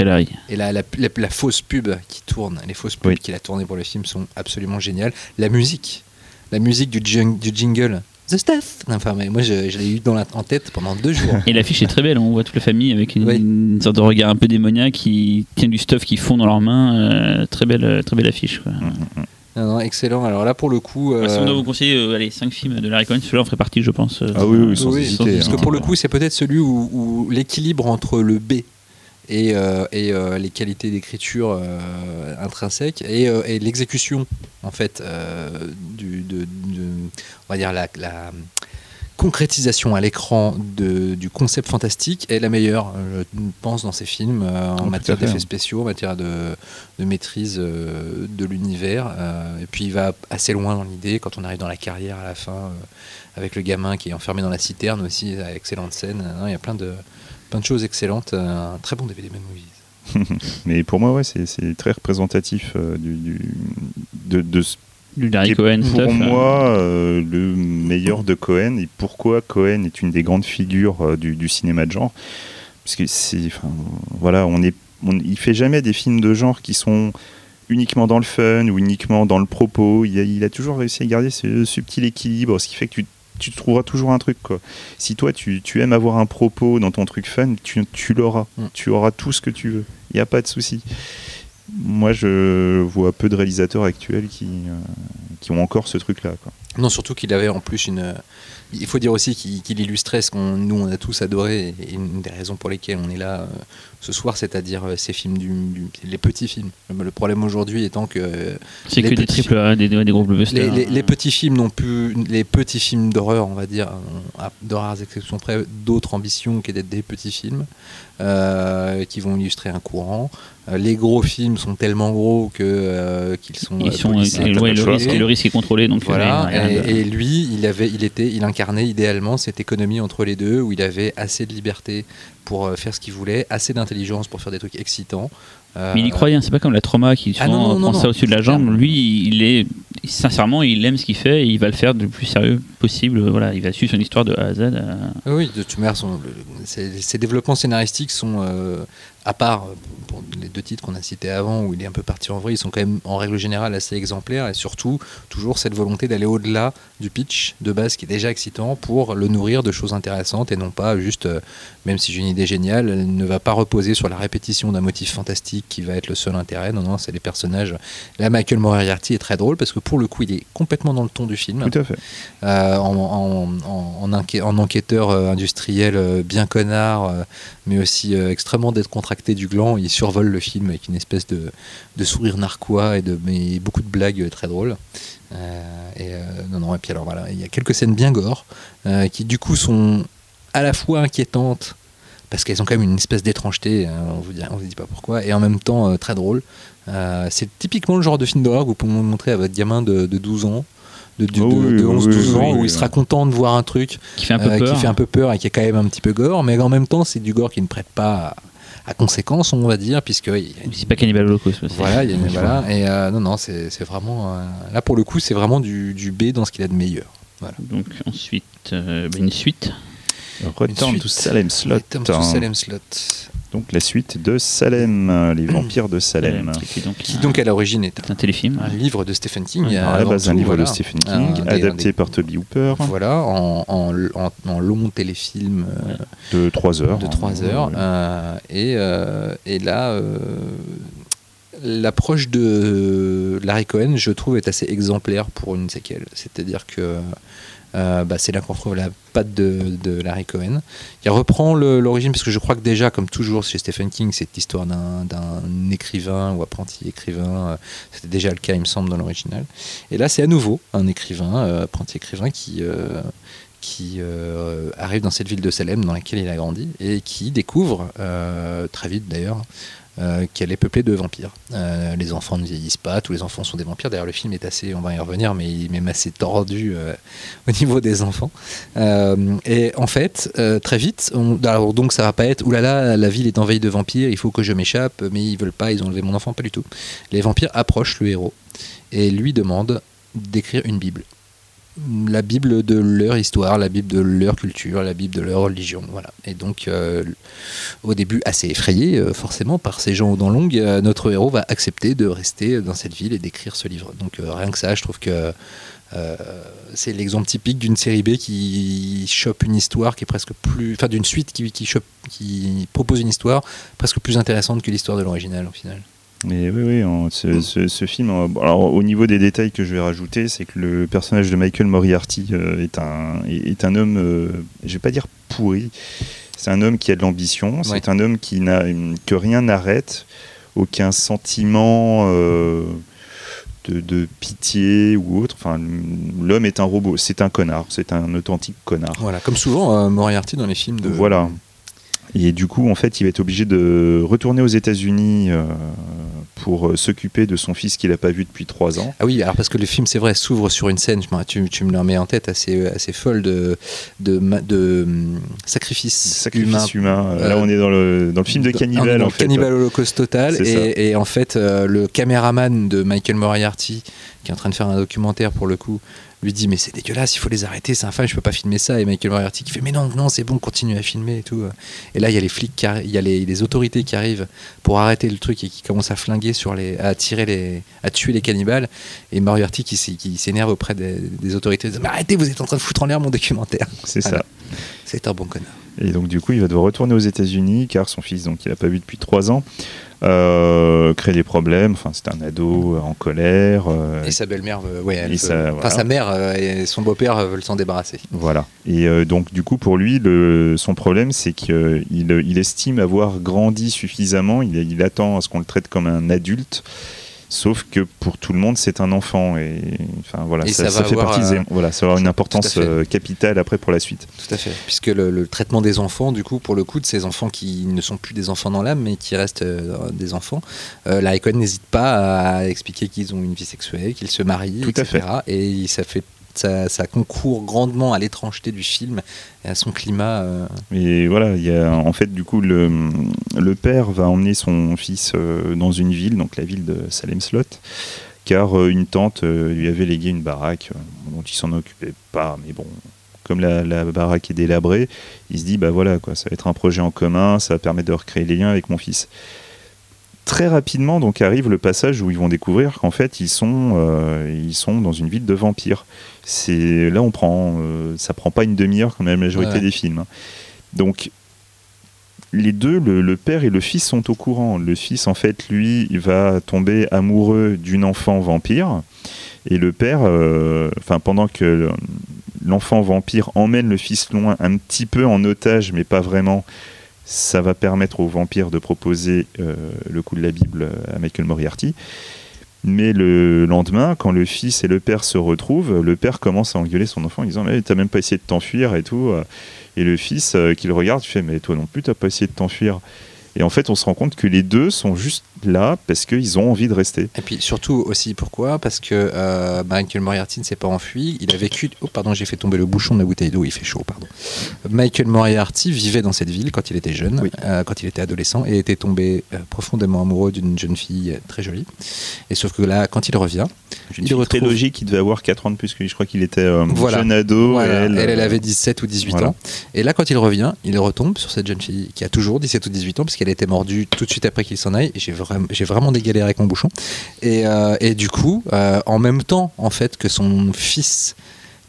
B: Et la, la, la- la fausse pub qui tourne, les fausses pubs
C: Oui.
B: qu'il a tournées pour le film sont absolument géniales. La musique, la musique du, jing- du jingle, The Stuff. Enfin, mais moi, je, je l'ai eu dans la, en tête pendant deux jours.
A: Et l'affiche est très belle, on voit toute la famille avec une,
B: Oui.
A: une sorte de regard un peu démoniaque qui tient du stuff qui fond dans leurs mains. euh, très, belle, très belle affiche. Quoi.
B: Non, non, excellent. Alors là, pour le coup, euh,
A: si on doit vous conseiller euh, allez, 5 films de Larry Cohen, celui-là en ferait partie, je pense. euh,
C: Ah oui, oui, sans
B: oui,
C: hésiter,
B: parce que
C: hein.
B: pour le coup, c'est peut-être celui où, où l'équilibre entre le B et, euh, et euh, les qualités d'écriture euh, intrinsèques et, euh, et l'exécution, en fait, euh, du, de, de- on va dire la, la concrétisation à l'écran du concept fantastique est la meilleure, euh, je pense, dans ces films, euh, en
C: tout
B: matière d'effets spéciaux, en matière de, de maîtrise euh, de l'univers. euh, et puis il va assez loin dans l'idée quand on arrive dans la carrière à la fin, avec le gamin qui est enfermé dans la citerne aussi, excellente scène. Non, il y a plein de, plein de choses excellentes. Un très bon DVD Mad Movies. [LAUGHS]
C: Mais pour moi, ouais, c'est c'est très représentatif euh, du, du- de, de ce
A: du Larry Cohen
C: pour
A: stuff.
C: moi euh, le meilleur de Cohen et pourquoi Cohen est une des grandes figures euh, du, du cinéma de genre parce que c'est enfin, voilà on est on- il fait jamais des films de genre qui sont uniquement dans le fun ou uniquement dans le propos il a, il a toujours réussi à garder ce subtil équilibre ce qui fait que tu tu trouveras toujours un truc quoi. Si toi tu, tu aimes avoir un propos dans ton truc fun, tu, tu l'auras.
B: Mm.
C: Tu auras tout ce que tu veux. Il n'y a pas de souci. Moi je vois peu de réalisateurs actuels qui, euh, ont encore ce truc là. Quoi.
B: Non, surtout qu'il avait en plus une. Il faut dire aussi qu'il qu'il illustrait ce qu'on nous on a tous adoré et une des raisons pour lesquelles on est là euh, ce soir, c'est-à-dire euh, ces films du, du- les petits films. Le, problème aujourd'hui étant que euh,
A: C'est que des
B: petits-
A: triple A, des, des gros blockbusters.
B: les- les petits films n'ont plus les petits films d'horreur, on va dire, à de rares exceptions près, d'autres ambitions que d'être des petits films euh, qui vont illustrer un courant. les gros films sont tellement gros que euh, qu'ils sont,
A: Ils sont, euh, ouais, le, risque, le risque est contrôlé, donc
B: Voilà,
A: de-
B: et, et lui, il avait, il était, il incarnait idéalement cette économie entre les deux, où il avait assez de liberté pour faire ce qu'il voulait, assez d'intelligence pour faire des trucs excitants. Euh,
A: Mais il y croyait, hein, c'est pas comme la trauma qui
B: Ah
A: souvent
B: non, non,
A: prend ça au-dessus de la jambe. Lui, il est sincèrement, il aime ce qu'il fait et il va le faire le plus sérieux possible. Voilà, il va suivre son histoire de A à Z. euh.
B: Oui, de toute manière, son- le- le- ses, ses développements scénaristiques sont, euh, à part pour les deux titres qu'on a cités avant, où il est un peu parti en vrille, ils sont quand même en règle générale assez exemplaires et surtout toujours cette volonté d'aller au-delà du pitch de base qui est déjà excitant pour le nourrir de choses intéressantes et non pas juste, euh, même si j'ai une idée géniale, elle ne va pas reposer sur la répétition d'un motif fantastique qui va être le seul intérêt. Non, non, c'est les personnages. Là, Michael Moriarty est très drôle parce que pour le coup, il est complètement dans le ton du film.
C: Tout à fait.
B: Euh, en, en- en- en enquê- en enquêteur euh, industriel euh, bien connard, mais aussi extrêmement décontracté du gland, il survole le film avec une espèce de, de sourire narquois et de mais beaucoup de blagues très drôles. Et non, non, et puis alors voilà, il y a quelques scènes bien gore qui du coup sont à la fois inquiétantes parce qu'elles ont quand même une espèce d'étrangeté, hein, on vous dit, on vous dit pas pourquoi, et en même temps euh, très drôle. Euh, c'est typiquement le genre de film d'horreur que vous pouvez montrer à votre gamin de, de 12 ans, de, de,
C: Oh oui,
B: de- de
C: oui,
B: 11-12
C: oui,
B: ans,
C: oui,
B: où
C: oui,
B: il sera content de voir un truc
A: qui fait un peu
B: euh,
A: peur.
B: qui fait un peu peur et qui est quand même un petit peu gore, mais en même temps c'est du gore qui ne prête pas à, à conséquence, on va dire, puisque
A: C'est pas Cannibal Holocaust.
B: voilà, il y a une- voilà, et euh, non, non, c'est vraiment, euh, là pour le coup, c'est vraiment du, du B dans ce qu'il a de meilleur.
A: Donc ensuite, euh, une suite.
C: Return to
B: suite.
C: Salem Slot.
B: Return to Salem Slot,
C: Donc la suite de Salem, les vampires de Salem.
A: Qui donc,
B: qui
A: un-
B: donc à l'origine est
A: un téléfilm.
B: un livre de Stephen King.
C: Alors, à la base, un livre
B: voilà.
C: de Stephen
B: Un
C: King, adapté
B: des-
C: par Toby Hooper,
B: Voilà, en, en, en- en long téléfilm euh,
C: de 3 heures.
B: de
C: hein.
B: 3 heures.
C: Ouais.
B: euh, et, euh, et là, euh, l'approche de Larry Cohen, je trouve, est assez exemplaire pour une séquelle. C'est-à-dire que euh, bah, c'est là qu'on retrouve la patte de, Larry Cohen. Il reprend l'origine, parce que je crois que déjà, comme toujours chez Stephen King, c'est l'histoire d'un écrivain ou apprenti écrivain. euh, C'était déjà le cas, il me semble, dans l'original. Et là, c'est à nouveau un écrivain, euh, apprenti écrivain, qui, qui arrive dans cette ville de Salem dans laquelle il a grandi et qui découvre, très vite d'ailleurs, euh, qu'elle est peuplée de vampires. Euh, les enfants ne vieillissent pas, tous les enfants sont des vampires. D'ailleurs, le film est assez, on va y revenir, mais il est même assez tordu euh, [LAUGHS] au niveau des enfants. Et en fait, très vite, donc ça va pas être, oulala, la ville est envahie de vampires, il faut que je m'échappe, mais ils veulent pas, ils ont enlevé mon enfant, pas du tout. Les vampires approchent le héros et lui demandent d'écrire une Bible. La Bible de leur histoire, la Bible de leur culture, la Bible de leur religion. Voilà. Et donc, euh, au début, assez effrayé, euh, forcément, par ces gens aux dents longues, euh, notre héros va accepter de rester dans cette ville et d'écrire ce livre. Donc, rien que ça, je trouve que c'est l'exemple typique d'une série B qui chope une histoire qui est presque plus. Enfin, d'une suite qui, qui propose une histoire presque plus intéressante que l'histoire de l'original, au final.
C: Mais oui, oui, ce, ce- ce film, euh, alors, au niveau des détails que je vais rajouter, c'est que le personnage de Michael Moriarty euh, est, un, est est un homme, euh, je vais pas dire pourri, c'est un homme qui a de l'ambition, c'est
B: Ouais.
C: un homme qui n'a, que rien n'arrête, aucun sentiment euh, de, de pitié ou autre. Enfin, l'homme est un robot, c'est un connard, c'est un authentique connard.
B: Voilà, comme souvent Moriarty dans les films de.
C: Voilà. Et du coup, en fait, il va être obligé de retourner aux États-Unis euh, pour euh, s'occuper de son fils qu'il n'a pas vu depuis trois ans.
B: Ah oui, alors parce que le film, c'est vrai, s'ouvre sur une scène, tu, tu me la mets en tête, assez, assez folle de, de, ma- de, sacrifice,
C: Sacrifice
B: humain.
C: humain. Là,
B: Euh,
C: on est dans le, dans le film de
B: dans
C: en fait.
B: Cannibal Holocaust total. Et, et en fait, euh, le caméraman de Michael Moriarty, qui est en train de faire un documentaire pour le coup, lui dit Mais c'est dégueulasse, il faut les arrêter, c'est infâme, je peux pas filmer ça. Et Michael Moriarty qui fait Mais non, non, c'est bon, continue à filmer et tout. Et là, il y a les flics, qui il y a les, les autorités qui arrivent pour arrêter le truc et qui commencent à flinguer sur les. à tirer les. à tuer les cannibales. Et Moriarty qui, qui s'énerve auprès des, des autorités, dit, Mais arrêtez, vous êtes en train de foutre en l'air mon documentaire. [LAUGHS]
C: C'est
B: Voilà.
C: ça.
B: C'est un bon connard.
C: Et donc, du coup, il va devoir retourner aux États-Unis car son fils, donc, il n'a pas vu depuis trois ans, euh, crée des problèmes. Enfin, c'est un ado en colère. euh,
B: Et sa belle-mère, veut- ouais, elle
C: Et
B: veut-
C: sa-
B: enfin sa mère euh, et son beau-père euh, veulent s'en débarrasser.
C: Voilà. Et euh, donc, du coup, pour lui, le, son problème, c'est qu'il il estime avoir grandi suffisamment. Il, il attend à ce qu'on le traite comme un adulte. Sauf que pour tout le monde, c'est un enfant. Et enfin, voilà,
B: Et
C: ça,
B: ça
C: ça
B: va
C: fait
B: avoir,
C: partie des- voilà, ça avoir une importance
B: fait.
C: euh, capitale après pour la suite.
B: Tout à fait. Puisque le, le traitement des enfants, du coup, pour le coup, de ces enfants qui ne sont plus des enfants dans l'âme, mais qui restent euh, des enfants, euh, la n'hésite pas à expliquer qu'ils ont une vie sexuelle, qu'ils se marient,
C: Tout à
B: etc. Et ça fait. Ça, concourt grandement à l'étrangeté du film et à son climat. euh,
C: Et voilà, il y a, en fait, du coup, le, le père va emmener son fils euh, dans une ville, donc la ville de Salem Slot, car euh, une tante lui avait légué une baraque dont il s'en occupait pas. Mais bon, comme la, la baraque est délabrée, il se dit, bah voilà, quoi, ça va être un projet en commun, ça va permettre de recréer les liens avec mon fils. Très rapidement, donc arrive le passage où ils vont découvrir qu'en fait ils sont, euh, ils sont dans une ville de vampires. C'est là on prend, euh, ça prend pas une demi-heure comme la majorité
B: Ouais.
C: des films. hein. Donc les deux, le, le père et le fils sont au courant. Le fils, en fait, lui, il va tomber amoureux d'une enfant vampire. Et le père, euh, enfin, pendant que le- l'enfant vampire emmène le fils loin, un petit peu en otage, mais pas vraiment, ça va permettre au vampire de proposer euh, le coup de la Bible à Michael Moriarty. Mais le lendemain, quand le fils et le père se retrouvent, le père commence à engueuler son enfant en disant Mais t'as même pas essayé de t'enfuir et tout. Et le fils euh, qui le regarde, fait Mais toi non plus, t'as pas essayé de t'enfuir. Et en fait, on se rend compte que les deux sont juste là parce qu'ils ont envie de rester.
B: Et puis surtout aussi pourquoi? Parce que euh, Michael Moriarty ne s'est pas enfui. Il a vécu. Oh pardon, j'ai fait tomber le bouchon de la bouteille d'eau. Il fait chaud, pardon. Michael Moriarty vivait dans cette ville quand il était jeune,
C: Oui.
B: euh, quand il était adolescent, et était tombé euh, profondément amoureux d'une jeune fille très jolie. Et sauf que là, quand il revient,
C: Une
B: il
C: fille
B: retrouve.
C: très logique, il devait avoir 4 ans de plus que lui. Je crois qu'il était
B: Voilà.
C: jeune ado.
B: Voilà, elle, elle,
C: euh,
B: avait 17 ou 18
C: voilà.
B: ans. Et là, quand il revient, il retombe sur cette jeune fille qui a toujours 17 ou 18 ans, parce qu'elle a été mordue tout de suite après qu'il s'en aille. Et j'ai j'ai vraiment des galères avec mon bouchon. Et, euh, et du coup, euh, en même temps, en fait, que son fils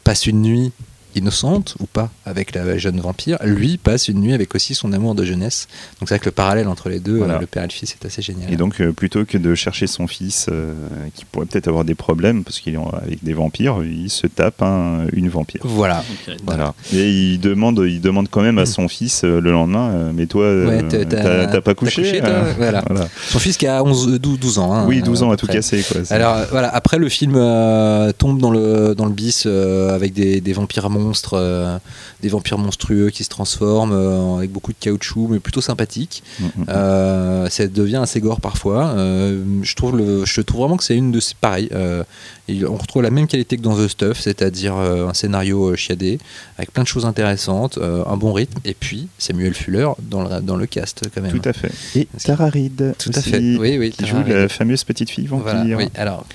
B: passe une nuit innocente ou pas avec la jeune vampire, lui passe une nuit avec aussi son amour de jeunesse. Donc c'est vrai que le parallèle entre les deux,
C: Voilà.
B: euh, le père et le fils, est assez génial.
C: Et donc, euh, plutôt que de chercher son fils, euh, qui pourrait peut-être avoir des problèmes, parce qu'il est avec des vampires, il se tape un- une vampire.
B: voilà.
C: Voilà. Et il demande, il demande quand même à son fils euh, le lendemain, euh, mais toi, euh,
B: Ouais, t'as-
C: t'as t'as pas couché,
B: toi
C: euh, [LAUGHS]
B: Voilà.
C: voilà.
B: Son fils qui a 11, 12, 12 ans. hein,
C: Oui, 12 ans
B: à
C: à tout casser. Quoi.
B: Alors euh, voilà, après le film euh, tombe dans le, dans le bis euh, avec des, des vampires monstres, euh, des vampires monstrueux qui se transforment euh, avec beaucoup de caoutchouc, mais plutôt sympathique.
C: Mm, mm.
B: Euh, ça devient assez gore parfois. Euh, je, trouve le, je trouve vraiment que c'est une de ces. Pareil, euh, il- on retrouve la même qualité que dans The Stuff, c'est-à-dire euh, un scénario euh, chiadé, avec plein de choses intéressantes, euh, un bon rythme, et puis Samuel Fuller dans le, dans le cast quand même.
C: Tout à fait. Et Tara Reid.
B: Tout à fait. Oui, oui.
C: Qui
B: Tara
C: joue la fameuse petite fille vampire.
B: Voilà, oui, alors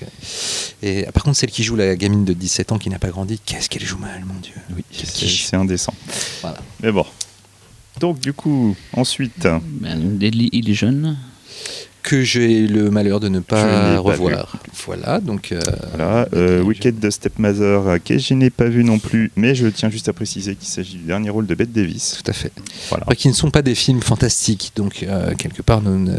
B: Et par contre, celle qui joue la gamine de 17 ans qui n'a pas grandi, qu'est-ce qu'elle joue mal, mon Dieu.
C: Oui, c'est indécent.
B: Voilà.
C: Mais bon. Donc, du coup, ensuite,
A: Ben, Deadly Illusion.
B: Que j'ai le malheur de ne pas revoir. Voilà, donc. euh,
C: voilà. euh, Wicked de Stepmother, euh, que je n'ai pas vu non plus, mais je tiens juste à préciser qu'il s'agit du dernier rôle de Bette Davis.
B: Tout à fait.
C: Voilà.
B: Qui ne sont pas des films fantastiques, donc euh, quelque part, nous ne,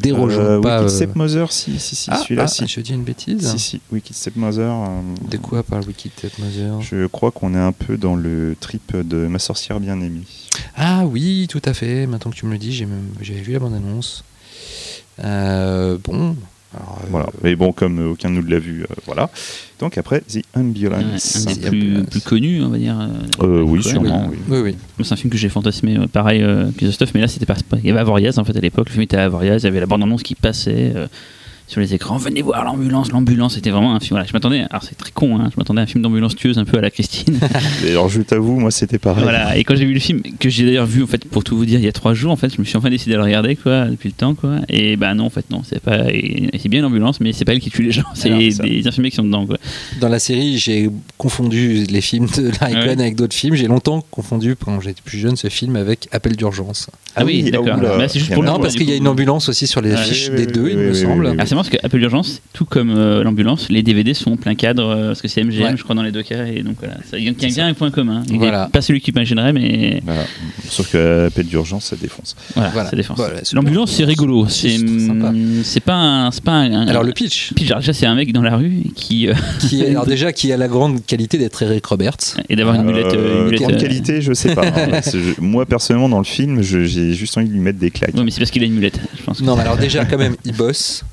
B: dérogeons pas.
C: Wicked Stepmother, si, si, si,
B: ah,
C: celui-là,
B: ah,
C: si.
B: Je dis une bêtise
C: Si, si, Wicked Stepmother.
B: De quoi parle Wicked Stepmother?
C: Je crois qu'on est un peu dans le trip de Ma sorcière bien-aimée.
B: Ah oui, tout à fait. Maintenant que tu me le dis, j'avais vu la bande-annonce. Euh, bon. alors, euh,
C: Voilà. Mais bon, comme aucun de nous l'a vu, euh, voilà. Donc après, The
A: Ouais,
C: Ambulance.
A: un des
B: c'est
A: plus, connus, on va dire. euh,
C: Euh, oui, sûrement. oui.
B: Oui, oui.
A: C'est un film que j'ai fantasmé, pareil euh, que The Stuff, mais là c'était pas. pas- Il y avait Avoriaz en fait à l'époque, le film était à Avoriaz, il y avait la bande-annonce qui passait euh, sur les écrans. Venez voir l'ambulance, l'ambulance, c'était vraiment un film. Voilà, je m'attendais, alors c'est très con, hein, je m'attendais à un film d'ambulance tueuse un peu à la Christine. [LAUGHS]
C: Et alors, je t'avoue, moi, c'était pareil.
A: voilà, et quand j'ai vu le film, que j'ai d'ailleurs vu en fait, pour tout vous dire, il y a trois jours en fait, je me suis enfin décidé à le regarder quoi, depuis le temps quoi. Et bah non, en fait, non, c'est pas. et- C'est bien l'ambulance, mais c'est pas elle qui tue les gens, c'est
B: Alors,
C: ça.
A: des infirmiers qui sont dedans quoi.
B: Dans la série, j'ai confondu les films de Larry
A: Ah ouais.
B: Avec d'autres films. J'ai longtemps confondu, quand j'étais plus jeune, ce film avec Appel d'urgence.
A: Ah oui,
C: oui,
A: d'accord.
C: ah, oula.
A: Bah, c'est juste pour
B: Non, parce qu'il y a une ambulance aussi sur les
A: Ouais,
B: fiches
C: oui,
B: des deux,
C: oui,
B: il
C: oui,
B: me
C: oui,
B: semble.
C: oui, oui.
A: Ah, c'est marrant parce que Apple Urgence, tout comme euh, l'ambulance, les DVD sont plein cadre euh, parce que c'est MGM,
B: Ouais.
A: je crois, dans les deux cas. Et donc voilà, ça- il y a bien un point commun. Il
B: Voilà.
A: Pas celui qui imaginerait, mais
C: Voilà. Sauf que appel d'urgence, ça défonce.
A: voilà,
B: Voilà.
A: ça défense.
B: Voilà, super.
A: L'ambulance, c'est rigolo. C'est hum, c'est pas un, c'est pas un.
B: Alors le pitch,
A: Puis déjà, c'est un mec dans la rue qui euh,
B: qui est, alors [LAUGHS] déjà qui a la grande qualité d'être Eric Roberts.
A: et d'avoir une mulette. euh, une mulette,
C: grande
A: euh,
C: qualité, je sais pas. [LAUGHS] hein. Moi, personnellement, dans le film, je- j'ai juste envie de lui mettre des claques.
A: Ouais, mais c'est parce qu'il a une mulette, je pense.
B: Non, mais alors déjà quand même, il bosse.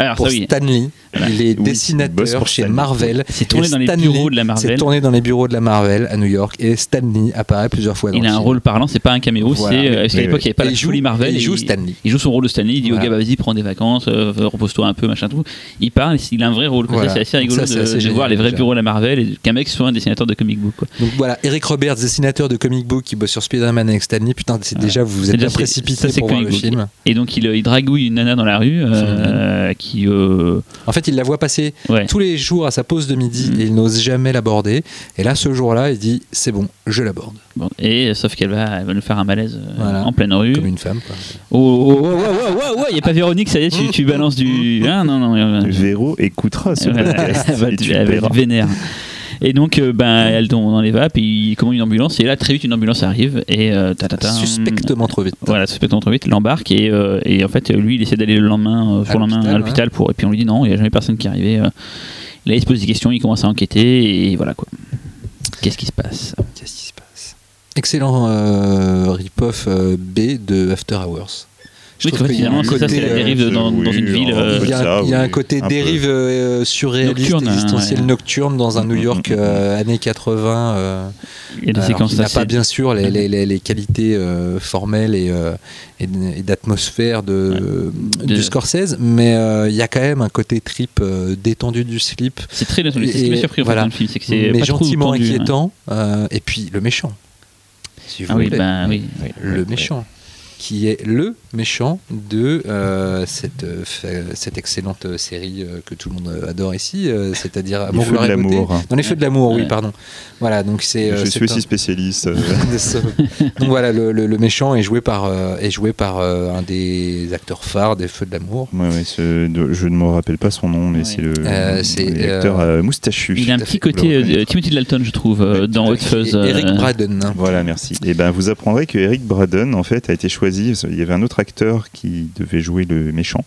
A: Alors,
B: pour
A: ça, oui.
B: Stanley.
A: Voilà.
B: Il est
C: Oui,
B: dessinateur
C: pour
B: chez
C: Stanley.
B: Marvel.
A: C'est tourné
B: Et
A: dans les bureaux de la
B: C'est
A: Marvel.
B: tourné dans les bureaux de la Marvel à New York et Stanley apparaît plusieurs fois dans
A: Il a un
B: film.
A: rôle parlant, c'est pas un caméo,
B: Voilà.
A: c'est euh,
C: Oui,
A: l'époque il n'y avait pas la
B: joue-
A: Marvel.
B: il joue Stanley.
A: Il joue son rôle de Stanley, il dit
B: Voilà.
A: au gars bah, vas-y prends des vacances, euh, repose-toi un peu, machin tout. Il parle, il a un vrai rôle. C'est assez rigolo
B: Ça, c'est
A: de,
B: assez
A: de
B: génial,
A: voir les vrais
B: déjà.
A: bureaux de la Marvel et qu'un mec soit un dessinateur de comic book. Quoi.
B: Donc voilà, Eric Roberts, dessinateur de comic book qui bosse sur Spider-Man avec Stanley. Putain, c'est déjà, vous vous
A: C'est
B: êtes
A: c'est-
B: précipité
A: c'est
B: pour voir le film.
A: Et donc il, euh, il dragouille une nana dans la rue euh, qui. euh,
B: En fait, il la voit passer
A: ouais.
B: tous les jours à sa pause de midi
A: Mm.
B: et il n'ose jamais l'aborder. Et là, ce jour-là, il dit c'est bon, je l'aborde.
A: Bon, et sauf qu'elle va, elle va nous faire un malaise euh,
B: Voilà.
A: en pleine rue.
B: Comme une femme. quoi.
A: Oh, oh, oh, oh, oh, oh, il n'y a pas Véronique, ça y est, tu, tu balances du. Ah non, non. euh,
C: Véro écoutera ce podcast. [LAUGHS]
A: elle va être- vénère. Et donc, euh, ben, elle tombe dans les vapes, et il commande une ambulance, et là, très vite, une ambulance arrive, et euh,
B: Suspectement trop vite.
A: Voilà, suspectement trop vite, l'embarque, et, euh, et en fait, lui, il essaie d'aller le lendemain, euh, sur le lendemain
B: l'hôpital,
A: à l'hôpital, pour, et puis on lui dit non, il n'y a jamais personne qui est arrivé. euh. Là, il se pose des questions, il commence à enquêter, et voilà quoi. Qu'est-ce qui se passe?
B: Qu'est-ce qui se passe? Excellent rip-off B de After Hours. Je
A: Oui,
B: trouve
A: que
B: qu'il y a un
A: finalement, c'est ça,
B: côté,
A: c'est la dérive dans,
C: oui,
A: dans une ville. euh,
B: Il y a,
C: ça,
B: il y a un côté
C: un
B: dérive euh, surréaliste,
A: Nocturne, hein,
B: existentielle
A: ouais.
B: nocturne dans un
C: Mm,
B: New
C: mm,
B: York
C: mm, mm.
B: euh, années 80. euh,
A: il y a des
B: alors
A: séquences
B: qu'il n'a pas bien sûr les, les- les- les qualités euh, formelles et, euh, et d- et d'atmosphère de, du Scorsese, mais euh, il y a quand même un côté trip euh, détendu du slip,
A: C'est très détendu. C'est ce qui m'a surpris
B: voilà.
A: dans le film, c'est que c'est
B: mais
A: pas trop
B: gentiment
A: tendu, hein.
B: inquiétant. euh, et puis le méchant, si vous
A: Ah oui, ben oui.
B: le méchant, qui est le méchant de euh, cette, euh, cette excellente euh, série euh, que tout le monde adore ici, c'est-à-dire Amour,
C: feux de
B: gloire et beauté.
C: l'amour.
B: Dans les feux de l'amour, oui, pardon. Voilà, donc c'est.
C: Je suis aussi
B: un-
C: spécialiste. [LAUGHS]
B: donc voilà, le, le- le méchant est joué par, euh, est joué par euh, un des acteurs phares des Feux de l'amour.
C: ouais, ouais, je ne me rappelle pas son nom, mais
A: Ouais.
C: c'est le
B: Euh,
C: l'acteur moustachu.
A: Il a un petit côté Timothy Dalton, je trouve, euh, dans Hot. Fuzz.
B: Eric Braden.
C: Voilà, merci. Et ben, vous apprendrez que Eric Braden, en fait, a été choisi. Il y avait un autre acteur qui devait jouer le méchant,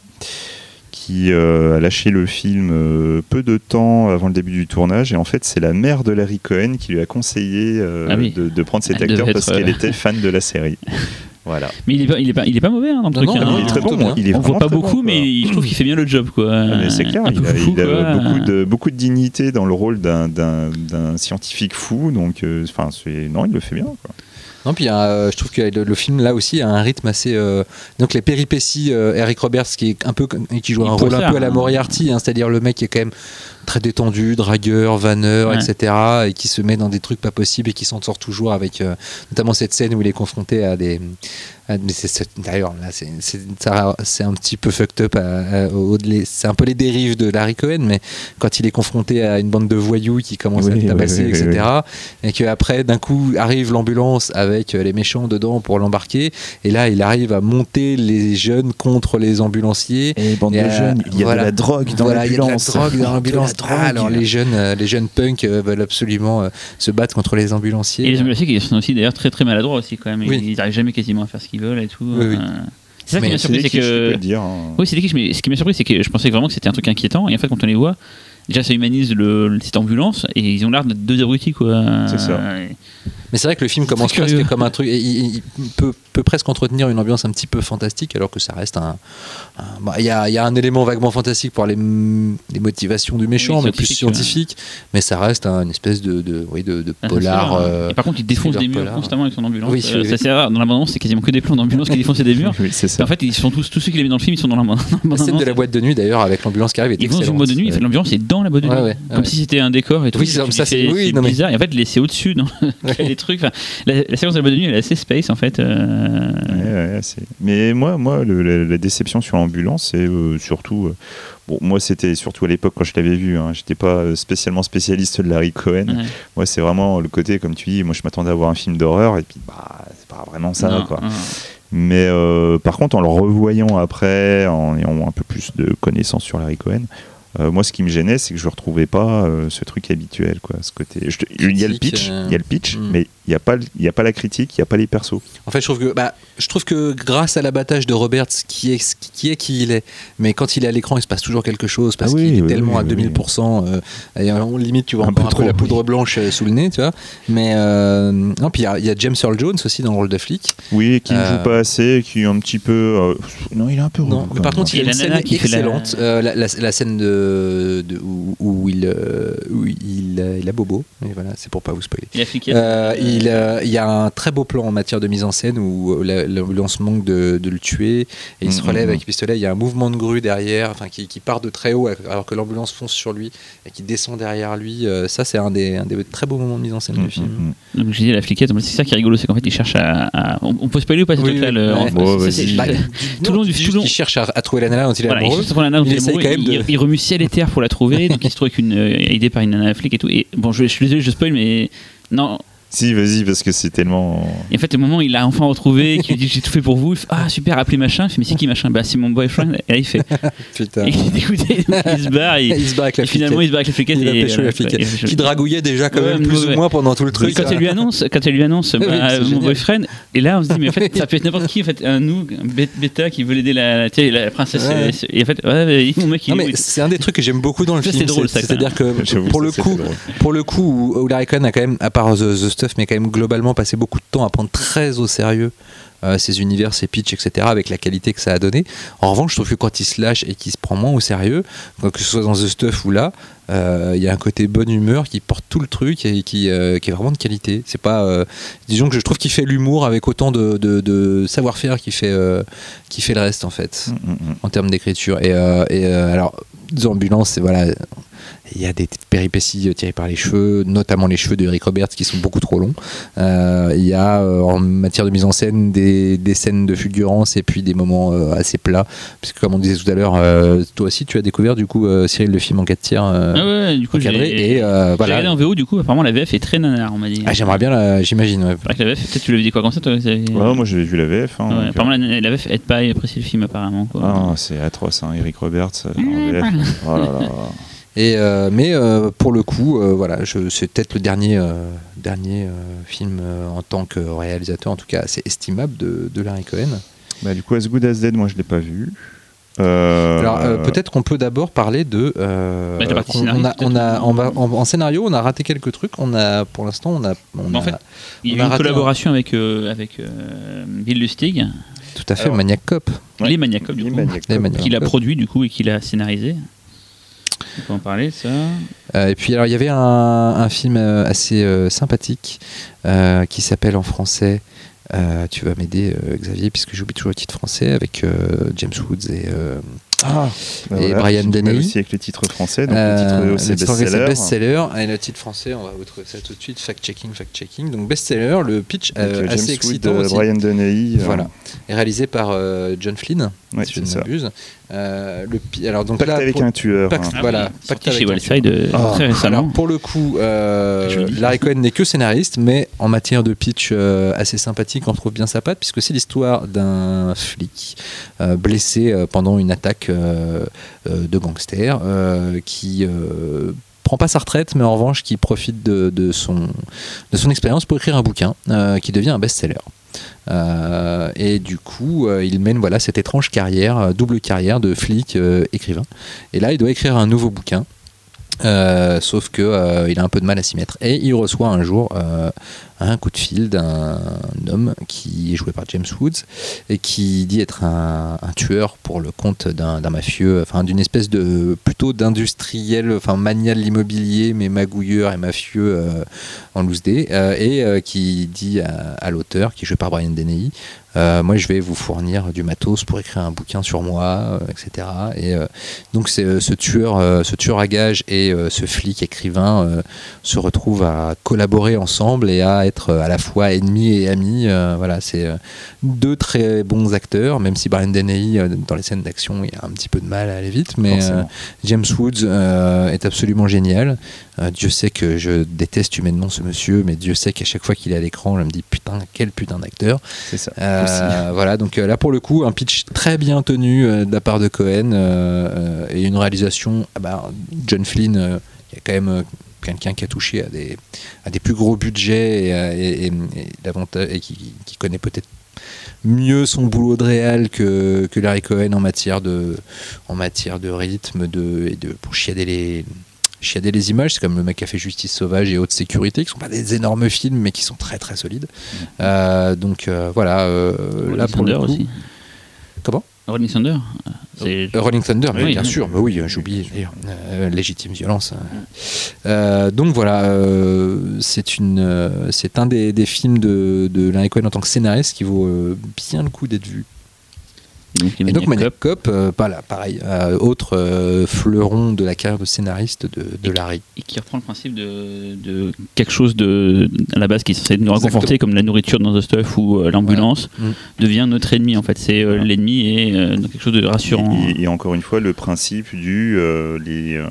C: qui euh, a lâché le film euh, peu de temps avant le début du tournage. Et en fait, c'est la mère de Larry Cohen qui lui a conseillé euh,
A: Ah oui.
C: de, de prendre cet
A: Elle
C: acteur parce qu'elle
A: euh,
C: était fan de la série. [LAUGHS] Voilà.
A: Mais il est pas, il est pas, il est pas mauvais hein, dans le
B: Non,
A: truc.
B: non,
A: hein.
C: il est très bon.
B: bien.
C: Il est
A: on voit pas beaucoup,
C: bon,
A: mais je trouve qu'il fait bien le job, quoi.
C: Ah, c'est clair,
A: Un
C: il a,
A: fou,
C: il a
A: quoi.
C: beaucoup, de, beaucoup de dignité dans le rôle d'un- scientifique fou, donc euh, enfin non, il le fait bien. Quoi.
B: Non, puis euh, je trouve que le, le film là aussi a un rythme assez. euh, donc les péripéties, euh, Eric Roberts qui est un peu qui joue un rôle
A: le
B: un peu à la. Moriarty, hein, c'est-à-dire le mec qui est quand même très détendu, dragueur, vanneur,
A: Ouais.
B: etc. et qui se met dans des trucs pas possibles et qui s'en sort toujours avec euh, notamment cette scène où il est confronté à des. à- mais c'est- c'est- D'ailleurs, là, c'est c'est- ça- c'est un petit peu fucked up. à- à- au- les- C'est un peu les dérives de Larry Cohen, mais quand il est confronté à une bande de voyous qui commence à le tabasser,
C: oui, oui,
B: etc. Et qu'après, d'un coup, arrive l'ambulance avec euh, les méchants dedans pour l'embarquer. Et là, il arrive à monter les jeunes contre les ambulanciers.
C: Et bande
B: Et, euh, voilà.
C: drogue
B: Voilà, il y a de la drogue dans l'ambulance.
C: De drogue.
B: Ah, alors les jeunes, euh, les jeunes punks euh, veulent absolument euh, se battre contre les ambulanciers.
A: Et les ambulanciers qui sont aussi d'ailleurs très très maladroits aussi quand même.
B: Oui.
A: Ils n'arrivent jamais quasiment à faire ce qu'ils veulent et tout.
B: Oui, oui.
A: euh. C'est ça
B: Mais
A: qui m'a surpris,
C: C'est
A: que.
C: dire. hein.
A: Oui, c'est des clichés, mais ce qui m'a surpris, c'est que je pensais vraiment que c'était un truc inquiétant. Et en fait, quand on les voit, déjà ça humanise le, cette ambulance et ils ont l'air d'être deux abrutis quoi.
C: C'est ça.
A: Et-
B: Mais c'est vrai que le film commence presque comme un truc. et Il, il peut, peut presque entretenir une ambiance un petit peu fantastique, alors que ça reste un. bah, Il y, a, il y a un élément vaguement fantastique pour les, motivations du méchant,
A: Oui,
B: mais plus
A: scientifique.
B: Mais ça reste un espèce de, de, oui, de, de
A: Ah,
B: polar.
A: sûr.
B: euh,
A: Et par contre, il défonce des murs
B: polar.
A: constamment avec son ambulance.
B: Oui,
A: Euh, ça c'est rare. Dans la bande c'est quasiment que des plans d'ambulance qui défoncent des murs.
C: Oui, ça.
A: en fait, ils sont tous, tous ceux qui les mettent dans le film, ils sont dans la bande.
B: La scène de la boîte de nuit, d'ailleurs, avec l'ambulance qui arrive, est
A: Ils vont dans une boîte de nuit, l'ambulance est dans la boîte de nuit.
B: ouais,
A: comme
B: ouais.
A: si c'était un décor et tout.
B: Oui, ça, c'est-
A: bizarre. Et en fait, c'est au-dessus. [LAUGHS] trucs. enfin, La, la séquence de la boîte de nuit, elle est assez space en fait. euh,
C: Ouais, ouais, c'est- Mais moi, moi le- la, la déception sur l'ambulance, c'est euh, surtout. euh, Bon, moi, c'était surtout à l'époque quand je l'avais vu. Hein, J'étais pas spécialement spécialiste de Larry Cohen.
A: ouais.
C: Moi, c'est vraiment le côté, comme tu dis, moi, je m'attendais à voir un film d'horreur, et puis, bah, c'est pas vraiment ça,
A: Non,
C: quoi.
A: non.
C: Mais par contre, en le revoyant après, en ayant un peu plus de connaissances sur Larry Cohen, Euh, moi, ce qui me gênait, c'est que je ne retrouvais pas euh, ce truc habituel, quoi. Ce côté. je te- Il y a le pitch,
B: euh,
C: il y a le pitch,
B: hmm.
C: mais il n'y a pas, le- il y a pas la critique, il n'y a pas les persos.
B: En fait, je trouve que, bah, je trouve que grâce à l'abattage de Roberts, qui est, qui est qui il est, mais quand il est à l'écran, il se passe toujours quelque chose parce
C: Ah oui,
B: qu'il est
C: oui,
B: tellement
C: oui,
B: à
C: oui,
B: 2000%. euh, et on limite, tu vois
C: Un peu
B: un peu
C: trop,
B: la
C: oui.
B: poudre blanche euh, sous le nez, tu vois. Mais euh, non, puis il y a- il y, a James Earl Jones aussi dans le rôle de flic.
C: Oui, qui ne
B: Euh,
C: joue pas assez, qui est un petit peu. euh, Non, il est un peu.
B: Non, mais par contre, il y a une scène
A: qui fait la-
B: excellente. euh, la, la- la scène de, de- où, où il, euh, où il, a- il a bobo. Et voilà, c'est pour pas vous spoiler.
A: Il a fliqué.
B: Euh, il, euh, il y a un très beau plan en matière de mise en scène où euh, la- l'ambulance manque de, de le tuer et il se
C: Mhm,
B: relève
C: mhm.
B: avec le pistolet. Il y a un mouvement de grue derrière, enfin qui, qui part de très haut alors que l'ambulance fonce sur lui et qui descend derrière lui. Euh, ça, c'est un des, un des très beaux moments de mise en scène
C: Mm,
B: du film.
C: mm, mm.
A: Donc j'ai dit la fliquette, c'est ça qui est rigolo, c'est qu'en fait il cherche à. à- On, peut spoiler ou pas
B: Oui,
A: Tout le long du- long-
B: qu'il cherche à, à trouver la nana dont il est
A: Voilà, il
B: amoureux. il
A: il
B: quand
A: il, il remue ciel et terre pour la trouver, donc il se trouve avec une euh, aidé par une nana flic et tout. Et bon, je, je suis désolé, je spoil, mais non.
C: Si, vas-y, parce que c'est tellement.
A: Et en fait, au moment où il l'a enfin retrouvé, [LAUGHS] qu'il lui dit j'ai tout fait pour vous, il fait, ah super, appelez machin. Il fait mais c'est qui machin? Bah c'est mon boyfriend. Et là il fait, [LAUGHS]
B: Putain.
A: et [LAUGHS] il est dégoûté, donc il se barre. Et,
B: Il se barre avec la
A: et finalement il se barre avec la fliquette.
B: Il a
A: et,
B: pécho
A: euh,
B: la fliquette,
A: et- et-
B: qui dragouillait déjà quand
A: Ouais,
B: même plus
A: ouais.
B: ou moins pendant tout le
A: Et
B: truc.
A: quand elle lui annonce, quand elle lui annonce,
B: Oui,
A: bah, mon
B: génial.
A: boyfriend, et là on se dit mais en fait ça peut être n'importe qui, en fait un nous, un bê- bêta qui veut aider la, princesse,
B: Ouais.
A: et, et en fait ouais, mon mec il
B: Non
A: est
B: mais c'est un des trucs que j'aime beaucoup dans le film.
A: c'est drôle, ça,
B: C'est-à-dire que pour le coup, pour le coup, où- Larry Cohen a quand même, à part The, The Mais quand même globalement passé beaucoup de temps à prendre très au sérieux euh, ses univers, ses pitchs, etc., avec la qualité que ça a donné. En revanche, je trouve que quand il se lâche et qu'il se prend moins au sérieux, que ce soit dans The Stuff ou là, euh, il y a un côté bonne humeur qui porte tout le truc et qui, euh, qui est vraiment de qualité. C'est pas, euh, disons que je trouve qu'il fait l'humour avec autant de, de- de savoir-faire qui fait, euh, qui fait le reste en fait
C: Mm, mm, mm.
B: en termes d'écriture. Et, euh, et, euh, alors, The Ambulance, c'est voilà. Il y a des péripéties euh, tirées par les cheveux, notamment les cheveux de Eric Roberts qui sont beaucoup trop longs. Euh, il y a euh, en matière de mise en scène des, des scènes de fulgurance et puis des moments euh, assez plats. Puisque comme on disait tout à l'heure, euh, toi aussi tu as découvert du coup euh, Cyril le film en 4 tiers euh,
A: Ah ouais, du coup j'ai
B: encadré. Et euh, voilà.
A: regardé en VO du coup apparemment la VF est très nanar on m'a dit.
B: Ah, J'aimerais bien, la- j'imagine. ouais.
A: Vrai que la VF, peut-être tu l'avais dit quoi comme ça toi
C: Ouais, moi j'avais vu la VF. hein,
A: Ouais, apparemment la, la VF aide pas à apprécier le film apparemment quoi.
C: Ah, c'est atroce, hein, Eric Roberts euh, en VF. Oh là là. [LAUGHS]
B: Et euh, mais euh, pour le coup, euh, voilà, c'est peut-être le dernier, euh, dernier euh, film euh, en tant que réalisateur, en tout cas assez estimable de, de Larry Cohen.
C: Bah, du coup, As Good As Dead, moi je l'ai pas vu. Euh,
B: Alors euh, peut-être qu'on peut d'abord parler de. euh,
A: Bah,
B: on, a,
A: scénariste,
B: on a,
A: peut-être.
B: on va- en, en scénario, on a raté quelques trucs. On a, pour l'instant, on a, on
A: Mais en
B: a
A: fait, Il y
B: on
A: a une collaboration avec, euh, avec euh, Bill Lustig,
B: tout à fait
C: Alors-
B: Maniac Cop.
C: Ouais.
A: les Maniac Cop, du
C: Les
A: coup, qu'il a produit du coup et qu'il a scénarisé. On peut en parler ça.
B: Euh, et puis alors il y avait un, un film euh, assez euh, sympathique euh, qui s'appelle en français. Euh, tu vas m'aider euh, Xavier puisque j'oublie toujours le titre français avec euh, James Woods et
C: Ah, bah
B: Et Brian
C: du mal
B: Dennehy.
C: aussi avec les titres français. Donc le titre
B: le titre
C: best-seller.
B: best-seller et le titre français on va vous trouver ça tout de suite fact-checking fact-checking donc best-seller le pitch assez
C: James Wood,
B: excitant aussi.
C: Brian Dennehy. euh,
B: voilà est réalisé par John Flynn
C: Ouais,
B: si je ne m'abuse Euh, le pi- alors donc
C: Pacte
B: là
C: avec
B: pour-
C: un tueur.
B: Pacte-
C: hein.
B: Voilà,
A: oui,
B: Pacte
A: sorti chez
B: avec un
A: Wildside très récemment.
B: Alors pour le coup, euh. Larry Cohen n'est que scénariste, mais en matière de pitch euh, assez sympathique, on trouve bien sa patte, puisque c'est l'histoire d'un flic euh, blessé euh, pendant une attaque euh, euh, de gangsters euh, qui euh, prend pas sa retraite, mais en revanche qui profite de, de son, de son expérience pour écrire un bouquin euh, qui devient un best-seller. Euh, et du coup, euh, il mène voilà cette étrange carrière, euh, double carrière de flic écrivain. Et là, il doit écrire un nouveau bouquin. Euh, sauf que euh, il a un peu de mal à s'y mettre. Et il reçoit un jour euh, un coup de fil d'un homme qui est joué par James Woods et qui dit être un, tueur pour le compte d'un mafieux, enfin d'une espèce de plutôt d'industriel, enfin mania de l'immobilier mais magouilleur et mafieux en loose day et qui dit à, à l'auteur qui est joué par Brian Dennehy euh, moi je vais vous fournir du matos pour écrire un bouquin sur moi, euh, etc. Et euh, donc c'est euh, ce tueur, euh, ce tueur à gages et euh, ce flic écrivain euh, se retrouvent à collaborer ensemble et à être euh, à la fois ennemis et amis. Euh, voilà, c'est euh, deux très bons acteurs, même si Brian Dennehy euh, dans les scènes d'action il a un petit peu de mal à aller vite, mais euh. James Woods euh, est absolument génial. Euh, Dieu sait que je déteste humainement ce monsieur, mais Dieu sait qu'à chaque fois qu'il est à l'écran, je me dis putain, quel putain d'acteur.
C: C'est ça.
B: Euh, [LAUGHS] voilà, donc euh, là pour le coup, un pitch très bien tenu euh, de la part de Cohen et une réalisation. ah bah, John Flynn, il y a quand même quelqu'un qui a touché à des, à des plus gros budgets et, et- qui, qui connaît peut-être mieux son boulot de réal que, que Larry Cohen en matière de, en matière de rythme de, et de, pour chiader les, chiader les images. C'est comme le mec qui a fait Justice Sauvage et Haute Sécurité, qui sont pas des énormes films, mais qui sont très très solides. Euh, donc euh, voilà, euh, là pour le
A: Thunder
B: coup.
A: aussi.
B: Comment?
A: Rolling Thunder. C'est-
B: Euh, Rolling Thunder, mais
A: Oui,
B: bien
A: oui.
B: sûr, mais oui, j'ai oublié d'ailleurs. Euh, légitime violence. euh. Euh, donc voilà, euh, c'est une, euh, c'est un des, des films de, de Larry Cohen en tant que scénariste qui vaut euh, bien le coup d'être vu.
A: Et donc, les
B: Et donc
A: Maniac
B: Cop, euh, pas là, pareil, euh, autre euh, fleuron de la carrière de scénariste de, de Larry.
A: et qui reprend le principe de, de quelque chose de à la base qui est censé nous réconforter
B: Exactement.
A: comme la nourriture dans The Stuff ou euh, l'ambulance
B: Mm.
A: devient notre ennemi en fait c'est euh,
C: Voilà.
A: l'ennemi et euh, quelque chose de rassurant
C: Et, et encore une fois, le principe du euh, les euh,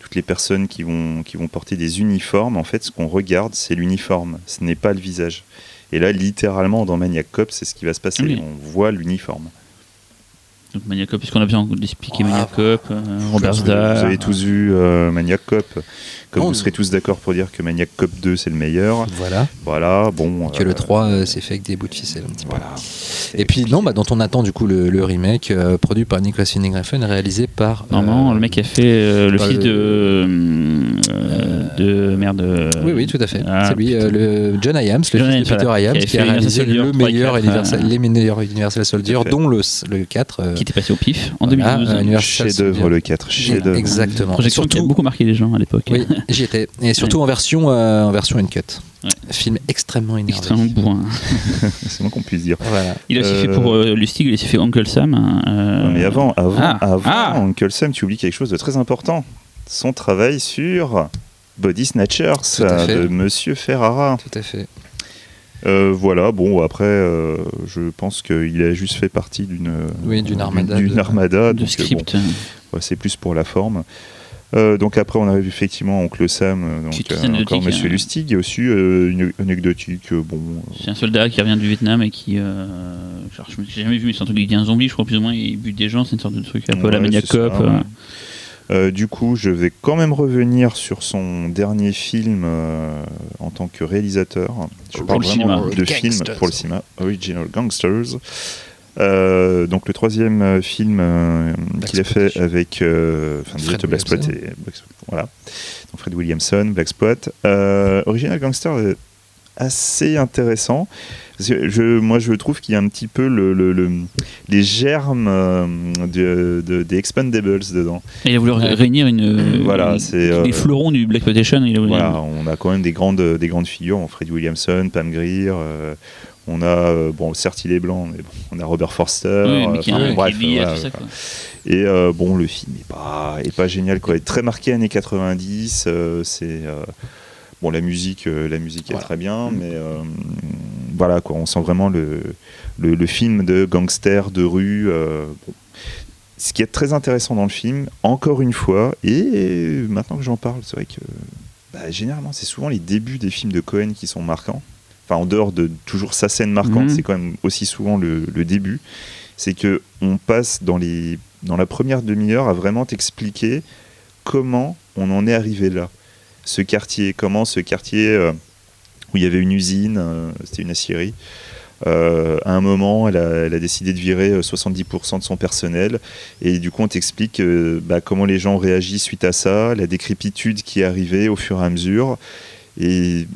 C: toutes les personnes qui vont qui vont porter des uniformes, en fait, ce qu'on regarde, c'est l'uniforme, ce n'est pas le visage. Et là, littéralement, dans Maniac Cop, c'est ce qui va se passer.
A: Oui.
C: On voit l'uniforme.
A: Donc Maniac Cop puisqu'on a besoin d'expliquer
B: Ah,
A: Maniac Cop euh, Robert
C: Vous, avez tous vu euh, Maniac Cop. Comme
B: Non,
C: vous serez tous d'accord pour dire que Maniac Cop 2, c'est le meilleur.
B: Voilà,
C: Voilà, bon.
B: que
C: euh,
B: le 3 euh, s'est fait avec des bouts de ficelle un petit peu.
C: Voilà.
B: Et puis non, bah, dont on attend du coup le, le remake euh, produit par Nicolas Winding Refn, réalisé par.
A: normalement
B: euh,
A: le mec a fait euh, le fils de euh, de merde euh,
B: Oui, oui, tout à fait.
A: ah,
B: c'est lui, euh, le John Iams, le
A: John
B: fils de Peter Iams,
A: qui
B: a réalisé le
A: 3 et
B: meilleur
A: 4,
B: Universal-
A: euh,
B: les meilleurs Universal Soldier, dont le, le 4. euh,
A: qui était passé au pif en
B: Voilà,
A: 2012
B: euh, Universal
C: Chef-d'œuvre, le 4. Chef-d'œuvre.
B: Exactement.
A: projection qui a
B: Surtout-
A: beaucoup marqué les gens à l'époque
B: Oui, [LAUGHS] j'y étais. Et surtout en version, euh, en version uncut.
A: Ouais.
B: Film extrêmement énervé.
A: extrêmement bourrin [LAUGHS]
C: C'est moins qu'on puisse dire.
B: Voilà.
A: il a aussi
C: Euh,
A: fait pour euh, Lustig il a aussi fait Uncle Sam hein, euh,
C: Non, mais avant, avant,
A: ah,
C: avant
A: ah.
C: Uncle Sam, tu oublies quelque chose de très important. Son travail sur Body Snatchers euh, de Monsieur Ferrara.
B: Tout à fait.
C: Euh, voilà, bon, après, euh, je pense qu'il a juste fait partie d'une
B: Oui, d'une armada
C: d'une
B: de-
C: armada,
A: de
C: donc,
A: script
C: bon, ouais, c'est plus pour la forme. Euh, donc après, on a vu effectivement Oncle Sam, euh, donc, euh, encore Monsieur
A: hein.
C: Lustig, a aussi euh, une anecdotique, euh, bon, euh,
A: C'est un soldat qui revient du Vietnam et qui. Euh, genre, je n'ai jamais vu, mais c'est un truc qui un zombie, je crois, plus ou moins. Il bute des gens, c'est une sorte de truc un peu à la
C: Ouais,
A: Euh.
C: Du coup, je vais quand même revenir sur son dernier film euh, en tant que réalisateur. Je
A: Pour
C: parle
A: le
C: vraiment
A: cinéma.
C: de film pour le cinéma, Original Gangsters. Euh, donc le troisième film euh, qu'il a fait avec euh,
B: Fred
C: Blackspot
B: Williamson.
C: et Black- voilà donc Fred Williamson Blackspot euh, Original Gangster est assez intéressant je, moi je trouve qu'il y a un petit peu le, le- le- les germes euh, de, de- des Expendables dedans
A: Et il a voulu réunir une.
C: Voilà,
A: une-
C: c'est, euh,
A: Les fleurons du Black
C: Voilà, on a quand même des grandes, des grandes figures, on Fred Williamson, Pam Grier, euh, on a, euh, bon, certes il est blanc, mais bon, on a Robert Forster,
A: Oui,
C: euh, enfin,
A: un
C: bref, voilà,
A: ça,
C: voilà. Et euh, bon, le film est pas, est pas génial, quoi. Il est très marqué années 90, euh, c'est... Bon, la musique, euh, la musique est très bien, mais euh, voilà, quoi, on sent vraiment le, le, le film de gangster de rue. euh, bon. Ce qui est très intéressant dans le film, encore une fois, et maintenant que j'en parle, c'est vrai que bah, généralement, c'est souvent les débuts des films de Cohen qui sont marquants. Enfin, en dehors de toujours sa scène marquante,
A: Mhm.
C: c'est quand même aussi souvent le, le début. C'est que on passe dans, les, dans la première demi-heure à vraiment t'expliquer comment on en est arrivé là. Ce quartier, comment ce quartier euh, où il y avait une usine, euh, c'était une aciérie. euh, à un moment, elle a, décidé de virer euh, 70% de son personnel. Et du coup, on t'explique bah, comment les gens réagissent suite à ça, la décrépitude qui est arrivée au fur et à mesure. Et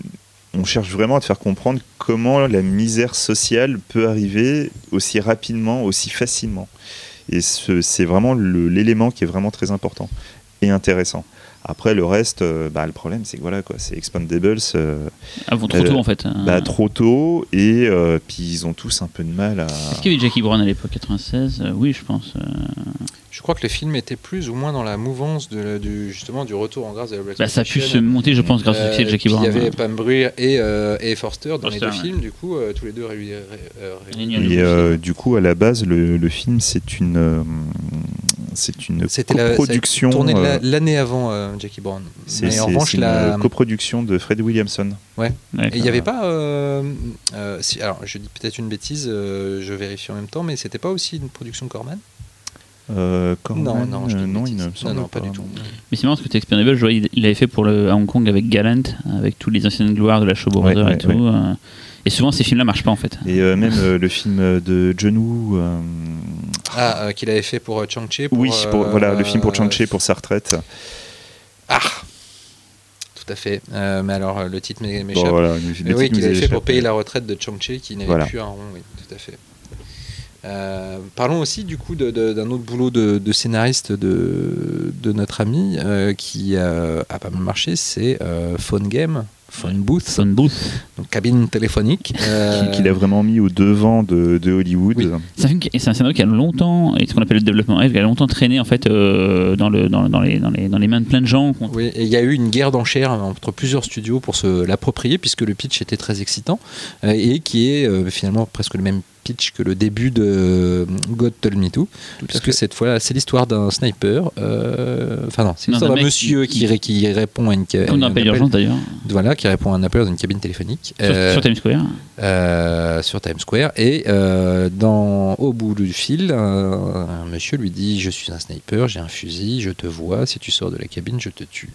C: on cherche vraiment à te faire comprendre comment la misère sociale peut arriver aussi rapidement, aussi facilement. Et ce- c'est vraiment l'élément qui est vraiment très important et intéressant. Après, le reste, euh, bah, le problème, c'est que voilà, quoi, c'est Expandables euh,
A: Avant trop
C: Euh,
A: tôt, en fait. hein.
C: bah, trop tôt et euh, puis ils ont tous un peu de mal à.
A: Est-ce qu'il y avait Jackie Brown à l'époque 96 Euh, Oui, je pense. euh.
B: Je crois que le film était plus ou moins dans la mouvance de, du, justement du retour en grâce de la Black
A: Bah, ça a pu se monter, je pense, grâce au succès de Jackie Brown.
B: Il y avait
A: hein.
B: Pam Grier et, euh, et Forster dans les deux
A: ouais.
B: films, du coup, euh, tous les deux réunis. ré-
C: Et euh, du coup, à la base, le, le film, c'est une, euh, c'est une
B: C'était la-
C: coproduction.
B: Tourné
C: euh,
B: l'année avant euh, Jackie Brown.
C: c'est
B: Mais en revanche, la...
C: coproduction de Fred Williamson.
B: Et il n'y avait pas. euh, euh, si- alors, je dis peut-être une bêtise, euh, je vérifie en même temps, mais c'était pas aussi une production Corman?
C: Euh,
B: Non, non, je dis
C: euh, non, il ne me
B: non,
C: semble
B: non, pas, du tout.
A: Mais c'est marrant parce que Expendables, je vois, il il avait fait pour le, à Hong Kong avec Gallant, avec tous les anciennes gloires de la show
C: Ouais,
A: et
C: ouais,
A: tout.
C: ouais.
A: Et souvent, ces films-là marchent pas en fait.
C: Et euh, même euh, le film de John Woo. euh,
B: Ah, euh, qu'il avait fait pour euh, Chang-Chi. pour,
C: oui, pour,
B: euh,
C: voilà, le film pour Chang-Chi pour sa retraite.
B: Ah Tout à fait. Euh, mais alors, le titre m'é-
C: Bon,
B: m'échappe.
C: voilà, le
B: Mais
C: titre
B: oui, qu'il avait fait pour payer la retraite de Chang-Chi qui n'avait
C: Voilà.
B: plus un rond, oui, tout à fait. Euh, parlons aussi du coup d'un autre boulot de, de scénariste de, de notre ami euh, qui euh, a pas mal marché, c'est euh, Phone Game, Phone Booth,
A: Phone Booth.
B: donc cabine téléphonique. euh, [LAUGHS]
C: Qui- qu'il a vraiment mis au devant de, de Hollywood.
B: Oui.
A: C'est un, film qui- c'est un scénario qui a longtemps, et ce qu'on appelle le développement rêve, qui a longtemps traîné en fait euh, dans, le, dans, dans les, dans, les, dans les mains de plein de gens.
B: Oui, et il y a eu une guerre d'enchères entre plusieurs studios pour se l'approprier, puisque le pitch était très excitant, euh, et qui est euh, finalement presque le même pitch que le début de euh, God Told Me To, puisque cette fois c'est l'histoire d'un sniper, euh, enfin non, c'est l'histoire
A: d'un
B: monsieur
A: qui-
B: qui, ré- qui répond à une, un
A: Appel d'urgence d'ailleurs,
B: voilà, qui répond à un appel dans une cabine téléphonique
A: sur,
B: euh,
A: sur Times Square.
B: sur Times Square, et dans, au bout du fil, un, un monsieur lui dit Je suis un sniper, j'ai un fusil, je te vois, si tu sors de la cabine, je te tue.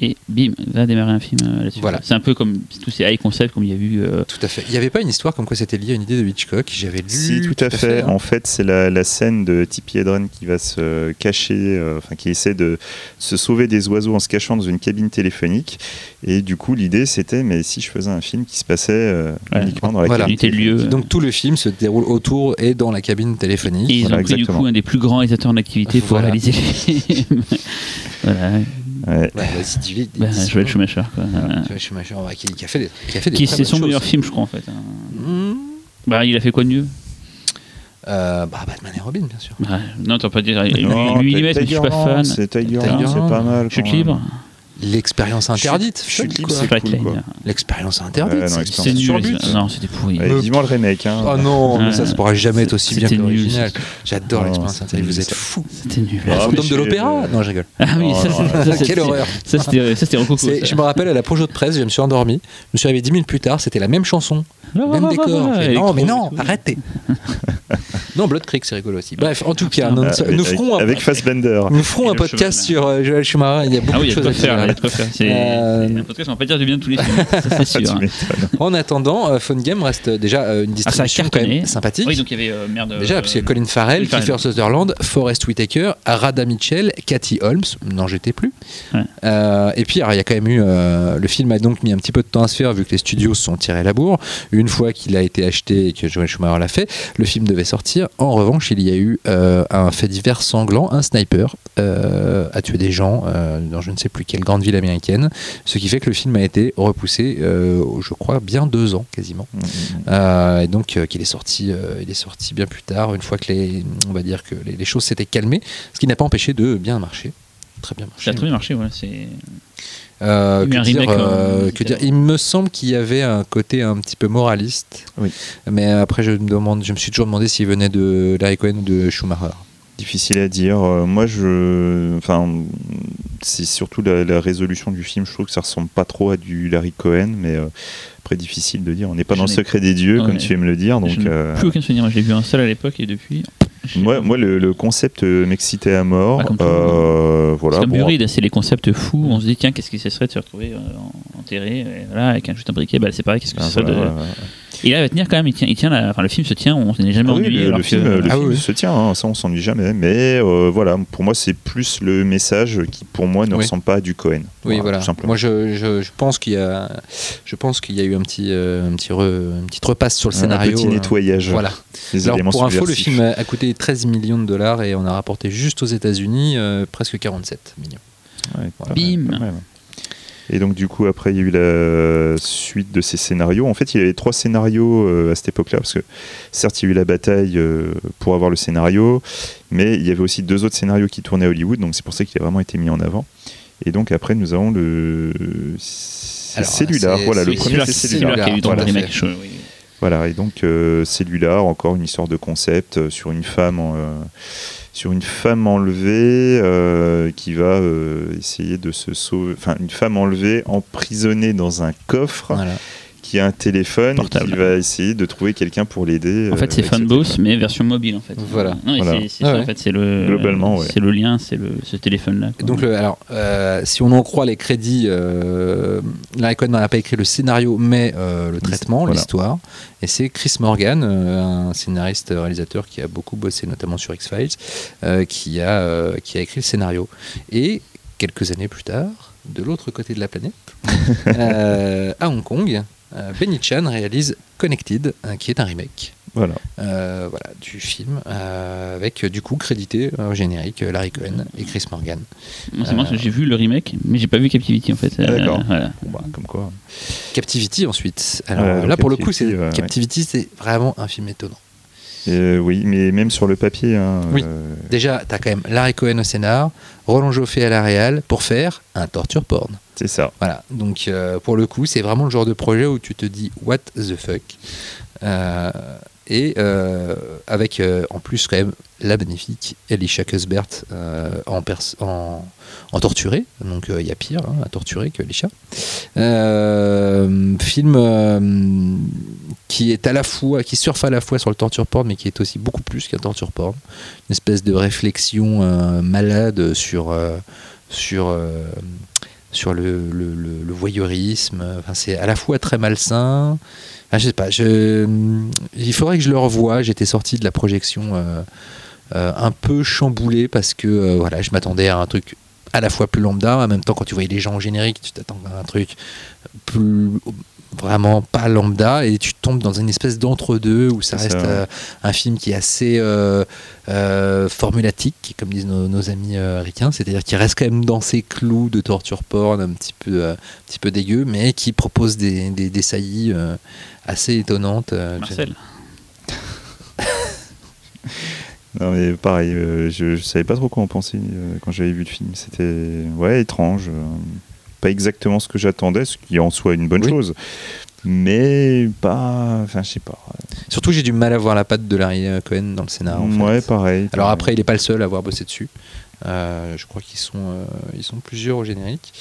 A: Et bim, va démarrer un film euh, là-dessus.
B: Voilà.
A: C'est un peu comme tous ces high concepts comme il y a eu. euh,
B: Tout à fait. Il n'y avait pas une histoire comme quoi c'était lié à une idée de Hitchcock. J'avais lu.
C: Si, tout, à fait.
B: hein.
C: En fait, c'est la, la scène de Tippi Hedren qui va se cacher, euh, enfin qui essaie de se sauver des oiseaux en se cachant dans une cabine téléphonique. Et du coup, l'idée, c'était, mais si je faisais un film qui se passait euh,
A: Ouais.
C: uniquement dans la
B: Voilà.
C: cabine téléphonique.
B: Donc tout le film se déroule autour et dans la cabine téléphonique.
A: Et ils
C: Voilà,
A: ont pris du coup un des plus grands réalisateurs en activité pour réaliser les films. [LAUGHS] voilà.
C: Ouais.
B: Ouais, vas-y, dis vite.
A: Ben,
B: dis-
A: Joël Schumacher. Quoi.
B: Joël Schumacher, ouais, qui, qui a fait des, qui a fait des
A: Qui c'est son
B: choses.
A: meilleur film, je crois en fait. hein.
B: Mmh.
A: Bah, il a fait quoi de mieux?
B: Euh, bah, Batman et Robin, bien sûr.
A: Bah, Non, t'as pas dire. Lui, il mais je suis pas fan.
C: C'est Tigerland, c'est pas mal.
A: Chute
C: quand même.
B: L'expérience interdite.
C: Chute.
B: L'expérience interdite. C'est- sur but.
A: Non, c'était pourri.
C: Ouais,
B: Euh,
C: vivement le remake. Hein.
B: Oh non, mais ça, ça pourra jamais être aussi bien que l'original. J'adore l'expérience interdite. Vous êtes fous.
A: C'était nul.
C: Ah,
B: Fantôme
C: mais
B: de l'opéra Non, je rigole.
A: Ah oui,
C: Oh,
A: ça,
B: Quelle
A: c'était-
B: horreur.
A: Ça, c'était ça.
B: Je me rappelle à la projo de presse, je me suis endormi. Je me suis réveillé 10 minutes plus tard, c'était la même chanson, même décor. Non, mais non, arrêtez. [LAUGHS] non, Blood Creek, c'est rigolo aussi. Bref, en tout cas, nous,
C: Ah,
B: ferons un, podcast sur euh, Joël Schumacher. Il y a beaucoup
A: Ah
B: de choses à
A: faire. De [LAUGHS] faire. C'est
B: Euh,
A: un podcast, on va pas dire du bien de tous les films. [LAUGHS] Ça, c'est sûr.
C: tu
A: hein.
B: En attendant, euh, Phone Game reste déjà euh, une
A: Ah,
B: distribution quand même sympathique.
A: Oui, donc il y avait euh, merde.
B: Déjà,
A: euh,
B: parce qu'il y a Colin Farrell,
A: Farrell.
B: Kiefer Sutherland, Forrest Whitaker, Rada Mitchell, Cathy Holmes, n'en jetez plus.
A: Ouais.
B: Et puis, alors, il y a quand même eu. le film a donc mis un petit peu de temps à se faire vu que les studios se sont tirés la bourre. Une fois qu'il a été acheté et que Joel Schumacher l'a fait, le film devait sortir. En revanche, il y a eu un fait divers sanglant. Un sniper a tué des gens dans je ne sais plus quelle grande ville américaine. Ce qui fait que le film a été repoussé, euh, je crois, bien deux ans quasiment.
C: Mm,
B: Euh, et donc euh, qu'il est sorti, il est sorti bien plus tard, une fois que les, on va dire que les, les choses s'étaient calmées, ce qui n'a pas empêché de bien marcher, très bien
A: Ça
B: marché.
A: a très bien marché, ouais. C'est.
B: Euh, que dire, euh,
A: euh,
B: que dire? Il me semble qu'il y avait un côté un petit peu moraliste,
C: Oui.
B: mais après je me demande, je me suis toujours demandé s'il venait de Larry Cohen ou de Schumacher.
C: Difficile à dire. Euh, moi, je. Enfin, c'est surtout la, la résolution du film. Je trouve que ça ressemble pas trop à du Larry Cohen, mais euh, après, difficile de dire. On n'est pas
A: Je
C: dans le secret des dieux, comme tu aimes le dire. Donc,
A: Je
C: euh,
A: plus aucun souvenir. L'ai vu un seul à l'époque et depuis. j'ai-
C: moi, moi le, le concept euh, m'excitait à mort.
A: Ah,
C: Euh, voilà.
A: c'est comme
C: bon,
A: c'est les concepts fous. On se dit, tiens, qu'est-ce que ce serait de se retrouver en- enterré, et voilà, avec un, juste un briquet. Bah, c'est pareil, qu'est-ce que
C: ah,
A: ce serait de.
C: voilà.
A: Et là, il va tenir quand même. Il tient, il tient la- enfin, le film se tient. On n'est jamais
C: Ah oui,
A: ennuyé.
C: le, le
A: que-
C: film, le
B: Ah
C: film
B: oui.
C: se tient, hein, ça on s'ennuie jamais. Mais euh, voilà, pour moi c'est plus le message qui pour moi ne
B: Oui.
C: ressemble pas à du Cohen.
B: Oui, voilà.
C: simplement.
B: Moi, je, je, je pense qu'il y a, je pense qu'il y a eu un petit, euh, un petit, re- une petite repasse sur le
C: Un
B: scénario.
C: petit
B: euh,
C: nettoyage.
B: Voilà. Alors, pour info, le film a coûté 13 millions de dollars et on a rapporté juste aux États-Unis euh, presque 47 millions.
C: Ouais,
B: Voilà.
A: Bim.
C: Et donc du coup après il y a eu la suite de ces scénarios. En fait il y avait trois scénarios euh, à cette époque-là parce que certes il y a eu la bataille euh, pour avoir le scénario, mais il y avait aussi deux autres scénarios qui tournaient à Hollywood, donc c'est pour ça qu'il a vraiment été mis en avant. Et donc après nous avons le c'est- Voilà le premier c'est
A: celui-là qui a eu dans
B: Voilà.
C: Voilà, et donc euh, Cellulaire, encore une histoire de concept euh, sur une femme en, euh, sur une femme enlevée euh, qui va euh, essayer de se sauver. Enfin, une femme enlevée emprisonnée dans un coffre. Qui a un téléphone
A: Portable.
C: et qui va essayer de trouver quelqu'un pour l'aider.
A: En fait,
C: euh,
A: c'est Funboss,
C: téléphone.
A: mais version mobile en fait.
B: Voilà.
A: Non, mais
C: Voilà.
A: c'est- c'est
B: Ah
A: ça,
B: ouais.
A: en fait, c'est le
C: Globalement, ouais.
A: c'est le lien, c'est le ce téléphone là.
B: Donc le- alors, euh, si on en croit les crédits, euh, Larry Cohen n'a pas écrit le scénario, mais euh, le traitement,
C: Voilà.
B: l'histoire. Et c'est Chris Morgan, euh, un scénariste euh, réalisateur qui a beaucoup bossé notamment sur X Files, qui a euh, qui a écrit le scénario. Et quelques années plus tard, de l'autre côté de la planète, [LAUGHS] euh, à Hong Kong, euh, Benny Chan réalise Connected, euh, qui est un remake.
C: Voilà.
B: euh, voilà, du film euh, avec euh, du coup crédité euh, au générique Larry Cohen et Chris Morgan.
A: Moi, c'est marrant
B: Euh.
A: parce que j'ai vu le remake, mais j'ai pas vu Captivity en fait.
C: Ah, d'accord.
A: voilà.
C: Bon, bah, comme quoi.
B: Captivity ensuite. Alors là pour le coup c'est
C: Captivity, ouais, ouais.
B: Captivity c'est vraiment un film étonnant.
C: Euh, oui, mais même sur le papier. hein,
B: Oui.
C: euh,
B: Déjà t'as quand même Larry Cohen au scénar, Roland Joffé à la réal pour faire un torture porn.
C: c'est ça.
B: Voilà donc euh, pour le coup c'est vraiment le genre de projet où tu te dis what the fuck? Euh, et avec en plus quand même la magnifique Elisha Cuthbert euh, en, en, en donc il y a pire hein, à torturer que Elisha. Euh, film euh, qui est à la fois, qui surfe à la fois sur le torture porn, mais qui est aussi beaucoup plus qu'un torture porn. Une espèce de réflexion euh, malade sur euh, sur euh, sur le, voyeurisme. Enfin, c'est à la fois très malsain. Ah, je sais pas. Il faudrait que je le revoie. J'étais sorti de la projection euh, euh, un peu chamboulé parce que euh, voilà, je m'attendais à un truc à la fois plus lambda, en même temps quand tu voyais les gens au générique, tu t'attends à un truc plus vraiment pas lambda et tu tombes dans une espèce d'entre-deux où ça reste
C: ça,
B: euh, un film qui est assez euh, euh, formulatique, comme disent nos, nos amis euh, ricains, c'est-à-dire qui reste quand même dans ses clous de torture porn un petit peu, euh, un petit peu dégueu, mais qui propose des, des, des saillies euh, assez étonnantes. euh,
A: Marcel. [LAUGHS] [LAUGHS]
C: Non, mais pareil, euh, je, je savais pas trop quoi en penser euh, quand j'avais vu le film. C'était ouais étrange, euh, pas exactement ce que j'attendais, ce qui est en soi une bonne
B: Oui.
C: chose, mais pas, enfin je sais pas.
B: Surtout, j'ai du mal à voir la patte de Larry Cohen dans le scénar. en fait.
C: ouais, pareil.
B: Alors après, il n'est pas le seul à avoir bossé dessus. Je crois qu'ils sont, ils sont plusieurs au générique.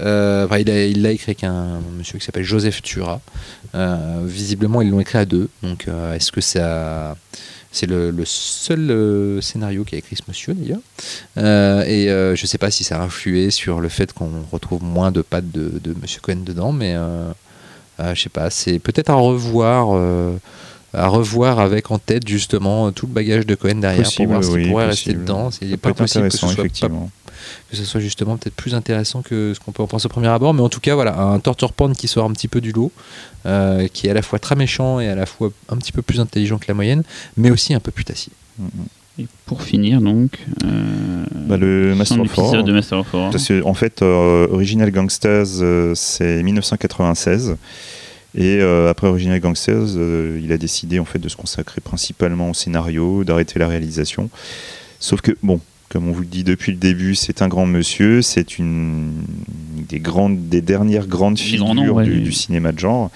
B: Enfin, il l'a écrit avec un monsieur qui s'appelle Joseph Tura. Visiblement, ils l'ont écrit à deux. Donc, est-ce que ça, c'est le, seul euh, scénario qu'a écrit ce monsieur d'ailleurs Euh, Et euh, je ne sais pas si ça a influé sur le fait qu'on retrouve moins de pattes de, de Monsieur Cohen dedans, mais euh, je sais pas. C'est peut-être à revoir. À revoir avec en tête justement tout le bagage de Cohen derrière
C: Possible,
B: pour voir s'il
C: oui,
B: pourrait
C: possible.
B: rester dedans. C'est pas possible que ce,
C: intéressant,
B: soit pas-
C: effectivement.
B: que ce soit justement peut-être plus intéressant que ce qu'on peut en penser au premier abord. Mais en tout cas, voilà, un torture porn qui sort un petit peu du lot, euh, qui est à la fois très méchant et à la fois un petit peu plus intelligent que la moyenne, mais aussi un peu putassier.
C: Mhm.
A: Et pour finir donc, euh,
C: Bah, le Master of Horror.
A: épisode de Master of Horror.
C: Parce que, en fait, euh, Original Gangsters, euh, c'est 1996. Et euh, après Original Gangsters, euh, il a décidé en fait de se consacrer principalement au scénario, d'arrêter la réalisation. Sauf que, bon, comme on vous le dit depuis le début, c'est un grand monsieur, c'est une des grandes, des dernières grandes
A: Des
C: figures
A: ouais.
C: du, du cinéma de genre.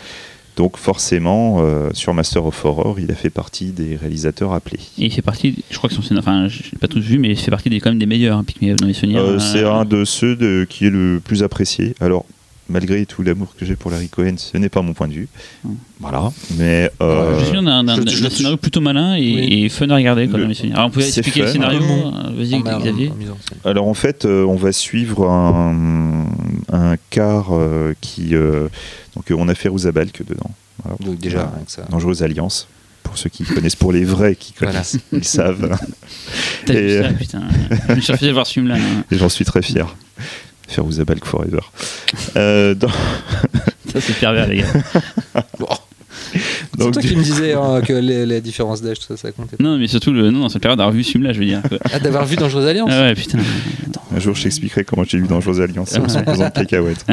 C: Donc forcément, euh, sur Master of Horror, il a fait partie des réalisateurs appelés.
A: Et il fait partie, je crois que son scénario, enfin, je l'ai pas tous vu, mais il fait partie des, quand même des meilleurs, hein, Pick Me Up dans mes souvenirs.
C: Euh,
A: Euh,
C: c'est un de ceux de- qui est le plus apprécié. Alors, malgré tout l'amour que j'ai pour Larry Cohen, ce n'est pas mon point de vue.
A: Mm.
C: Voilà. Mais euh,
A: Je souviens d'un
B: je-
A: scénario plutôt malin et,
B: Oui.
A: et fun à regarder quand
C: Le-
A: souvenirs. Alors on pouvait
C: c'est
A: expliquer le
C: fun.
A: scénario
B: En-
A: euh, Vas-y,
B: en-
A: Xavier.
B: en
C: alors en fait, euh, on va suivre un, un car euh, qui. euh, donc, euh, on a fait Balk dedans. Voilà.
B: Donc déjà,
C: Voilà.
B: rien que ça.
C: Dangereuse Alliance. Pour ceux qui connaissent, pour les vrais qui
B: Voilà.
C: connaissent, ils savent.
A: T'as vu ça, putain. Je suis refait voir ce film-là. hein. [LAUGHS]
C: Et j'en suis très fier. Faire Balk Forever. Euh, dans- [LAUGHS]
A: Ça, c'est pervers, les gars. [LAUGHS]
B: C'est
C: donc,
B: toi qui me disais hein, que les, [LAUGHS] les différences d'âge, tout ça, ça comptait.
A: Non, mais surtout, le... non, non, c'est pervers d'avoir vu ce film-là, je veux dire. quoi.
B: Ah, d'avoir vu Dangereuse Alliance
A: Ah ouais, putain.
C: Un jour, je t'expliquerai comment j'ai eu Dangereuse Alliance en de cacahuètes.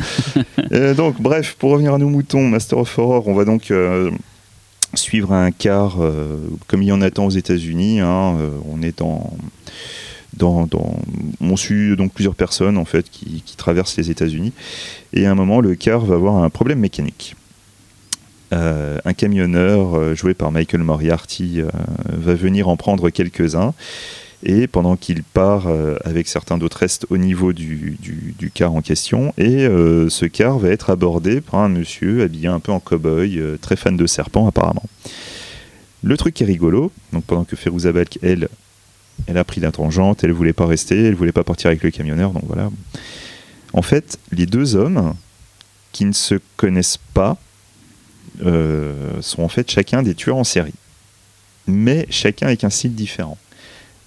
C: Euh, donc, bref, pour revenir à nos moutons, Master of Horror, on va donc euh, suivre un quart, euh, comme il y en a tant aux États-Unis. hein, euh, on est dans, dans, on suit donc plusieurs personnes en fait qui, traversent les États-Unis. Et à un moment, le car va avoir un problème mécanique. Euh, un camionneur euh, joué par Michael Moriarty euh, va venir en prendre quelques-uns et pendant qu'il part avec certains d'autres restent au niveau du, car en question, et ce car va être abordé par un monsieur habillé un peu en cow-boy, très fan de serpents apparemment. Le truc qui est rigolo, donc pendant que Ferouza elle, elle a pris la tangente, elle voulait pas rester, elle voulait pas partir avec le camionneur, donc voilà. En fait, les deux hommes qui ne se connaissent pas euh, sont en fait chacun des tueurs en série, mais chacun avec un style différent.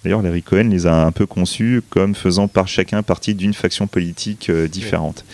C: D'ailleurs, Larry Cohen les a un peu conçus comme faisant par chacun partie d'une faction politique euh, différente.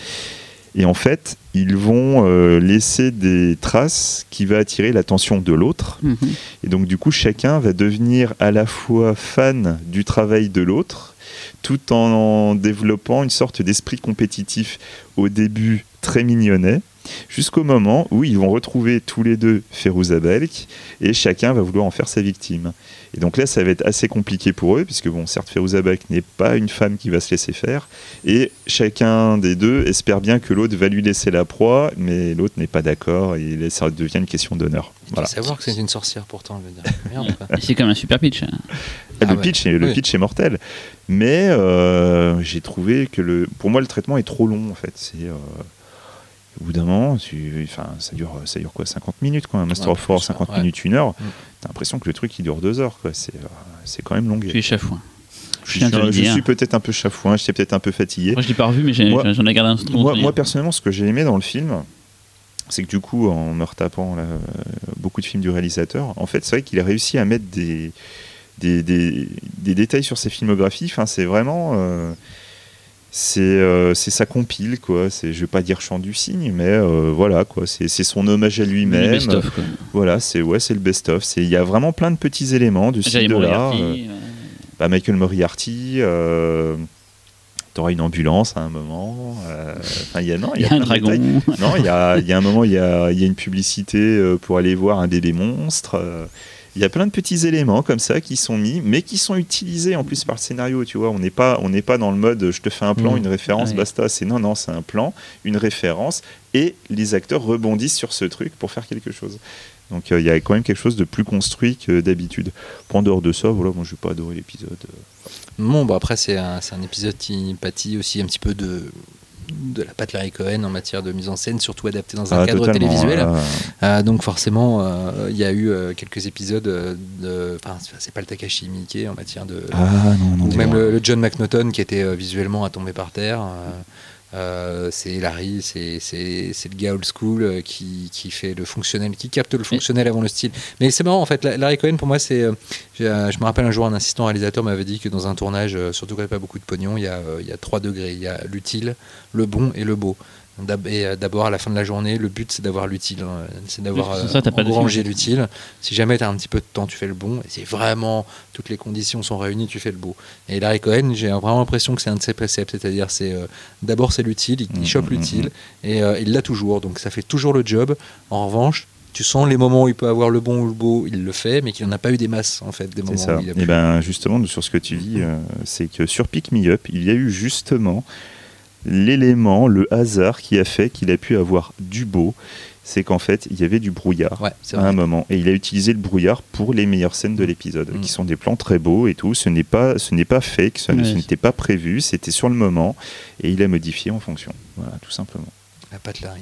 C: Et en fait, ils vont euh, laisser des traces qui va attirer l'attention de l'autre.
A: Mhm.
C: Et donc, du coup, chacun va devenir à la fois fan du travail de l'autre, tout en développant une sorte d'esprit compétitif au début très mignonnet, jusqu'au moment où ils vont retrouver tous les deux Ferouza Belk et chacun va vouloir en faire sa victime. Et donc là, ça va être assez compliqué pour eux, puisque bon, certes, Ferouza Belk n'est pas une femme qui va se laisser faire, et chacun des deux espère bien que l'autre va lui laisser la proie, mais l'autre n'est pas d'accord, et là, ça devient une question d'honneur.
B: Il
C: Voilà.
B: faut savoir que c'est une sorcière pourtant, dire. [LAUGHS] Merde,
A: C'est comme un super pitch. hein.
C: Ah,
B: Ah
C: le
B: ouais.
C: pitch, est, le
B: Oui.
C: pitch est mortel. Mais euh, j'ai trouvé que le, pour moi, le traitement est trop long en fait. C'est euh, au bout d'un moment, tu- ça dure, ça dure quoi, 50 minutes quoi. Un Master
B: Ouais,
C: of War,
B: plus,
C: 50
B: ouais.
C: minutes, une heure.
B: Mm.
C: T'as l'impression que le truc il dure deux heures quoi. C'est, euh, c'est quand même longué.
A: Je suis chafouin.
C: Je,
A: Je
C: je
A: dire.
C: suis peut-être un peu chafouin, j'étais peut-être un peu fatigué.
A: Moi, je l'ai pas revu, mais j'ai-
C: Moi-
A: j'en ai gardé un
C: Moi, moi, personnellement, ce que j'ai aimé dans le film, c'est que du coup, en me retapant là, euh, beaucoup de films du réalisateur, en fait, c'est vrai qu'il a réussi à mettre des, des, des- des détails sur ses filmographies. Enfin, c'est vraiment. euh, c'est euh, sa compile, quoi. C'est, je vais pas dire chant du cygne, mais euh, voilà, quoi. C'est, son hommage à lui-même. Voilà, c'est ouais, c'est le best-of. C'est, il y a vraiment plein de petits éléments du de l'art. Euh, bah, Michael Moriarty. Euh, T'auras une ambulance à un moment. euh, il y a non,
A: Il y a un dragon.
C: Non, il y a, y a un moment, il y a, il y a une publicité pour aller voir un bébé monstre. euh, Il y a plein de petits éléments comme ça qui sont mis, mais qui sont utilisés en plus par le scénario. Tu vois, on n'est pas, on n'est pas dans le mode je te fais un plan,
B: Mhm.
C: une référence,
A: Ouais.
C: basta. C'est non, non, c'est un plan, une référence, et les acteurs rebondissent sur ce truc pour faire quelque chose. Donc euh, il y a quand même quelque chose de plus construit que d'habitude. Pour en dehors de ça, voilà, moi je n'ai pas adoré l'épisode. euh.
B: Bon, bah après, c'est un, c'est un épisode qui pâtit aussi un petit peu de, de la patte Larry Cohen en matière de mise en scène, surtout adapté dans un
C: Ah,
B: cadre télévisuel.
C: euh,
B: Euh, donc forcément, euh, il y a eu euh, quelques épisodes de... Enfin, c'est- pas le Takashi Miike en matière de...
C: Ah non, non.
B: ou même le, le John McNaughton qui était visuellement à tomber par terre. Euh, c'est Larry, c'est le gars old school euh, qui, qui fait le fonctionnel, qui capte le fonctionnel avant le style. Mais c'est marrant en fait, La- Larry Cohen pour moi c'est. euh, je me rappelle un jour un assistant réalisateur m'avait dit que dans un tournage, surtout quand il n'y a pas beaucoup de pognon, il y, a, il y a trois degrés. Il y a l'utile, le bon et le beau. Et euh, d'abord à la fin de la journée, le but c'est d'avoir l'utile, hein, c'est d'avoir euh, engrangé l'utile. Si jamais tu as un petit peu de temps, tu fais le bon. Et si vraiment toutes les conditions sont réunies, tu fais le beau. Et Larry Cohen, j'ai vraiment l'impression que c'est un de ses préceptes, c'est-à-dire c'est euh, d'abord c'est l'utile, il, il
C: Mm,
B: chope
C: mm,
B: l'utile et euh, il l'a toujours, donc ça fait toujours le job. En revanche, tu sens les moments où il peut avoir le bon ou le beau, il le fait, mais qu'il n'en a pas eu des masses en fait, des
C: C'est
B: moments
C: ça.
B: où il a
C: Et
B: pu-
C: ben justement sur ce que tu dis, euh, c'est que sur Pick Me Up, il y a eu justement l'élément, le hasard qui a fait qu'il a pu avoir du beau. C'est qu'en fait, il y avait du brouillard
B: Ouais,
C: à un moment, et il a utilisé le brouillard pour les meilleures scènes de l'épisode,
B: Mm.
C: qui sont des plans très beaux et tout. Ce n'est pas, ce n'est pas fake, ce, n'était pas prévu, c'était sur le moment, et il a modifié en fonction. Voilà, tout simplement.
B: La patte Larry.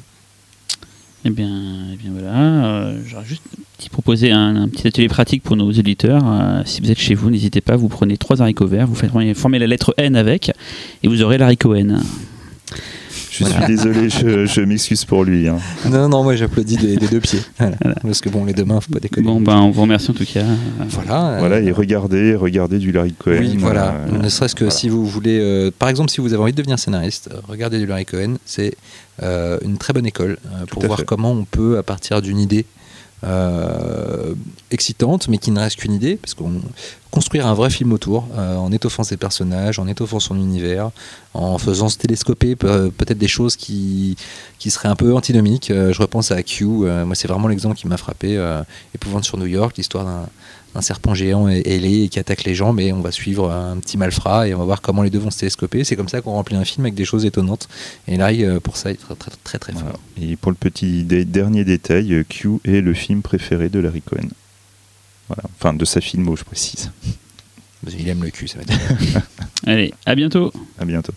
A: Eh bien, eh bien voilà. euh, J'aurais juste petit proposé un, un petit atelier pratique pour nos auditeurs. Euh, si vous êtes chez vous, n'hésitez pas, vous prenez trois haricots verts, vous faites formez la lettre N avec, et vous aurez l'haricot N.
C: Je suis désolé, je, je m'excuse pour lui. hein.
B: Non, non, moi j'applaudis des, des deux pieds. Voilà. Parce que bon, les deux mains, faut pas déconner.
A: Bon, ben, on vous remercie en tout cas.
B: Voilà. euh,
C: Voilà, et regardez, regardez du Larry Cohen.
B: Oui, voilà.
C: euh,
B: ne serait-ce que
C: voilà.
B: si vous voulez, euh, par exemple, si vous avez envie de devenir scénariste, regardez du Larry Cohen. C'est euh, une très bonne école euh, pour voir
C: fait.
B: comment on peut, à partir d'une idée euh, excitante, mais qui ne reste qu'une idée, parce qu'on construire un vrai film autour, euh, en étoffant ses personnages, en étoffant son univers, en faisant se télescoper pe- peut-être des choses qui, qui seraient un peu antinomiques. Euh, je repense à Q. moi, c'est vraiment l'exemple qui m'a frappé. Épouvante sur New York, l'histoire d'un un serpent géant et- ailé et qui attaque les gens, mais on va suivre un petit malfrat et on va voir comment les deux vont se télescoper. C'est comme ça qu'on remplit un film avec des choses étonnantes. Et là, euh, pour ça, il est très très très, très
C: Voilà.
B: fort.
C: Et pour le petit dé- dernier détail, euh, Q est le film préféré de Larry Cohen. Voilà. Enfin, de sa filmo, je précise.
B: Il aime le cul, ça va être. [LAUGHS] [LAUGHS]
A: Allez, à bientôt.
C: À bientôt.